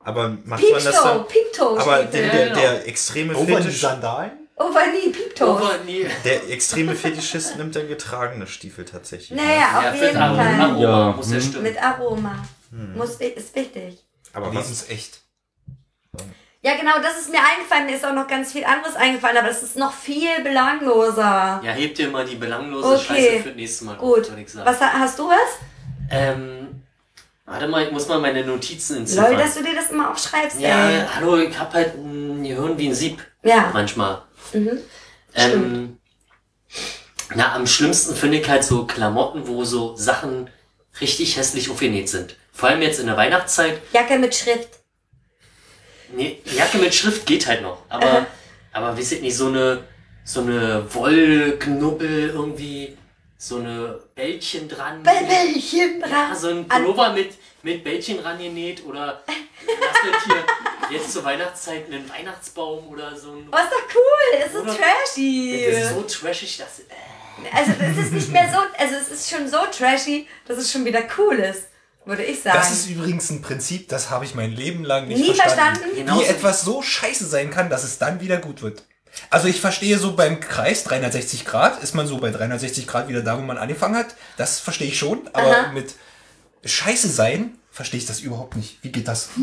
Aber macht man das Pieptoe, dann? Pieptoe. Aber der, Ja, der, genau. der extreme Over Fetisch, Sandalen? Overknee, Pieptoe. Overknee. der extreme Fetischist nimmt dann getragene Stiefel tatsächlich. Naja, Ja, auf jeden Aroma Fall. Ja. muss ja stimmen. Mit Aroma. Hm. Muss, ist wichtig. Aber was das ist echt. Ja, genau, das ist mir eingefallen. Mir ist auch noch ganz viel anderes eingefallen, aber das ist noch viel belangloser. Ja, hebt dir mal die belanglose Okay. Scheiße für das nächste Mal Gut. Was ha- hast du was? Ähm, warte mal, ich muss mal meine Notizen entziffern. Lol, dass du dir das immer aufschreibst, ja, ey. hallo, ich hab halt ein Gehirn wie ein Sieb. Ja. Manchmal. Mhm. Ähm, na, am schlimmsten finde ich halt so Klamotten, wo so Sachen richtig hässlich aufgenäht sind. Vor allem jetzt in der Weihnachtszeit. Jacke mit Schrift. Nee, Jacke mit Schrift geht halt noch. Aber, Aha. (laughs) aber weiß ich nicht, so eine, so eine Wollknubbel irgendwie, so eine Bällchen dran. Bällchen dran. Ja, so ein Pullover mit, mit Bällchen rangenäht oder (laughs) lass nicht hier jetzt zur Weihnachtszeit einen Weihnachtsbaum oder so ein. Oh, ist doch cool. Ist so Oder- trashy. Das ist so trashig, dass. Äh, Also es ist nicht mehr so, also es ist schon so trashy, dass es schon wieder cool ist, würde ich sagen. Das ist übrigens ein Prinzip, das habe ich mein Leben lang nicht Nie verstanden. verstanden? Genauso Wie wie- etwas so scheiße sein kann, dass es dann wieder gut wird. Also ich verstehe so beim Kreis 360 Grad, ist man so bei 360 Grad wieder da, wo man angefangen hat. Das verstehe ich schon, aber Aha. mit Scheiße sein verstehe ich das überhaupt nicht. Wie geht das? (laughs)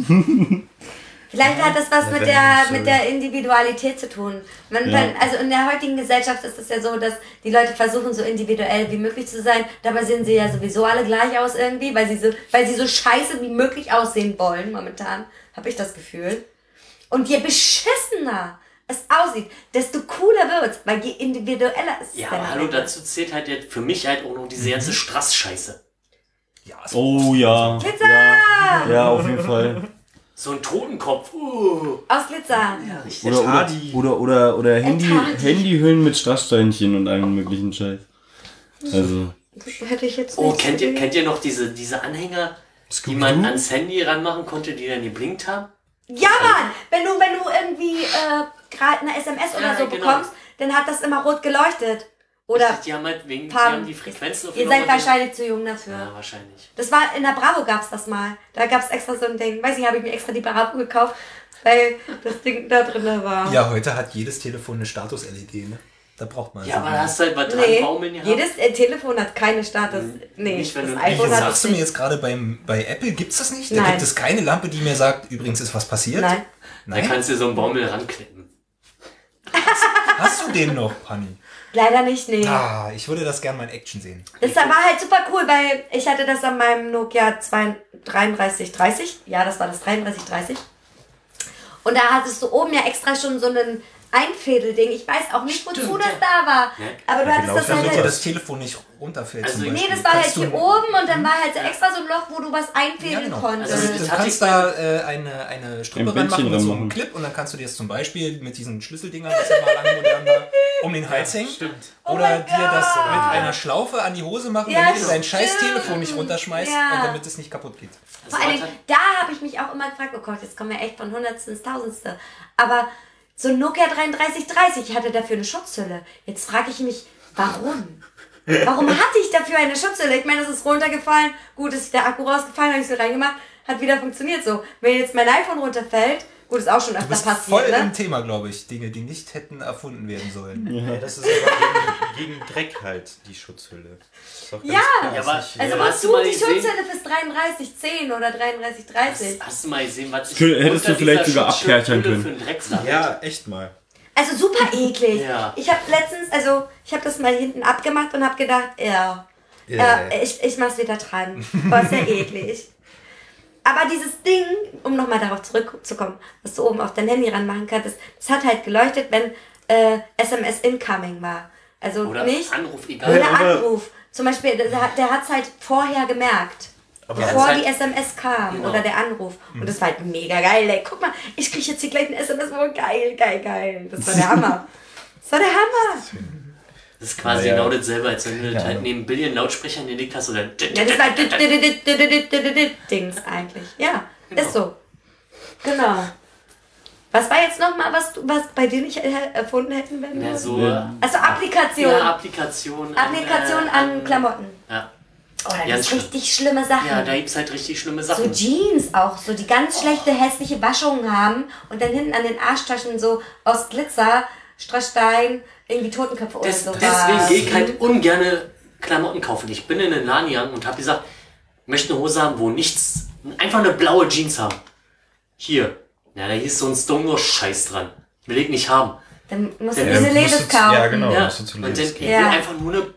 Vielleicht hat das was Ja, mit der, mit der Individualität zu tun. Man, Ja. also in der heutigen Gesellschaft ist es ja so, dass die Leute versuchen, so individuell wie möglich zu sein. Dabei sehen sie ja sowieso alle gleich aus irgendwie, weil sie so, weil sie so scheiße wie möglich aussehen wollen. Momentan habe ich das Gefühl. Und je beschissener es aussieht, desto cooler wird's, weil je individueller es Ja, dann aber hallo, dazu zählt halt jetzt für mich halt auch noch diese ganze Strass-Scheiße. Ja, es Oh ja. Glitzer! Ja, ja, auf jeden Fall. So ein Totenkopf. Uh. Aus Glitzer. Oder, oder, Tardi. oder, oder, oder Handy, Tardi. Handyhüllen mit Strasssteinchen und allem möglichen Scheiß. Also, Das hätte ich jetzt Oh, nicht kennt ihr, kennt ihr noch diese, diese Anhänger, die man ans Handy ranmachen konnte, die dann geblinkt haben? Ja, Mann! Wenn du, wenn du irgendwie äh, gerade eine SMS oder Ja, so genau. bekommst, dann hat das immer rot geleuchtet. Oder Die haben halt wegen, die haben die Frequenzen ihr seid wahrscheinlich zu jung dafür. Ja, wahrscheinlich. Das war in der Bravo gab's das mal. Da gab's extra so ein Ding. Weiß ich, habe ich mir extra die Bravo gekauft, weil das Ding da drin war. Ja, heute hat jedes Telefon eine Status-LED, ne? Da braucht man Ja, so aber da hast du halt dran Nee, baumeln gehabt. jedes äh, Telefon hat keine Status. Nee, Nicht, wenn das du- iPhone hat sagst du mir nicht. jetzt gerade beim bei Apple gibt's das nicht? Da Nein. gibt es keine Lampe, die mir sagt, übrigens ist was passiert. Nein. Da Nein. kannst du so einen Baumel ranklippen. Hast du den noch, Hanni? Leider nicht, nee. Ah, ich würde das gerne mal in Action sehen. Das war halt super cool, weil ich hatte das an meinem Nokia 2 3330. Ja, das war das 3330. Und da hattest du oben ja extra schon so einen Einfädelding. Ich weiß auch nicht, wozu das da war. Ja. Aber du Ja, hattest genau das so halt. Damit dir das Telefon nicht runterfällt Also nee, das war halt Kannst hier du- oben und dann war halt so extra so ein Loch, wo du was einfädeln Ja, genau. konntest. Also Du das hatte kannst da äh, eine, eine Strippe Ein ranmachen mit so einem machen. Clip und dann kannst du dir das zum Beispiel mit diesen Schlüsseldingern, was ja mal lange modern war, um den Hals hängen. Stimmt. Oh Oder mein dir das mit einer Schlaufe an die Hose machen, Ja, damit du dein scheiß. Telefon nicht runterschmeißt Ja. und damit es nicht kaputt geht. Das Vor allen Dingen, halt- da habe ich mich auch immer gefragt, oh Gott, jetzt kommen wir echt von Hundertsten ins Tausendste. Aber so ein Nokia 3330 hatte dafür eine Schutzhülle. Jetzt frage ich mich, warum? Warum hatte ich dafür eine Schutzhülle? Ich meine, es ist runtergefallen, gut ist der Akku rausgefallen, habe ich so reingemacht, hat wieder funktioniert so. Wenn jetzt mein iPhone runterfällt, gut, ist auch schon Du öfter bist voll passiert, im ne? Thema, glaube ich. Dinge, die nicht hätten erfunden werden sollen. Ja, das ist aber gegen, gegen Dreck halt, die Schutzhülle. Ja. Ja, aber- Also Ja, wozu du die Schutzhülle fürs 3310 oder 3330? Hast, hast du mal gesehen, was ich hättest du vielleicht sogar abkärchern können. ja, echt mal. Also super eklig. Ja. Ich habe letztens, also ich habe das mal hinten abgemacht und habe gedacht, ja, ja. ich, ich mach's wieder dran. War sehr (laughs) eklig. Aber dieses Ding, um nochmal darauf zurückzukommen, was du oben auf dein Handy ranmachen kannst, das hat halt geleuchtet, wenn äh, SMS incoming war. Also Oder nicht Anruf, egal. oder Anruf. Zum Beispiel, der, hat- der hat's halt vorher gemerkt. Aber Bevor hat's die halt- SMS kam Genau. oder der Anruf. Und das war halt mega geil, ey. Guck mal, ich krieg jetzt hier gleich ein SMS, oh geil, geil, geil. Das war der Hammer. Das war der Hammer. Das ist quasi Ja, ja. genau dasselbe, als wenn du das halt neben Billion Lautsprechern gelegt hast oder. Ja, das dit- dit- Dings eigentlich. Ja, ist so. Genau. Was war jetzt nochmal, was, du- was bei dir nicht äh, erfunden hätten, wenn Ja, du... so. Also Applikation. Ja, Applikation. Applikation äh, an Klamotten. Ja. Oh, da Ganz gibt's richtig schlimme Sachen. ja, da gibt's halt richtig schlimme so Sachen. Jeans auch, so die ganz schlechte, hässliche Waschungen haben und dann hinten an den Arschtaschen so aus Glitzer, Strassstein, irgendwie Totenköpfe oder Des, so. deswegen gehe ich halt ungerne Klamotten kaufen. Ich bin in den Laden gegangen und habe gesagt, ich möchte eine Hose haben, wo nichts, einfach eine blaue Jeans haben. Hier. Ja, da hieß so ein Stonewall-Scheiß dran. Will ich nicht haben. Dann musst du du Ledes kaufen. ja, genau. Ja, musst du zu und dann, ich will einfach nur eine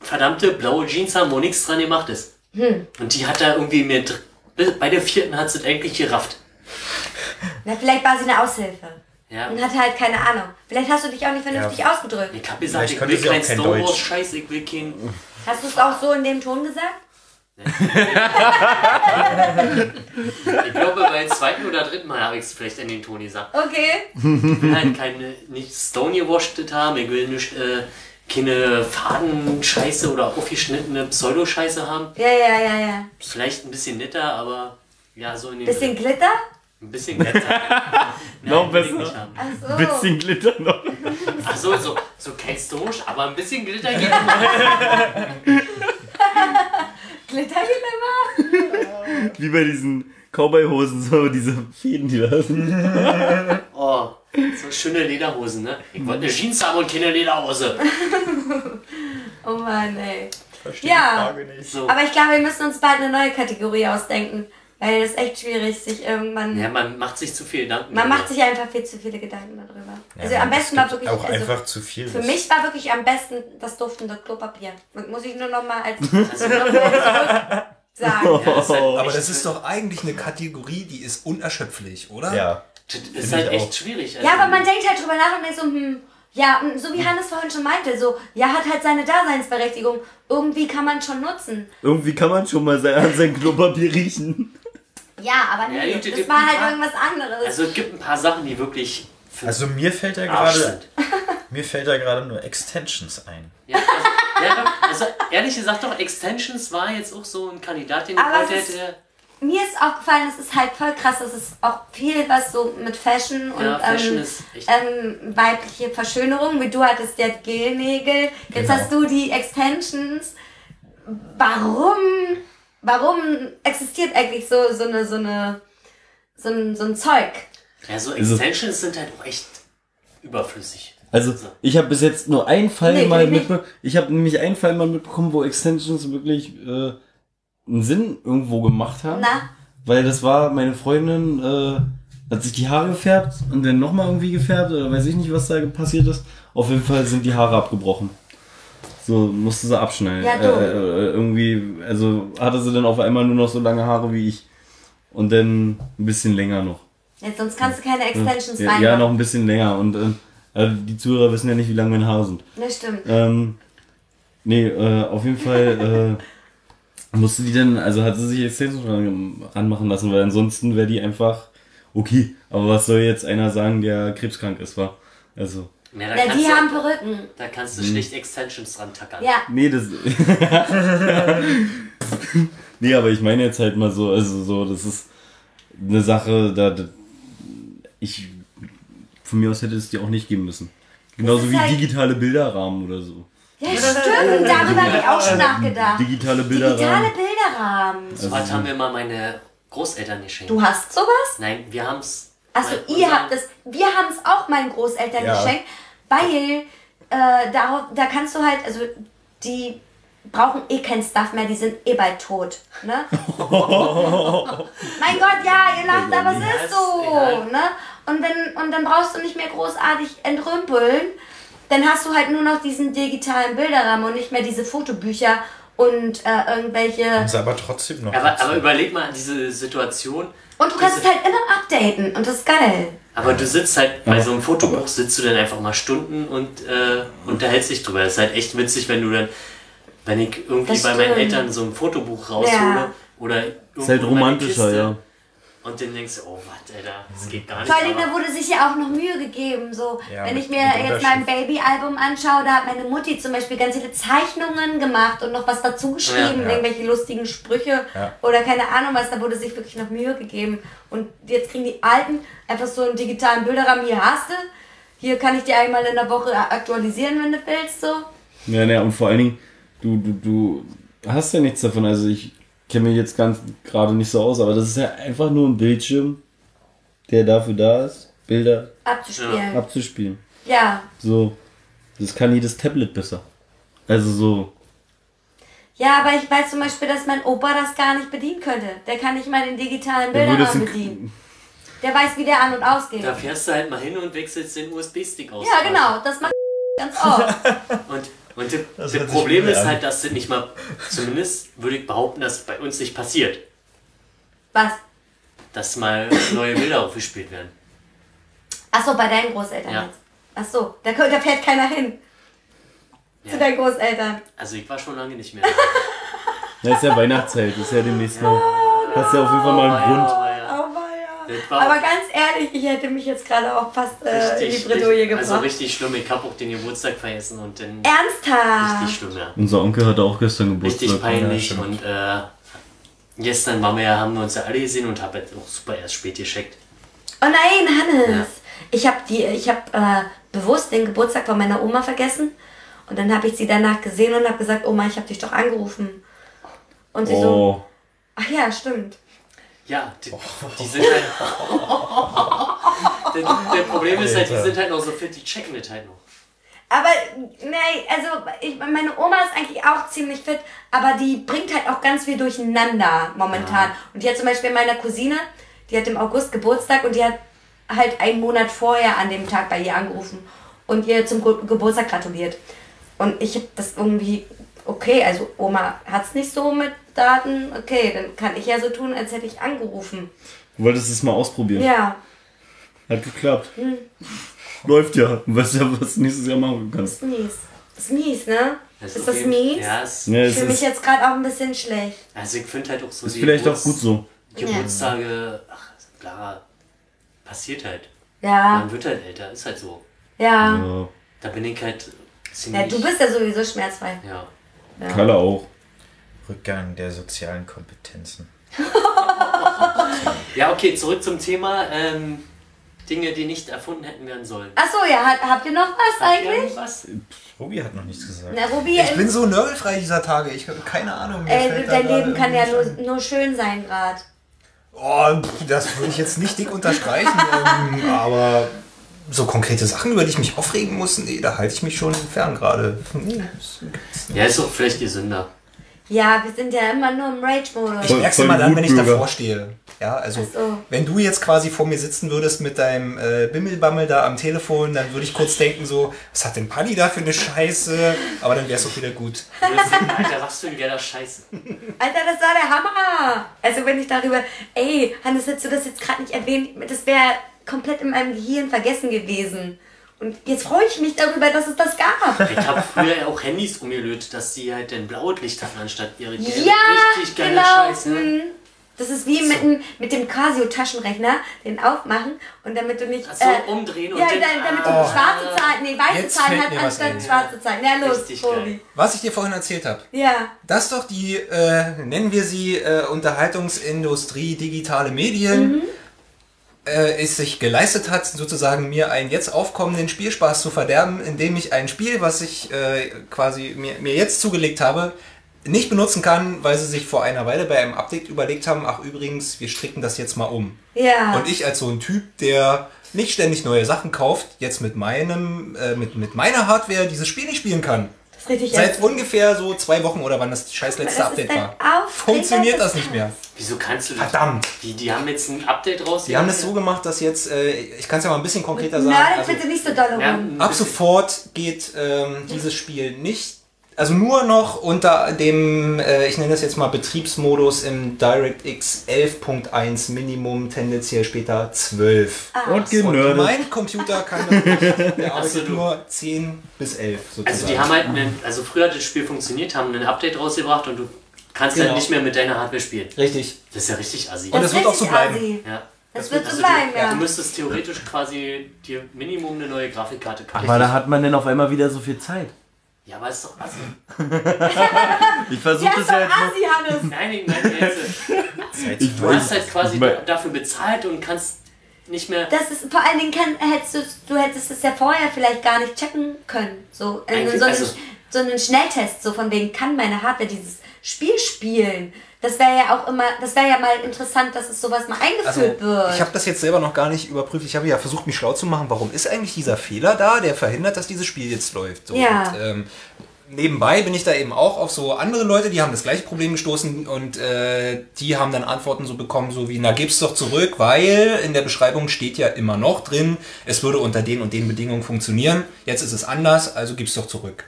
verdammte blaue Jeans haben, wo nichts dran gemacht ist. Hm. Und die hat da irgendwie mir, dr- bei der vierten hat sie es endlich gerafft. Na, vielleicht war sie eine Aushilfe Ja. und hatte halt keine Ahnung. Vielleicht hast du dich auch nicht vernünftig ausgedrückt. Ich hab gesagt, Vielleicht ich will kein kein Stonewall-Scheiß, ich will kein... Hast du es auch so in dem Ton gesagt? (laughs) Ich glaube, beim zweiten oder dritten Mal habe ich es vielleicht in den Ton gesagt. Okay. Ich will halt keine, nicht Stone-gewashed haben, ich will nicht, äh, keine Fadenscheiße oder aufgeschnittene Pseudo-Scheiße haben. Ja, ja, ja, ja. Vielleicht ein bisschen netter, aber ja, so in den... Bisschen Glitter? Ein bisschen netter. (laughs) Noch besser. so. Bisschen Glitter noch. Ach so, so, so kein Stone, aber ein bisschen Glitter geht (laughs) immer. Glitter geht immer? Wie bei diesen Cowboy-Hosen, so diese Fäden, die da sind. Oh, so schöne Lederhosen, ne? Ich wollte eine Jeans haben und keine Lederhose. Oh Mann, ey. Verstehe Ja. die Frage nicht. So. Aber ich glaube, wir müssen uns bald eine neue Kategorie ausdenken. Weil das ist echt schwierig, sich irgendwann. Ja, man macht sich zu viel Gedanken. man macht sich einfach viel zu viele Gedanken darüber. Ja, also am es besten war wirklich. Auch also, einfach zu viel. Für mich war wirklich am besten das duftende Klopapier. Muss ich nur noch mal als also (laughs) noch mal zurück sagen. Ja, das ist halt Aber echt- das ist doch eigentlich eine Kategorie, die ist unerschöpflich, oder? Ja. Das ist Find halt echt auch. schwierig. Ja, also- aber man denkt halt drüber nach und denkt so, hm, ja, und so wie Hannes vorhin schon meinte, so, ja, hat halt seine Daseinsberechtigung. Irgendwie kann man schon nutzen. Irgendwie kann man schon mal sein, an sein Klopapier riechen. Ja, aber Ja, nee, die- das war halt die- irgendwas anderes. Also es gibt ein paar Sachen, die wirklich für Also mir fällt da gerade, (laughs) mir fällt da gerade nur Extensions ein. Ja, also, ja, also ehrlich gesagt doch, Extensions war jetzt auch so ein Kandidat, den ich Aber heute es ist- hätte. Mir ist aufgefallen, es ist halt voll krass, es ist auch viel was so mit Fashion und Ja, Fashion ähm, ist echt. ähm, weibliche Verschönerung, wie du hattest ja die Gelnägel, jetzt Genau. hast du die Extensions. Warum, warum existiert eigentlich so, so eine, so eine, so ein, so ein Zeug? Ja, so Also- Extensions sind halt auch echt überflüssig. Also, So. ich habe bis jetzt nur einen Fall Nee, mal mitbekommen. Ich habe nämlich einen Fall mal mitbekommen, wo Extensions wirklich äh, einen Sinn irgendwo gemacht haben. Na, Weil das war, meine Freundin äh, hat sich die Haare gefärbt und dann nochmal irgendwie gefärbt oder weiß ich nicht, was da passiert ist. Auf jeden Fall sind die Haare abgebrochen. So musste sie abschneiden. Ja, äh, äh, irgendwie, also hatte sie dann auf einmal nur noch so lange Haare wie ich. Und dann ein bisschen länger noch. jetzt, sonst kannst du keine Extensions Ja, reinmachen. ja, noch ein bisschen länger. Und äh, also die Zuhörer wissen ja nicht, wie lange meine Haare sind. Das stimmt. Ähm, nee, äh, auf jeden Fall äh, musste die dann, also hat sie sich Extensions ran, ranmachen lassen, weil ansonsten wäre die einfach okay. Aber was soll jetzt einer sagen, der krebskrank ist, war? Also, Ja, kannst die du, haben Perücken. Da kannst du schlicht Extensions dran tackern. Ja, nee, das. (laughs) nee, aber ich meine jetzt halt mal so, also so, das ist eine Sache, da, da ich, von mir aus hätte es die auch nicht geben müssen. Genauso wie halt- digitale Bilderrahmen oder so. ja stimmt. Darüber habe ich auch schon nachgedacht. Digitale Bilderrahmen. Digitale Bilderrahmen. So was haben wir mal meine Großeltern geschenkt. Du hast sowas? Nein, wir haben's. Achso, mein- ihr habt es. Wir haben es auch meinen Großeltern Ja. geschenkt, weil äh, darauf, da kannst du halt, also die brauchen eh kein Stuff mehr, die sind eh bald tot. Ne? (laughs) mein Gott, ja, ihr lacht, aber es ist so. Ne? Und, wenn, und dann brauchst du nicht mehr großartig entrümpeln. Dann hast du halt nur noch diesen digitalen Bilderrahmen und nicht mehr diese Fotobücher und äh, irgendwelche. Ist aber trotzdem noch. Aber, aber überleg mal an diese Situation. Und du kannst es halt immer updaten und das ist geil. Aber du sitzt halt bei so einem Fotobuch, sitzt du dann einfach mal Stunden und äh, unterhältst dich drüber. Das ist halt echt witzig, wenn du dann, wenn ich irgendwie Das bei meinen stimmt. Eltern so ein Fotobuch raushole Ja. oder Ist irgendwo halt romantischer, Kiste ja. Und dann denkst du, oh was, Alter, das geht gar nicht. Vor allem, da wurde sich ja auch noch Mühe gegeben. So, Ja, wenn ich mir jetzt mein. Babyalbum anschaue, da hat meine Mutti zum Beispiel ganz viele Zeichnungen gemacht und noch was dazu geschrieben, Ja, ja. irgendwelche lustigen Sprüche Ja. oder keine Ahnung was. Da wurde sich wirklich noch Mühe gegeben. Und jetzt kriegen die Alten einfach so einen digitalen Bilderrahmen. Hier hast du. Hier kann ich dir einmal in der Woche aktualisieren, wenn du willst. So. Ja, ne, und vor allen Dingen, du, du, du hast ja nichts davon. Also ich kenne mich jetzt ganz gerade nicht so aus, aber das ist ja einfach nur ein Bildschirm, der dafür da ist, Bilder Abzuspielen. Ja. abzuspielen. ja. So, das kann jedes Tablet besser. Also so, aber ich weiß zum Beispiel, dass mein Opa das gar nicht bedienen könnte. Der kann nicht mal den digitalen Bilderrahmen bedienen. Der weiß, wie der an- und ausgeht. Da fährst du halt mal hin und wechselst den USB-Stick aus. Ja, genau, das macht ganz oft. (laughs) Und, und das, Das das Problem ist halt, dass das nicht mal, zumindest würde ich behaupten, dass bei uns nicht passiert, Was? dass mal neue Bilder aufgespielt werden. Achso, bei deinen Großeltern Ja. jetzt. Achso, da, da fährt keiner hin. Ja. Zu deinen Großeltern. Also ich war schon lange nicht mehr. (laughs) da. das ist ja Weihnachtszeit, das ist ja demnächst mal. Hast ja auf jeden Fall mal einen Grund. Aber ja, ganz ehrlich, ich hätte mich jetzt gerade auch fast äh, in die Bredouille gebracht. also richtig schlimm. Ich hab auch den Geburtstag vergessen und dann Ernsthaft? richtig schlimm, ja. Unser Onkel hatte auch gestern Geburtstag. Richtig peinlich stimmt. und äh, gestern waren wir ja, haben wir uns ja alle gesehen und hab jetzt auch super erst spät gescheckt. Oh nein, Hannes. Ja. Ich habe die, ich habe äh, bewusst den Geburtstag von meiner Oma vergessen. Und dann habe ich sie danach gesehen und habe gesagt, Oma, ich habe dich doch angerufen. Und sie so, Oh, ach ja, stimmt. Ja, die, die sind halt. (laughs) der, der Problem ist halt, die sind halt noch so fit, die checken das halt noch. Aber, nee, also ich, meine Oma ist eigentlich auch ziemlich fit, aber die bringt halt auch ganz viel durcheinander momentan. Und die hat zum Beispiel meine Cousine, die hat im August Geburtstag und die hat halt einen Monat vorher an dem Tag bei ihr angerufen und ihr zum Ge Geburtstag gratuliert. Und ich habe das irgendwie, okay, also Oma hat's nicht so mit Daten, okay, dann kann ich ja so tun, als hätte ich angerufen. Du wolltest es mal ausprobieren. Ja, Hat geklappt. Läuft ja. Du weißt ja, was du nächstes Jahr machen kannst. ist mies. Ist mies, ne? Das ist auf das jeden- mies? Ja, es, Ja, Ich es fühle mich ist, jetzt gerade auch ein bisschen schlecht. also ich finde halt auch so ist die vielleicht auch Geburts- gut so. Geburtstage, ach, klar, passiert halt. Ja, Man wird halt älter, ist halt so. ja. Ja, Da bin ich halt ziemlich... Ja, du bist ja sowieso schmerzfrei. Ja. Kalle auch. Rückgang der sozialen Kompetenzen. ja, okay, zurück zum Thema. Ähm, Dinge, die nicht erfunden hätten werden sollen. Achso, ja, hat, habt ihr noch was eigentlich? Was? Robi hat noch nichts gesagt. Na, Ruby, Ich bin so nörgelfrei dieser Tage. Ich habe keine Ahnung. mir ey, fällt da dein Leben kann ja nur, nur schön sein gerade. Oh, das würde ich jetzt nicht dick unterstreichen. (laughs) ähm, aber so konkrete Sachen, über die ich mich aufregen muss, nee, da halte ich mich schon fern gerade. Nee, das- Ja, ist auch vielleicht gesünder. Ja, wir sind ja immer nur im Rage-Modus. Ich merk's voll immer dann, wenn ich davor stehe. Ja, also so. wenn du jetzt quasi vor mir sitzen würdest mit deinem äh, Bimmelbammel da am Telefon, dann würde ich kurz denken so, was hat denn Paddy da für eine Scheiße? Aber dann wär's auch wieder gut. Alter, was für ein geiler Scheiß. Alter, das war der Hammer. Also wenn ich darüber, ey, Hannes, hättest du das jetzt gerade nicht erwähnt, das wäre komplett in meinem Gehirn vergessen gewesen. Und jetzt freue ich mich darüber, dass es das gab. (laughs) Ich habe früher auch Handys umgelötet, dass die halt ein blaues Licht hatten anstatt ihre gelbe. Ja, Richtig geiler genau. Scheiß, ne? hm. Das ist wie mit, dem- mit dem Casio-Taschenrechner, den aufmachen und damit du nicht... Ach so, umdrehen und ja, dann- damit du Ah. schwarze Zahlen, nee, weiße Jetzt Zahlen hast anstatt ein. schwarze Zahlen. Ja, los, Tobi. Was ich dir vorhin erzählt habe, Ja. das ist doch die, äh, nennen wir sie äh, Unterhaltungsindustrie, digitale Medien, Mhm. Äh, es sich geleistet hat, sozusagen mir einen jetzt aufkommenden Spielspaß zu verderben, indem ich ein Spiel, was ich äh, quasi mir, mir jetzt zugelegt habe, nicht benutzen kann, weil sie sich vor einer Weile bei einem Update überlegt haben, ach übrigens, wir stricken das jetzt mal um. Ja. Und ich als so ein Typ, der nicht ständig neue Sachen kauft, jetzt mit meinem, äh, mit, mit meiner Hardware dieses Spiel nicht spielen kann. Das ist richtig Seit ätzend. ungefähr so zwei Wochen oder wann das scheiß letzte Das Update war. Funktioniert das nicht mehr. Wieso kannst du das? Verdammt. Die, die haben jetzt ein Update raus. Die haben das so gemacht, dass jetzt, äh, ich kann es ja mal ein bisschen konkreter sagen. Nein, Also, bitte nicht so doll Ja, rum. ein ab sofort geht ähm, dieses Spiel nicht, also nur noch unter dem, äh, ich nenne das jetzt mal Betriebsmodus im DirectX 11.1 Minimum, tendenziell später 12. Ah. Und Und genördet. mein Computer kann das nicht. Der (laughs) arbeitet nur 10 bis 11 sozusagen. Also die haben halt, einen, also früher hat das Spiel funktioniert, haben ein Update rausgebracht und du kannst Genau. halt nicht mehr mit deiner Hardware spielen. Richtig. Das ist ja richtig assi. Und Das das wird auch so bleiben. ja. Das wird so Also bleiben, du, ja. du müsstest theoretisch quasi dir Minimum eine neue Grafikkarte kaufen. Aber da hat man denn auf einmal wieder so viel Zeit. Ja, aber ist doch assi. (laughs) Ich versuche das ja jetzt assi, Hannes. Nein, ich meine jetzt, (laughs) Ich du hast halt quasi ich mein- dafür bezahlt und kannst nicht mehr... Das ist vor allen Dingen kann, hättest du, du hättest es ja vorher vielleicht gar nicht checken können. So, in Eigentlich- so, einen, also- so einen Schnelltest, so von wegen kann meine Hardware dieses Spiel spielen. Das wäre ja auch immer, das wäre ja mal interessant, dass es sowas mal Also, eingeführt wird. ich habe das jetzt selber noch gar nicht überprüft. Ich habe ja versucht, mich schlau zu machen. Warum ist eigentlich dieser Fehler da, der verhindert, dass dieses Spiel jetzt läuft? So, Ja. Und, ähm, nebenbei bin ich da eben auch auf so andere Leute, die haben das gleiche Problem gestoßen und äh, die haben dann Antworten so bekommen, so wie, na gib's doch zurück, weil in der Beschreibung steht ja immer noch drin, es würde unter den und den Bedingungen funktionieren. Jetzt ist es anders, also gib's doch zurück.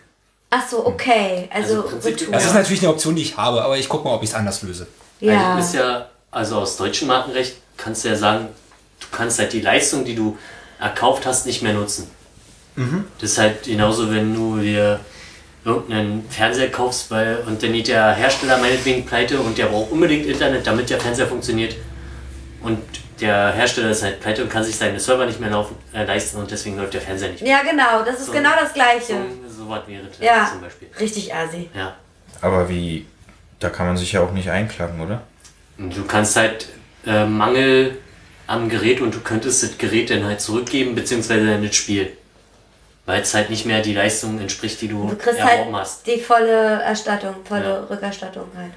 Ach so, okay. Also, Also. Das ist natürlich eine Option, die ich habe, aber ich gucke mal, ob ich es anders löse. ja. Ist ja, also aus deutschem Markenrecht kannst du ja sagen, du kannst halt die Leistung, die du erkauft hast, nicht mehr nutzen. Das ist halt genauso, wenn du dir irgendeinen Fernseher kaufst, weil und dann geht der Hersteller meinetwegen pleite und der braucht unbedingt Internet, damit der Fernseher funktioniert. Und der Hersteller ist halt pleite und kann sich seine Server nicht mehr laufen, äh, leisten und deswegen läuft der Fernseher nicht mehr. ja, genau, das ist So. genau das Gleiche. So, so was wäre das Ja, zum Beispiel. richtig assi. Ja. Aber wie, da kann man sich ja auch nicht einklagen, oder? Und du kannst halt äh, Mangel am Gerät und du könntest das Gerät dann halt zurückgeben, beziehungsweise dann das Spiel. Weil es halt nicht mehr die Leistung entspricht, die du, Du kriegst halt erworben hast. die volle Erstattung, volle Ja. Rückerstattung halt.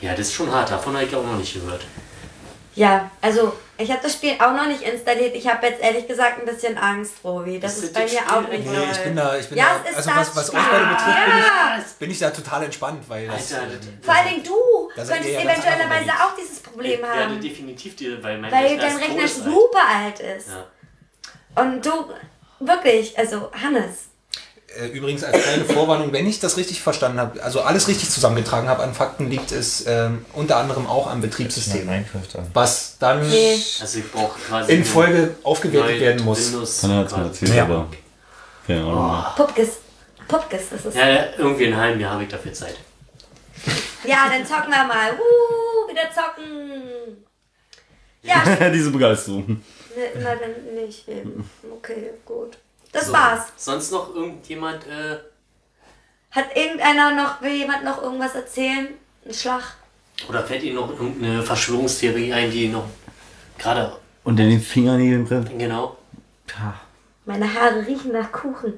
Ja, das ist schon hart, davon habe ich auch noch nicht gehört. Ja, also ich habe das Spiel auch noch nicht installiert. Ich habe jetzt ehrlich gesagt ein bisschen Angst, Robi. Das Ist ist, das bei mir das auch Spiel nicht Nee, so. ich bin da, ich bin Ja, da, es ist also was, das was Spiel. euch beide betrifft, bin Ja. ich, bin ich da total entspannt, weil das, Alter, äh, das- Vor allen Dingen du könntest ja eventuellerweise auch dieses Problem Ich werde haben. definitiv dir, weil mein Weil Rechner dein Rechner super alt ist. Ja. Und du, wirklich, also Hannes. Äh, Übrigens als kleine Vorwarnung, wenn ich das richtig verstanden habe, also alles richtig zusammengetragen habe an Fakten, liegt es ähm, unter anderem auch am Betriebssystem, was dann. Also ich brauche quasi in Folge aufgewertet werden muss. Hanna hat's mir quasi. erzählt, Ja. aber. Keine Ahnung. Pupkes. Pupkes, das ist. Ja, ja, irgendwie in einem halben Jahr habe ich dafür Zeit. Ja, dann zocken wir mal. Uh, wieder zocken. Ja, (laughs) Diese Begeisterung. ne, na dann nicht. Okay, gut. Das So. war's. Sonst noch irgendjemand, äh, Hat irgendeiner noch, will jemand noch irgendwas erzählen? Ein Schlag? oder fällt Ihnen noch irgendeine Verschwörungstheorie ein, die noch gerade, Und in den Fingernägeln brennt. genau, Meine Haare riechen nach Kuchen.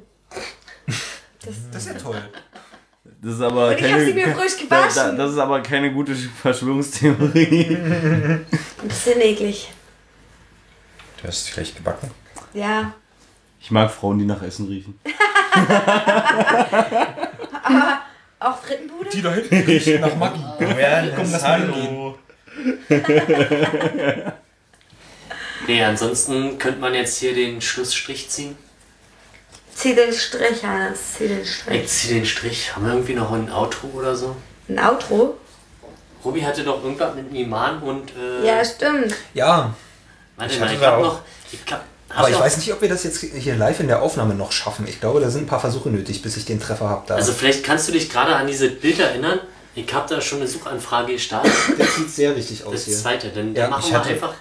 Das ist ja toll. Das ist aber Und ich keine. hab sie mir frisch da, gewaschen. da, das ist aber keine gute Verschwörungstheorie. Ein bisschen eklig. Du hast vielleicht gebacken. Ja. Ich mag Frauen, die nach Essen riechen. Auch Frittenbude? Die da hinten riechen nach Maggi. (laughs) Ja, Komm, lass mal hingehen. (laughs) Nee, ansonsten könnte man jetzt hier den Schlussstrich ziehen. Zieh den Strich, Hannes. Zieh den Strich. Ich zieh den Strich. Haben wir irgendwie noch ein Outro oder so? Ein Outro? Robi hatte doch irgendwas mit Iman und, äh, Ja, stimmt. Ja, warte Ich mal, hatte ich hab auch- noch, ich hab aber ich weiß nicht, ob wir das jetzt hier live in der Aufnahme noch schaffen. Ich glaube, da sind ein paar Versuche nötig, bis ich den Treffer habe. Da. Also vielleicht kannst du dich gerade an diese Bild erinnern. Ich habe da schon eine Suchanfrage gestartet. (laughs) das sieht sehr richtig aus Das hier. zweite, dann, Ja, dann machen ich wir hatte- einfach,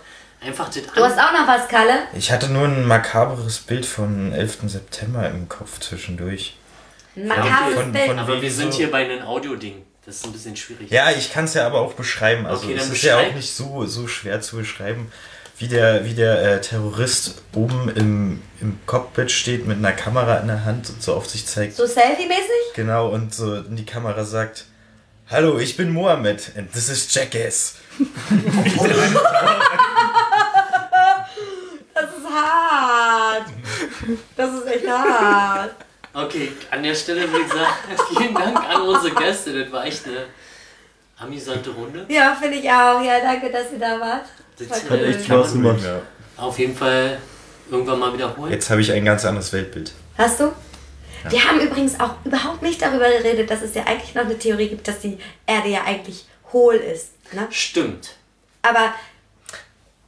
einfach das Du hast auch noch was, Kalle? Ich hatte nur ein makaberes Bild vom 11. September im Kopf zwischendurch. Ein makabres von- Bild. von- Aber wir sind so- hier bei einem Audio-Ding. Das ist ein bisschen schwierig. Ja, ich kann es ja aber auch beschreiben. Also Okay, dann es ist ja auch nicht so, so schwer zu beschreiben, wie der, wie der äh, Terrorist oben im, im Cockpit steht mit einer Kamera in der Hand und so auf sich zeigt. So Selfie-mäßig? Genau, und so in die Kamera sagt, Hallo, ich bin Mohammed and this is Jackass. (laughs) Das ist hart. Das ist echt hart. Okay, an der Stelle würde ich sagen, (laughs) vielen Dank an unsere Gäste. Das war echt eine amüsante Runde. Ja, finde ich auch. Ja, danke, dass ihr da wart. Hat cool. echt Spaß gemacht. Auf jeden Fall irgendwann mal wiederholen. Jetzt habe ich ein ganz anderes Weltbild. Hast du? Wir haben übrigens auch überhaupt nicht darüber geredet, dass es ja eigentlich noch eine Theorie gibt, dass die Erde ja eigentlich hohl ist. Ne? Stimmt. Aber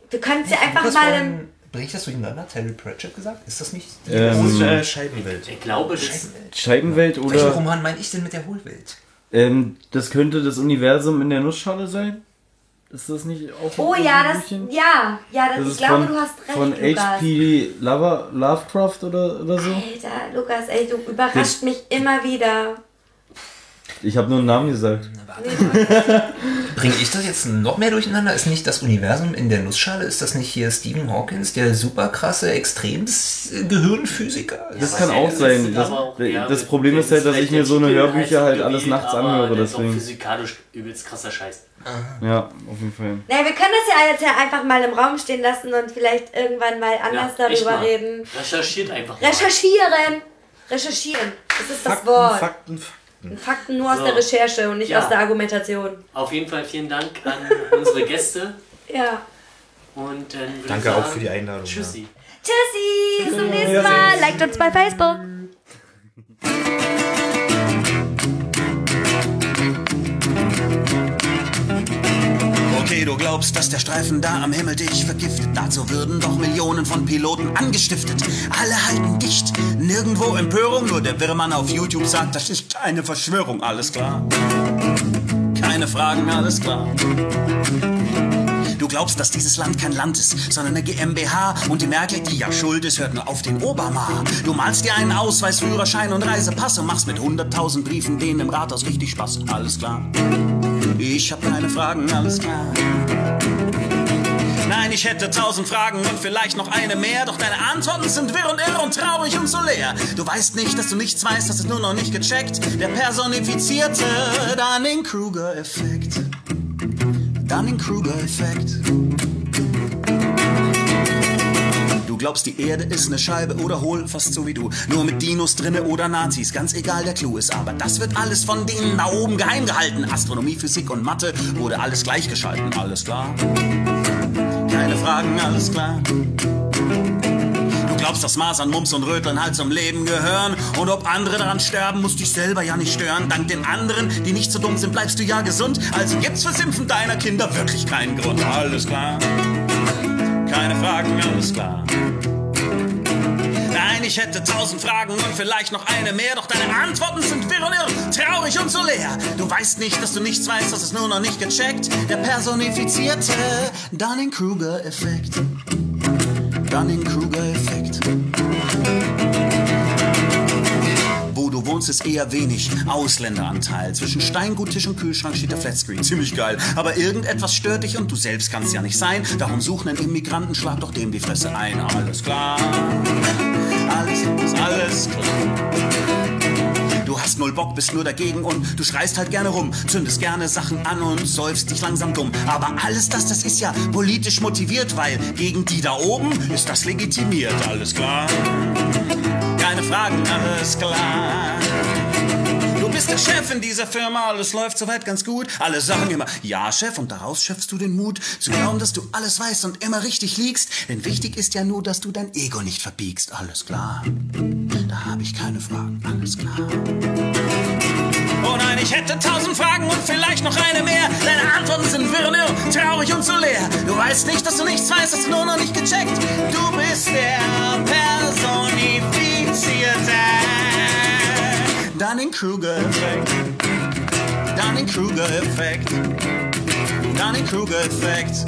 wir können es ja einfach mal im. vorhin- Bring ich das durcheinander? Terry Pratchett gesagt? Ist das nicht? Das Ähm, ist äh, Scheibenwelt. Ich glaube, das Scheibenwelt Welchen oder. Roman meine ich denn mit der Hohlwelt? Ähm, das könnte das Universum in der Nussschale sein? Ist das nicht auch Oh ein ja, das. Büchchen? Ja, ja, das, Das ich ist glaube, von, du hast recht, von Lukas. H.P. Lover, Lovecraft oder, oder so? Alter, Lukas, ey, du überrascht mich immer wieder. Ich habe nur einen Namen gesagt. (laughs) Bringe ich das jetzt noch mehr durcheinander? Ist nicht das Universum in der Nussschale? Ist das nicht hier Stephen Hawkins, der super krasse Extremsgehirnphysiker? Das Ja, kann was auch sein. Das, auch, ja, das Problem ist halt, dass ich mir so eine Hörbücher halt alles nachts anhöre, Das ist physikalisch übelst krasser Scheiß. Ja, auf jeden Fall. Naja, wir können das ja jetzt ja einfach mal im Raum stehen lassen und vielleicht irgendwann mal anders darüber mal. reden. Recherchiert einfach mal. Recherchieren! Recherchieren. Das ist das Fakten, Wort. Fakten, Fakten. Fakten nur aus So. der Recherche und nicht Ja. aus der Argumentation. Auf jeden Fall vielen Dank an (laughs) unsere Gäste. Ja. Und dann würde Danke sagen, auch für die Einladung. Tschüssi. Tschüssi, bis zum nächsten Mal. Liked uns bei Facebook. Okay, du glaubst, dass der Streifen da am Himmel dich vergiftet. Dazu würden doch Millionen von Piloten angestiftet. Alle halten dicht, nirgendwo Empörung. Nur der Wirrmann auf YouTube sagt, das ist eine Verschwörung, alles klar. Keine Fragen, alles klar. Du glaubst, dass dieses Land kein Land ist, sondern eine GmbH und die Merkel, die ja schuld ist, hört nur auf den Obama. Du malst dir einen Ausweis, Führerschein und Reisepass und machst mit 100.000 Briefen denen im Rathaus richtig Spaß, alles klar. Ich hab keine Fragen, alles klar. Nein, ich hätte tausend Fragen und vielleicht noch eine mehr, doch deine Antworten sind wirr und irr und traurig und so leer. Du weißt nicht, dass du nichts weißt, hast es nur noch nicht gecheckt. Der personifizierte Dunning-Kruger-Effekt. Dunning-Kruger-Effekt. Glaubst, die Erde ist eine Scheibe oder hohl, fast so wie du. Nur mit Dinos drinne oder Nazis, ganz egal, der Clou ist. Aber das wird alles von denen da oben geheim gehalten. Astronomie, Physik und Mathe wurde alles gleichgeschalten. Alles klar? Keine Fragen, alles klar? Du glaubst, dass Masern, Mumps und Röteln halt zum Leben gehören. Und ob andere daran sterben, muss dich selber ja nicht stören. Dank den anderen, die nicht so dumm sind, bleibst du ja gesund. Also gibt's fürs Impfen deiner Kinder wirklich keinen Grund. Alles klar? Keine Fragen, alles klar? Nein, ich hätte tausend Fragen und vielleicht noch eine mehr, doch deine Antworten sind wirr und irr, traurig und so leer. Du weißt nicht, dass du nichts weißt, das ist nur noch nicht gecheckt. Der personifizierte Dunning-Kruger-Effekt. Dunning-Kruger-Effekt. Wo du wohnst, ist eher wenig Ausländeranteil. Zwischen Steingut, Tisch und Kühlschrank steht der Flatscreen. Ziemlich geil. Aber irgendetwas stört dich und du selbst kannst ja nicht sein. Darum suchen einen Immigranten, schlag doch dem die Fresse ein. Alles klar. Ist alles klar. Du hast null Bock, bist nur dagegen und du schreist halt gerne rum, zündest gerne Sachen an und säufst dich langsam dumm. Aber alles das, das ist ja politisch motiviert, weil gegen die da oben ist das legitimiert. Alles klar? Keine Fragen, alles klar. Bist der Chef in dieser Firma, alles läuft soweit ganz gut. Alle sagen immer, ja Chef, und daraus schöpfst du den Mut, zu glauben, dass du alles weißt und immer richtig liegst. Denn wichtig ist ja nur, dass du dein Ego nicht verbiegst. Alles klar, da habe ich keine Fragen, alles klar. Oh nein, ich hätte tausend Fragen und vielleicht noch eine mehr. Deine Antworten sind wirr traurig und so leer. Du weißt nicht, dass du nichts weißt, hast du nur noch nicht gecheckt. Du bist der personifizierte Dunning-Kruger-Effekt. Dunning-Kruger-Effekt. Dunning-Kruger-Effekt.